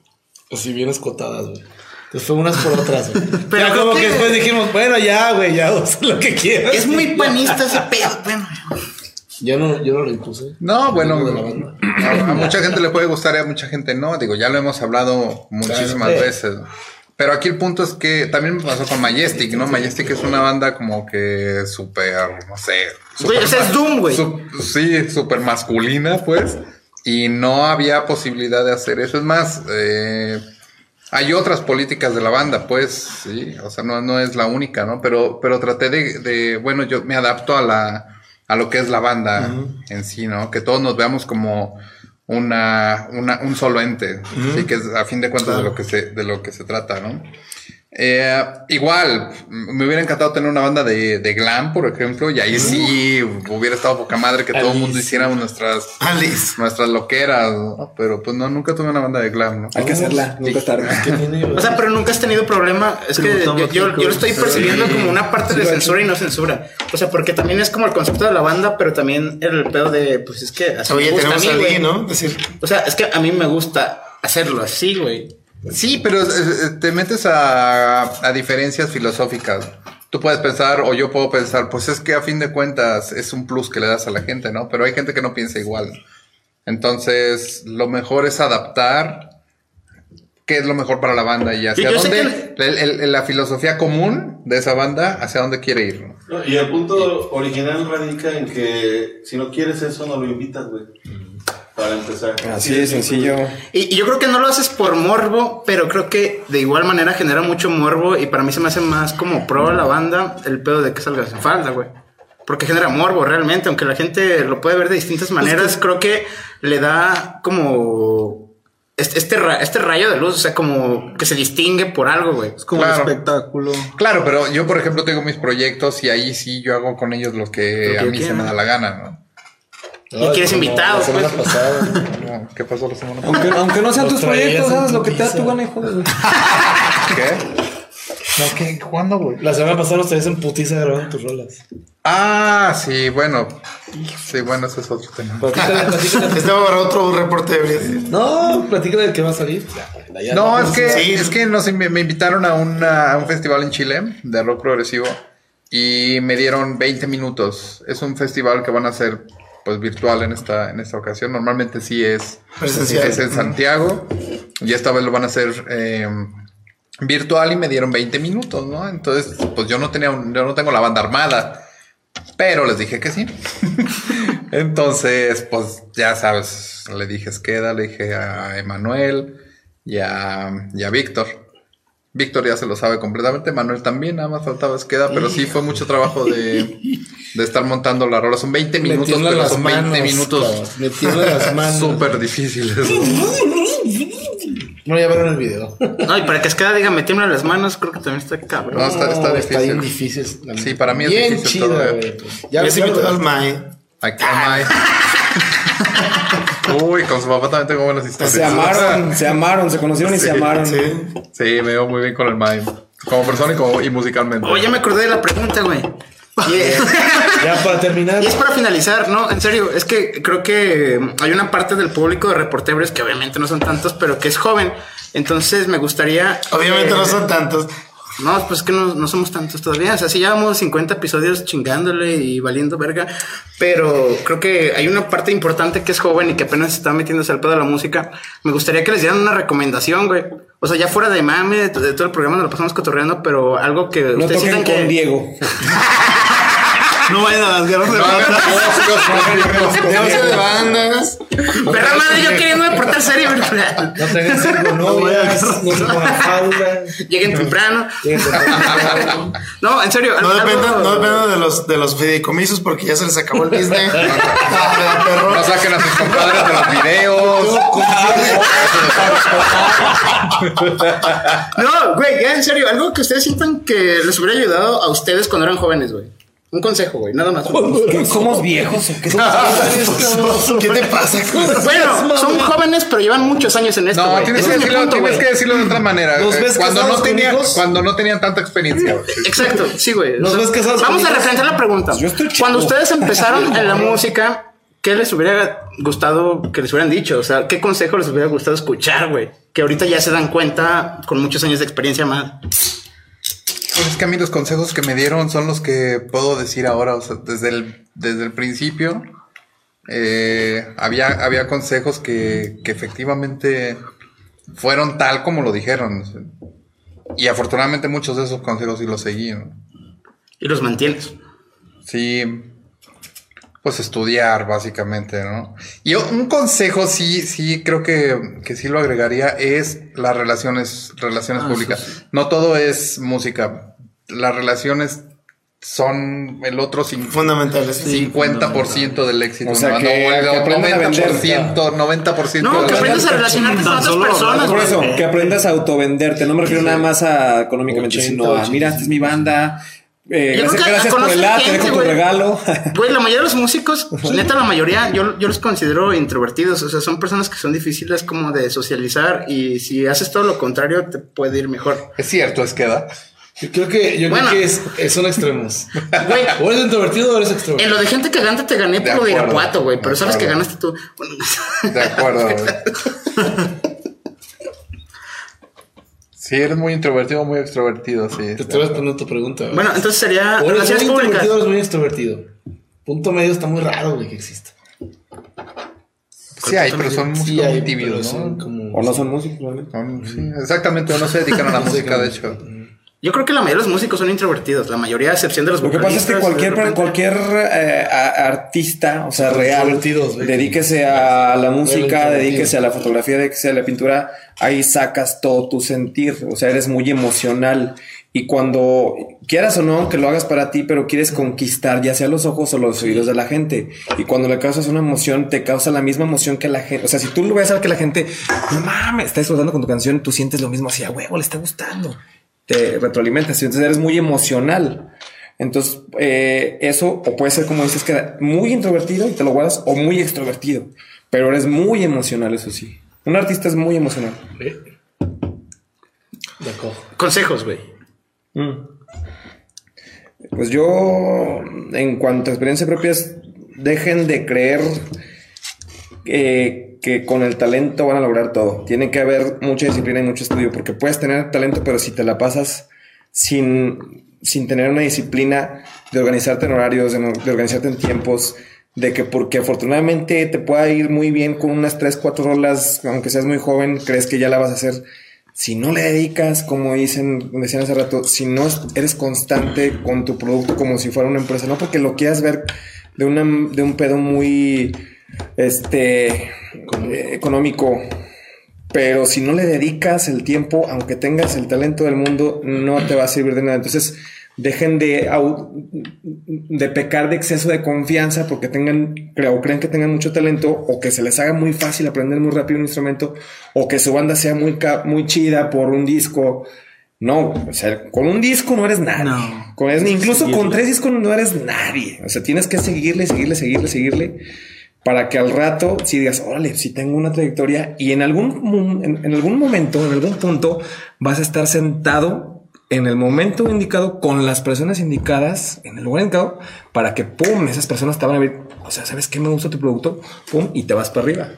Así bien escotadas, güey. Entonces fue unas por otras, güey. Pero creo como que que- después dijimos, bueno, ya, güey, ya, usa lo que quieras. Es muy panista ese pedo. Bueno, Yo no, yo no lo impuse. No, bueno, a, a mucha gente le puede gustar y a mucha gente no. Digo, ya lo hemos hablado muchísimas Claro. veces. Pero aquí el punto es que también me pasó con Majestic, ¿no? Majestic es una banda como que súper, no sé. güey, ese es Doom, güey. su- sí, súper masculina, pues. Y no había posibilidad de hacer eso. Es más, eh, hay otras políticas de la banda, pues, sí. O sea, no, no es la única, ¿no? Pero, pero traté de, de, bueno, yo me adapto a la, a lo que es la banda en sí, ¿no? Que todos nos veamos como una, una, un solo ente. Sí, que es a fin de cuentas de lo que se, de lo que se trata, ¿no? Eh, igual, me hubiera encantado tener una banda de, de glam, por ejemplo, y ahí sí hubiera estado poca madre que todo el mundo hiciéramos nuestras, Alice. nuestras loqueras, ¿no? Pero pues no, nunca tuve una banda de glam, ¿no? Hay que hacerla, nunca tarde. O sea, pero nunca has tenido problema. Es que yo, yo, yo lo estoy percibiendo como una parte de censura y no censura. O sea, porque también es como el concepto de la banda, pero también el pedo de, pues es que así Oye, me gusta tenemos a mí. ¿no? Decir, O sea, es que a mí me gusta hacerlo así, güey. Sí, pero eh, eh, te metes a, a diferencias filosóficas. Tú puedes pensar, o yo puedo pensar, pues es que a fin de cuentas es un plus que le das a la gente, ¿no? Pero hay gente que no piensa igual. Entonces, lo mejor es adaptar qué es lo mejor para la banda y hacia dónde, el- el- la filosofía común de esa banda, hacia dónde quiere ir. ¿no? No, y el punto original radica en que si no quieres eso, no lo invitas, güey. Para empezar. Así de sencillo. Y, y yo creo que no lo haces por morbo, pero creo que de igual manera genera mucho morbo y para mí se me hace más como pro a la banda el pedo de que salgas en falda, güey. Porque genera morbo realmente, aunque la gente lo puede ver de distintas maneras, creo que le da como este, este, este rayo de luz, o sea, como que se distingue por algo, güey. Es como Claro. un espectáculo. Claro, pero yo, por ejemplo, tengo mis proyectos y ahí sí yo hago con ellos lo que Lo a mí se me da la gana, ¿no? Y quieres invitados, La semana pues. pasada. No, ¿Qué pasó la semana pasada? Aunque, aunque no sean tus proyectos, haz lo que te da tu gana, hijo ¿Qué? No, ¿qué? ¿Cuándo, güey? La semana pasada nos traías en putiza grabando tus rolas. Ah, sí, bueno. Sí, bueno, ese es otro tema. Platícale, platícale. Este va para otro reporte de. No, platícale de qué va a salir. No, es que, sí. es que nos, invi- me invitaron a, una- a un festival en Chile de rock progresivo y me dieron 20 minutos. Es un festival que van a hacer pues virtual en esta, en esta ocasión. Normalmente sí es, Presencial. es en Santiago y esta vez lo van a hacer eh, virtual y me dieron 20 minutos, ¿no? Entonces, pues yo no tenía, un- yo no tengo la banda armada. Pero les dije que sí. Entonces, pues ya sabes, le dije Esqueda, le dije a Emanuel y a, y a Víctor. Víctor ya se lo sabe completamente, Manuel también, nada más faltaba Esqueda, pero sí fue mucho trabajo de, de estar montando la rola. Son 20 Me minutos, pero las son 20 manos, minutos cabrón. Me tiemblan las manos. súper difíciles. No, ya vieron el video. No, y para que Escada diga, me tiemblan las manos, creo que también está cabrón. No, está, está difícil. bien difícil. Sí, para mí es Bien difícil todavía. güey. pues. Ya Ya se ya- invitó al Mae. Aquí. Uy, con su papá también tengo buenas historias. Se amaron, se amaron, se conocieron y se amaron. Sí. Sí, me veo muy bien con el May. Como persona y, como, y musicalmente. Oye, me acordé de la pregunta, güey. Ya para terminar. y es para finalizar, ¿no? En serio, es que creo que hay una parte del público de reporteros que obviamente no son tantos, pero que es joven. Entonces me gustaría. Obviamente eh, no son tantos. No, pues es que no, no somos tantos todavía. O sea, sí llevamos 50 episodios chingándole y valiendo verga. Pero creo que hay una parte importante que es joven y que apenas está metiéndose al pedo de la música. Me gustaría que les dieran una recomendación, güey. O sea, ya fuera de mame, de, de todo el programa nos lo pasamos cotorreando, pero algo que No ustedes toquen con que. Diego. No vayan a las guerras de bandas. de bandas. Perra madre, yo queriendo portar serio, ¿verdad? No tengan cinco novias, no se pongan falda. Lleguen temprano. lleguen temprano. No, en serio. No dependan, no dependan de los, de los fideicomisos porque ya se les acabó el business. Ah, perro. No saquen a sus compadres de los videos. No, güey, ya en serio, algo que ustedes sientan que les hubiera ayudado a ustedes cuando eran jóvenes, güey. Un consejo, güey, nada más. ¿Qué, ¿Somos viejos o qué? ¿Qué te pasa? Bueno, son jóvenes, pero llevan muchos años en esto. No, tienes, que decirlo, punto, tienes güey. que decirlo de otra manera. ¿Nos ves cuando, no tenía, cuando no tenían tanta experiencia. güey. Exacto, sí, güey. ¿Nos ves casados Vamos a replantear la pregunta. Yo estoy chico. Cuando ustedes empezaron en la música, ¿qué les hubiera gustado que les hubieran dicho? O sea, ¿qué consejo les hubiera gustado escuchar, güey? Que ahorita ya se dan cuenta con muchos años de experiencia más. Pues es que a mí los consejos que me dieron son los que puedo decir ahora. O sea, desde el, desde el principio eh, había, había consejos que, que efectivamente fueron tal como lo dijeron. Y afortunadamente muchos de esos consejos sí los seguí. ¿no? Y los mantienes. Sí, pues estudiar básicamente, ¿no? Y un consejo sí, sí, creo que, que sí lo agregaría es las relaciones, relaciones públicas. No todo es música. Las relaciones son el otro Fundamentales. 50% del éxito. O sea, ¿no? que- No, que el aprendan a vender. 90%, 90% No, que aprendas a relacionarte con otras personas. Por eso, que aprendas a autovenderte. No me refiero nada más a económicamente, 80, sino a, mira, esta es mi banda. Eh, Yo creo gracias que gracias por el la, te gente, dejo tu regalo. Güey, la mayoría de los músicos, neta, la mayoría, yo, yo los considero introvertidos. O sea, son personas que son difíciles como de socializar. Y si haces todo lo contrario, te puede ir mejor. Es cierto, es que da. Yo creo que, yo Bueno. creo que es, es- son extremos. Güey, O eres introvertido o eres en extrovertido. lo de gente que gana te gané por lo de. Irapuato, güey. Pero sabes que ganaste tú. De acuerdo. güey. Sí, eres muy introvertido o muy extrovertido, sí. Te estoy respondiendo tu pregunta. bueno, entonces sería o eres relaciones muy públicas. introvertido o eres muy extrovertido. Punto medio está muy raro, güey, que exista. Sí hay, pero son Sí, músicos hay, muy son ¿no? como... o no son músicos, sí, exactamente, o no se dedican a la música, de hecho. Yo creo que la mayoría de los músicos son introvertidos. La mayoría, a excepción de los Lo que pasa es que cualquier, repente- cualquier eh, a- artista, o sea, real, dedíquese a la música, dedíquese a la fotografía, dedíquese a la pintura, ahí sacas todo tu sentir, o sea, eres muy emocional. Y cuando quieras o no, que lo hagas para ti, pero quieres conquistar ya sea los ojos o los oídos de la gente. Y cuando le causas una emoción, te causa la misma emoción que la gente. O sea, si tú lo ves al que la gente, no mames, está disfrutando con tu canción, tú sientes lo mismo así, a huevo, le está gustando. Te retroalimentas, entonces eres muy emocional. Entonces, eh, eso, o puede ser como dices, que muy introvertido y te lo guardas, o muy extrovertido, pero eres muy emocional, eso sí. Un artista es muy emocional. Eh. De acuerdo. Consejos, güey. Pues yo, en cuanto a experiencia propia, es, dejen de creer eh, que con el talento van a lograr todo. Tiene que haber mucha disciplina y mucho estudio, porque puedes tener talento, pero si te la pasas sin, sin tener una disciplina de organizarte en horarios, de, organizarte en tiempos, de que porque afortunadamente te pueda ir muy bien con unas 3, 4 rolas, aunque seas muy joven, crees que ya la vas a hacer. Si no le dedicas, como dicen, decían hace rato, si no eres constante con tu producto como si fuera una empresa, no porque lo quieras ver de, una, de un pedo muy este eh, económico, pero si no le dedicas el tiempo, aunque tengas el talento del mundo, no te va a servir de nada. Entonces, dejen de, de pecar de exceso de confianza porque tengan o crean que tengan mucho talento o que se les haga muy fácil aprender muy rápido un instrumento o que su banda sea muy, muy chida por un disco. No, o sea, con un disco no eres nada. Con, incluso con tres discos no eres nadie. O sea, tienes que seguirle, seguirle, seguirle, seguirle para que al rato si digas, órale, si tengo una trayectoria y en algún, en, en algún momento, en algún punto, vas a estar sentado en el momento indicado con las personas indicadas, en el lugar indicado, para que, pum, esas personas te van a ver, o sea, ¿sabes qué me gusta tu producto? Pum, y te vas para arriba.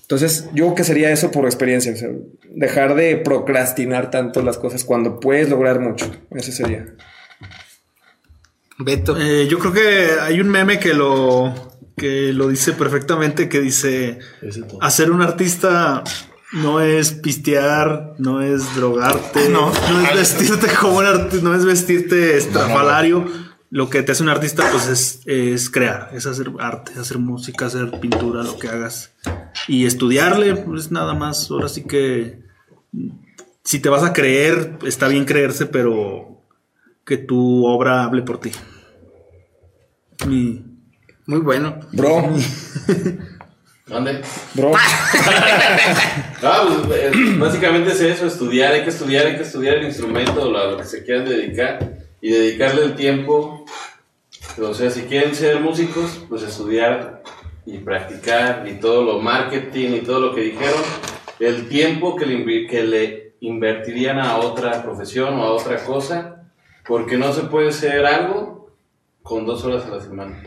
Entonces, yo creo que sería eso por experiencia, o sea, dejar de procrastinar tanto las cosas cuando puedes lograr mucho. Eso sería. Beto. Eh, yo creo que hay un meme que lo, que lo dice perfectamente, que dice, hacer un artista no es pistear, no es drogarte, No. no, es vestirte como un artista, no es vestirte estrafalario. Lo que te hace un artista, pues es, es crear, es hacer arte, hacer música, hacer pintura, lo que hagas. Y estudiarle, pues nada más. Ahora sí que si te vas a creer, está bien creerse, pero que tu obra hable por ti. Mi- Muy bueno. Bro, ¿Dónde? bro. Ah, pues, eh, básicamente es eso, estudiar, hay que estudiar, hay que estudiar el instrumento, a lo que se quieran dedicar y dedicarle el tiempo. O sea, si quieren ser músicos, pues estudiar y practicar y todo lo marketing y todo lo que dijeron, el tiempo que le, invi- que le invertirían a otra profesión o a otra cosa, porque no se puede ser algo con dos horas a la semana.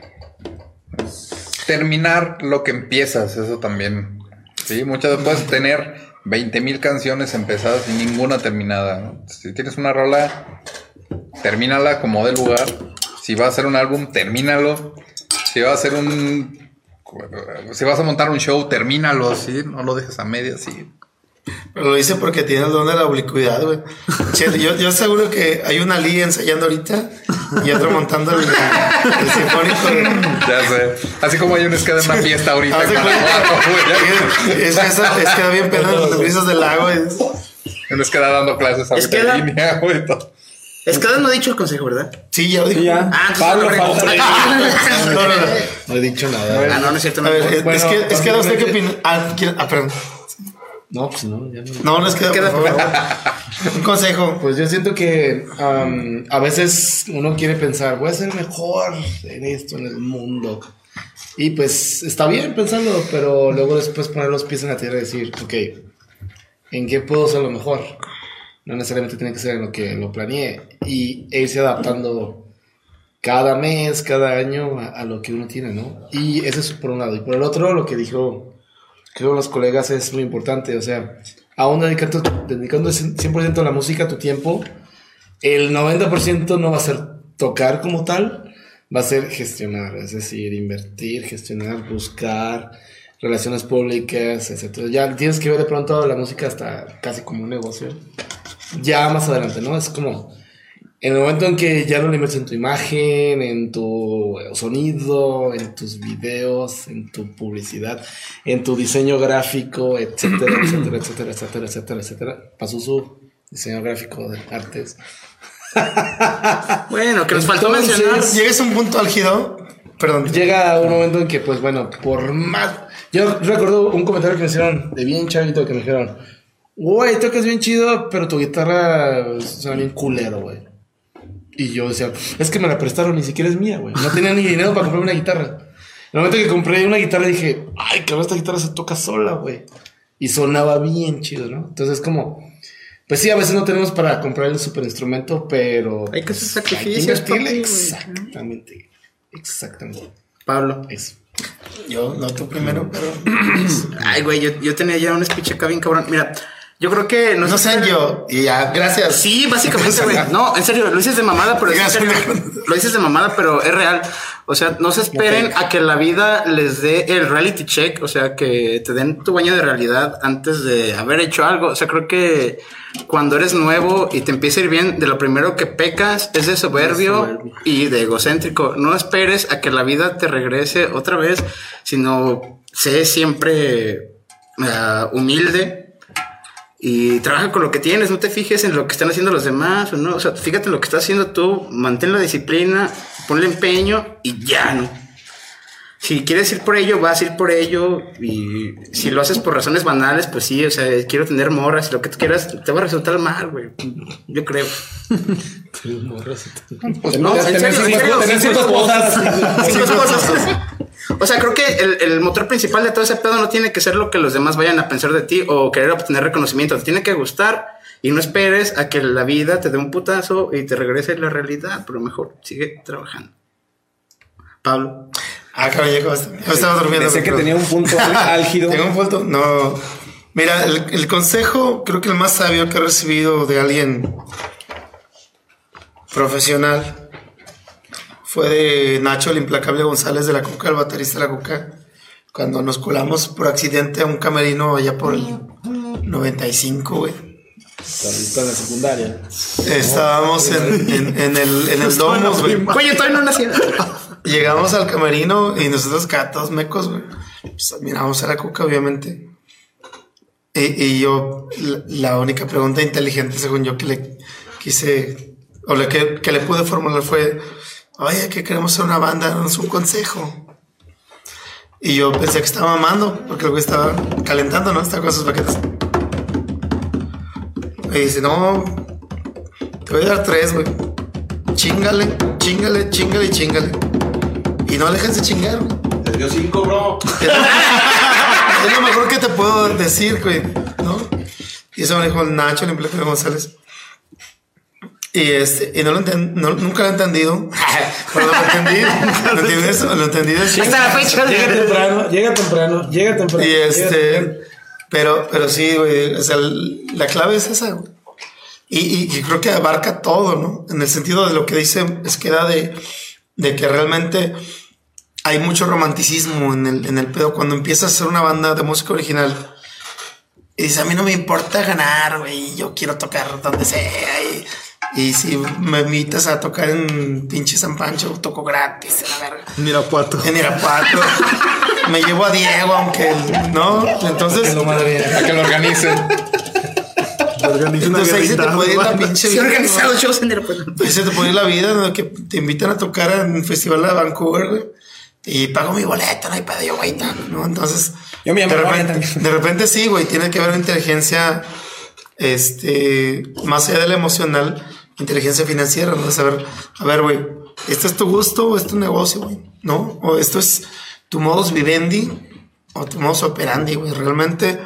Terminar lo que empiezas, eso también. Sí, muchas veces puedes tener 20 mil canciones empezadas y ninguna terminada. Si tienes una rola, termínala como de lugar. Si va a hacer un álbum, termínalo. Si va a hacer un. Si vas a montar un show, termínalo, sí, no lo dejes a medias, sí. Pero lo dice porque tiene el don de la oblicuidad, güey. Yo, yo seguro que hay una liga ensayando ahorita y otro montando el, el sinfónico. güey. Ya sé. Así como hay un esquema en una fiesta ahorita. Haz de cada cuatro, güey. Es, es, es, queda bien pedo en los brisas del lago. Es, Nos queda dando clases ahorita en línea, güey. todo. Es que no ha dicho el consejo, ¿verdad? sí, ya lo dijo. ya. Ah, entonces Pablo, no, no. No, no, no. No he dicho nada. Ah, no, no es cierto. No, A ver, es, Bueno, es que, es que usted qué opina. Ah, ¿quiere- ah, perdón. No, pues no, ya no. No, no es que. Queda, por favor. Un consejo. Pues yo siento que am, a veces uno quiere pensar, voy a ser mejor en esto, en el mundo. Y pues está bien pensarlo, pero luego después poner los pies en la tierra y decir, ok, ¿en qué puedo ser lo mejor? No necesariamente tiene que ser en lo que lo planeé. Y e irse adaptando cada mes, cada año a, a lo que uno tiene, ¿no? Y eso es por un lado. Y por el otro, lo que dijo, creo, los colegas es muy importante. O sea, aún dedicando, dedicando 100% a la música, tu tiempo, el 90% no va a ser tocar como tal, va a ser gestionar, es decir, invertir, gestionar, buscar relaciones públicas, etc. Ya tienes que ver de pronto la música hasta casi como un negocio. Ya más adelante, ¿no? Es como en el momento en que ya no le inviertes en tu imagen, en tu sonido, en tus videos, en tu publicidad, en tu diseño gráfico, etcétera, etcétera, etcétera, etcétera, etcétera, etcétera. Pasó su diseño gráfico de artes. Bueno, que nos faltó mencionar. Llegues a un punto álgido. Perdón. Llega un momento en que, pues bueno, por más. Yo recuerdo un comentario que me hicieron de bien chavito que me dijeron: Güey, tocas bien chido, pero tu guitarra suena bien culero, güey. Y yo decía: Es que me la prestaron, ni siquiera es mía, güey. No tenía ni dinero para comprar una guitarra. En el momento que compré una guitarra dije: Ay, cabrón, esta guitarra se toca sola, güey. Y sonaba bien chido, ¿no? Entonces, como. Pues sí, a veces no tenemos para comprar el super instrumento, pero. Hay que hacer hay que sacrificios, papi, güey. Exactamente. Exactamente. Pablo. Eso. Yo, no tú primero, pero. Ay, güey, yo, yo tenía ya un speech acá bien cabrón. Mira, yo creo que no, No sé sé yo. Y ya, gracias. Sí, básicamente, güey. No, en serio, lo dices de mamada, pero es serio. Lo dices de mamada, pero es real. O sea, no se esperen a que la vida les dé el reality check, o sea, que te den tu baño de realidad antes de haber hecho algo. O sea, creo que cuando eres nuevo y te empieza a ir bien, de lo primero que pecas es de soberbio y de egocéntrico. No esperes a que la vida te regrese otra vez, sino sé siempre ah, humilde y trabaja con lo que tienes, no te fijes en lo que están haciendo los demás, o no, o sea, fíjate en lo que estás haciendo tú, mantén la disciplina, ponle empeño y ya, ¿no? Si quieres ir por ello, vas a ir por ello y si lo haces por razones banales, pues sí, o sea, quiero tener morras, lo que tú quieras, te va a resultar mal, güey, yo creo. Pues No, en tener serio, tener cinco esposas. Cinco esposas. O sea, creo que el, el motor principal de todo ese pedo no tiene que ser lo que los demás vayan a pensar de ti o querer obtener reconocimiento. Te tiene que gustar y no esperes a que la vida te dé un putazo y te regrese la realidad, pero mejor sigue trabajando. Pablo. Ah, acabaste. Yo estaba durmiendo. Pensé que tenía un punto álgido. Tengo un punto. No. Mira, el, el consejo, creo que el más sabio que he recibido de alguien profesional fue de Nacho, el implacable González de la Cuca, el baterista de la Cuca, cuando nos colamos por accidente a un camerino allá por el 95, güey. Está en la secundaria. Estábamos en, en- en el, en el Domus, güey. Güey, yo todavía no nací. Llegamos al camerino y nosotros gatos mecos, güey. Pues admiramos a la cuca, obviamente. Y, y yo, la, la única pregunta inteligente, según yo, que le quise, o le, que, que le pude formular fue, oye, que queremos ser una banda, danos un consejo. Y yo pensé que estaba mamando, porque güey estaba calentando, ¿no? Estaba con sus paquetes. Y dice, no, te voy a dar tres, güey. Chingale, chingale, chingale, chingale. Y no dejes de chingar, güey. Te dio cinco, bro. Es lo mejor que te puedo decir, güey, ¿no? Y eso me dijo el Nacho, el empleado de González. Y este, y no lo enten- no- nunca lo he entendido. Pero lo entendí. ¿Lo entiendes? Lo entendí de Hasta la fecha. Llega temprano, llega temprano, llega temprano. Y temprano. este, pero, pero sí, güey, o sea, la clave es esa, güey. Y, y- y creo que abarca todo, ¿no? En el sentido de lo que dice, es que da de, de que realmente hay mucho romanticismo en el, en el pedo. Cuando empiezas a hacer una banda de música original y dices, a mí no me importa ganar, güey, yo quiero tocar donde sea. Y, y si me invitas a tocar en pinche San Pancho, toco gratis, a la verga Mira, Puato. en Irapuato. Me llevo a Diego, aunque él- no. Entonces, Que lo madre. A que lo organicen. Organiza entonces ahí se te puede ir la pinche Sí, vida. organizado ¿no? shows en Irapuato. Ahí se te puede ir la vida, ¿no? Que te invitan a tocar en un festival de Vancouver, güey. Y pago mi boleto, no hay pedo, yo, güey, ¿no? Entonces, Yo me llamo de repente, también. de repente sí, güey, tiene que haber inteligencia, este, más allá de la emocional, inteligencia financiera, ¿no? Saber, a ver, güey, ¿esto es tu gusto o es tu negocio, güey? ¿No? O esto es tu modus vivendi o tu modus operandi, güey. Realmente,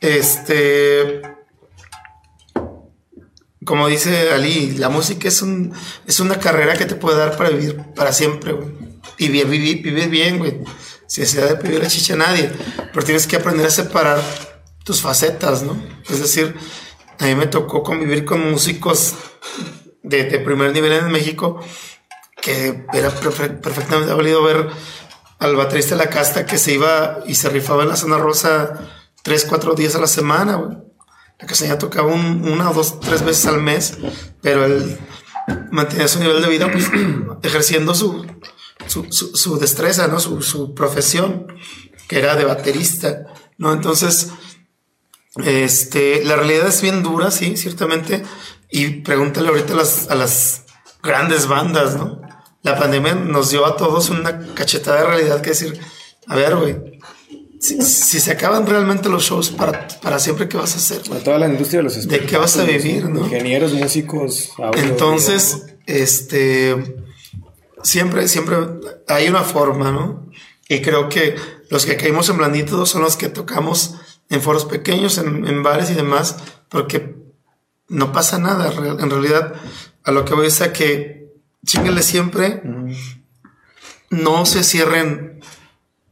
este, como dice Ali, la música es un es una carrera que te puede dar para vivir para siempre, güey. Y vi- vivir, vivir bien, güey. Sin necesidad de pedir la chicha a nadie. Pero tienes que aprender a separar tus facetas, ¿no? Es decir, a mí me tocó convivir con músicos de, de primer nivel en México que era perfe- perfectamente valido ver al baterista de la casta que se iba y se rifaba en la zona rosa tres, cuatro días a la semana, güey. La castaña tocaba un- una dos, tres veces al mes, pero él mantenía su nivel de vida pues, ejerciendo su, su, su- su destreza, ¿no? Su, su profesión, que era de baterista, ¿no? Entonces, este, la realidad es bien dura, sí, ciertamente. Y pregúntale ahorita a las, a las grandes bandas, ¿no? La pandemia nos dio a todos una cachetada de realidad que decir, a ver, güey, si, si se acaban realmente los shows para, para siempre, ¿qué vas a hacer? güey? A toda la industria de los ¿De qué vas a vivir, no? Ingenieros, músicos, audio, Entonces, este, siempre, siempre hay una forma, ¿no? Y creo que los que caímos en blandito son los que tocamos en foros pequeños, en, en bares y demás, porque no pasa nada. En realidad, a lo que voy es a que chinguenle siempre, no se cierren.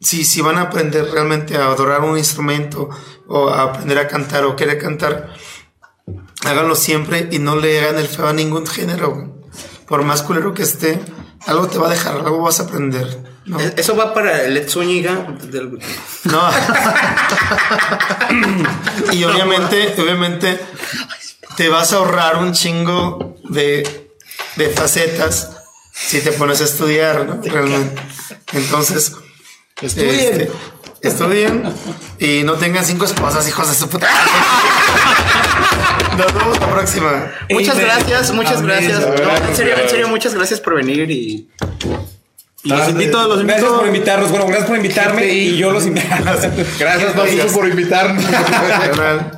Si, si van a aprender realmente a adorar un instrumento o a aprender a cantar o querer cantar, háganlo siempre y no le hagan el feo a ningún género. Por más culero que esté, algo te va a dejar, algo vas a aprender. ¿no? E- Eso va para el Zúñiga. del- No. y obviamente, obviamente, te vas a ahorrar un chingo de, de facetas si te pones a estudiar, ¿no? Realmente. Entonces, Estudien. este, estudien y no tengan cinco esposas, hijos de su puta. Nos vemos la próxima. Muchas Amen. gracias, muchas Amén. gracias. No, en serio, en serio, muchas gracias por venir y. Y los invito, los invito. Gracias por invitarnos. Bueno, gracias por invitarme y yo los invito. Gracias, Pazuzu, por invitarnos.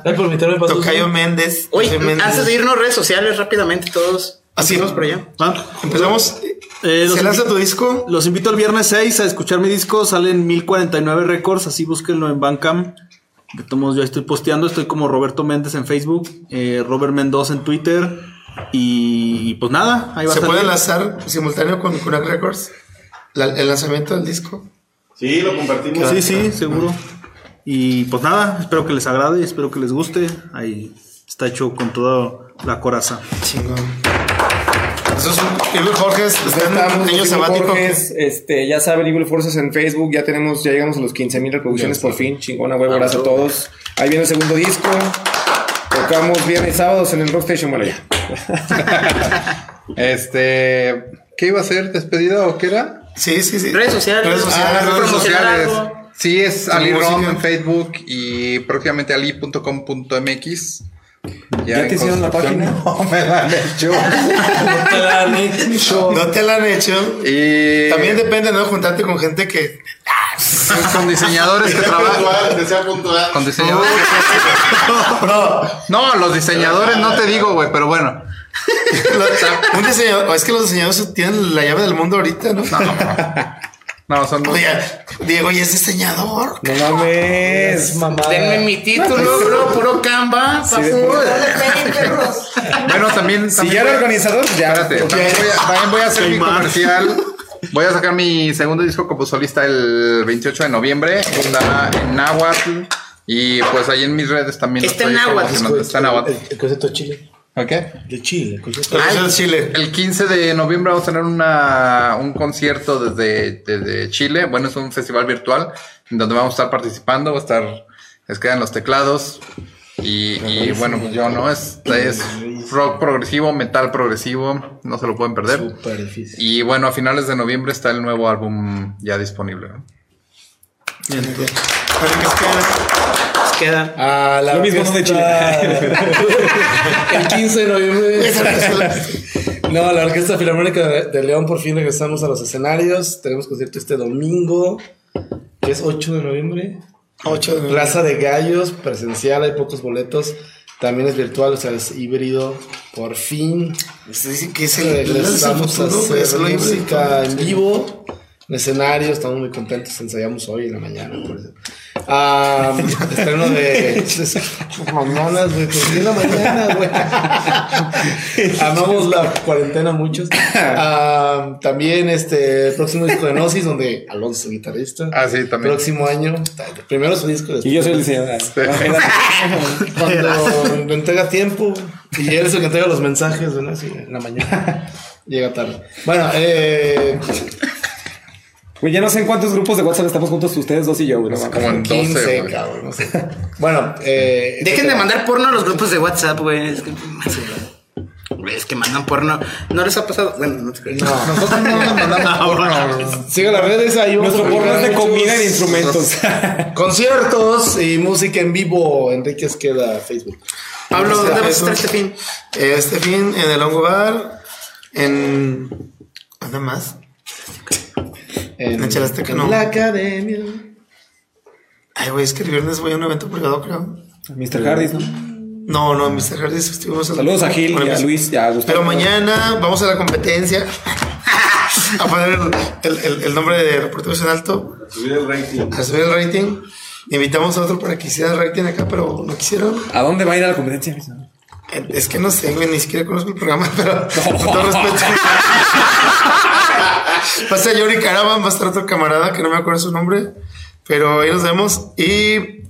Ay, por invitarme, Pazuzu. Tocayo Méndez. Oye, Méndez. antes de irnos, redes sociales rápidamente, todos. Así. Vamos por allá. Ah, Empezamos. eh, los ¿Se lanza tu disco? Los invito el viernes 6 a escuchar mi disco. Salen 1049 Records, así búsquenlo en Bandcamp. De todos modos, yo estoy posteando. Estoy como Roberto Méndez en Facebook, eh, Robert Mendoza en Twitter. Y pues nada, ahí va ¿Se a puede lanzar simultáneo con Kunak Records? La- el lanzamiento del disco. Sí, lo compartimos. Sí, sí, seguro. Y pues nada, espero que les agrade, espero que les guste. Ahí está hecho con toda la coraza. Chingón. Eso es un. Evil Jorge está en Evil sabático. Este, ya saben, Evil Forces en Facebook, ya tenemos, ya llegamos a los 15 mil reproducciones por fin, chingona huevo, gracias a todos. Ahí viene el segundo disco, tocamos viernes y sábados en el Rock Station, bueno ya. Este. ¿Qué iba a ser? ¿Despedida o qué era? Sí, sí, sí. Redes sociales. Redes sociales. Ah, ¿Vas a redes sociales. algo? Sí, es Ali Rom en Facebook y próximamente ali.com.mx. ¿Ya te hicieron la página? No me la han hecho. No te la han hecho. Y También depende, ¿no? Juntarte con gente que. con diseñadores Que trabajan. Con diseñadores. No, los diseñadores no te digo, güey, pero bueno. Un diseñador. Es que los diseñadores tienen la llave del mundo ahorita, ¿no? No, son Oye, Diego ya es diseñador. No mames. Denme mi título, bro, puro Canva. Sí, Bueno, también. Si ya era a- organizador, ya. Espérate, también voy a, también voy a hacer mi comercial. Voy a sacar mi segundo disco como solista el 28 de noviembre. Está en Nahuatl. Y pues ahí en mis redes también. Está en promocionando. Está en Nahuatl. El, el Chile. ¿Ok? De Chile. el concierto La de Chile. El 15 de noviembre vamos a tener una, un concierto desde, desde Chile. Bueno, es un festival virtual en donde vamos a estar participando. Va a estar, es quedan los teclados. Y, y bueno, pues yo no, es, es rock progresivo, metal progresivo, no se lo pueden perder. Súper difícil. Y bueno, a finales de noviembre está el nuevo álbum ya disponible. ¿no? Para que quede. Nos queda. Ah, la Lo mismo no de orquesta- el 15 de noviembre. no, la Orquesta Filarmónica de, León por fin regresamos a los escenarios. Tenemos concierto este domingo, que es 8 de noviembre. Ocho de Plaza de Gallos, presencial, hay pocos boletos. También es virtual, o sea, es híbrido. Por fin Se dice que es el, el, regresamos a futuro, güey, es hacer música en vivo, en escenario. Estamos muy contentos. Ensayamos hoy en la mañana. Por eso. Ah, estreno de mañanas, güey. ¿por qué en la mañana, güey. Amamos la cuarentena muchos. Ah, también este el próximo disco de Gnosis, donde Alonso es el guitarrista. Ah, sí, también. Próximo año, primero su disco. después Y yo soy el diseñador. cuando me entrega tiempo y él es el que entrega los mensajes ¿no? Así, en la mañana. Llega tarde. Bueno, eh, Güey, ya no sé en cuántos grupos de WhatsApp estamos juntos ustedes dos y yo, güey. no. Como en 12, 15, güey. cabrón, no sé. Bueno, eh, Dejen de mandar porno a los grupos de WhatsApp, güey. Es que, es que mandan porno. ¿No les ha pasado? Bueno, no te creo. No. Nosotros no nos mandamos porno. Sigue las redes ahí. vamos Nuestro porno es de comida y de instrumentos. Conciertos y música en vivo. Enrique Esqueda, Facebook. Pablo, ¿dónde vas a estar este fin? Este fin en el Hongo Bar. En. ¿Dónde más? En, En Chalasteca, en no. La academia. Ay, güey, es que el viernes voy a un evento privado, creo. Mr. Hardys, ¿no? No, no, Mr. Hardys estuvimos. Saludos a Gil y a Luis y a Gustavo. Pero mañana vamos a la competencia. a poner el, el- el- el nombre de reporteros en alto. Subir el rating. A subir el rating. Invitamos a otro para que hiciera el rating acá, pero no quisieron. ¿A dónde va a ir a la competencia? Es que no sé, güey, ni siquiera conozco el programa, pero con todo respeto. Pasa Yori Caravan, va a estar otro camarada que no me acuerdo su nombre, pero ahí nos vemos. Y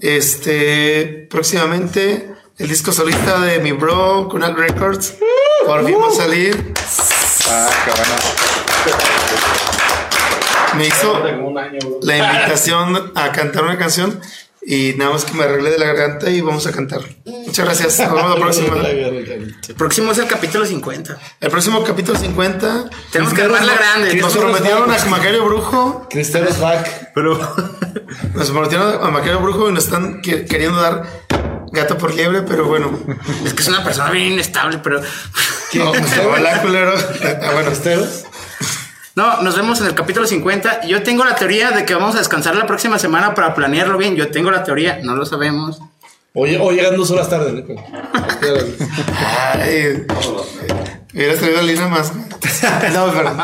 este, próximamente, el disco solista de mi bro, Kunal Records, por fin va a salir. Ah, qué bueno. Me hizo la invitación a cantar una canción y nada más que me arreglé de la garganta y vamos a cantar. Muchas gracias. Nos vemos la próxima. El próximo es el capítulo 50. El próximo capítulo 50. Tenemos que armarla grande. Nos prometieron a Macario Brujo. Cristeros back. Pero Nos prometieron a Macario Brujo y nos están que- queriendo dar gato por liebre, pero bueno. es que es una persona bien inestable, pero. No, Hola, culero. Ah, bueno, Cristeros. No, nos vemos en el capítulo 50. Yo tengo la teoría de que vamos a descansar la próxima semana para planearlo bien. Yo tengo la teoría, no lo sabemos. O, o llegan dos horas tarde, Nico. Ay, hubiera traído a Lina más. No, perdón.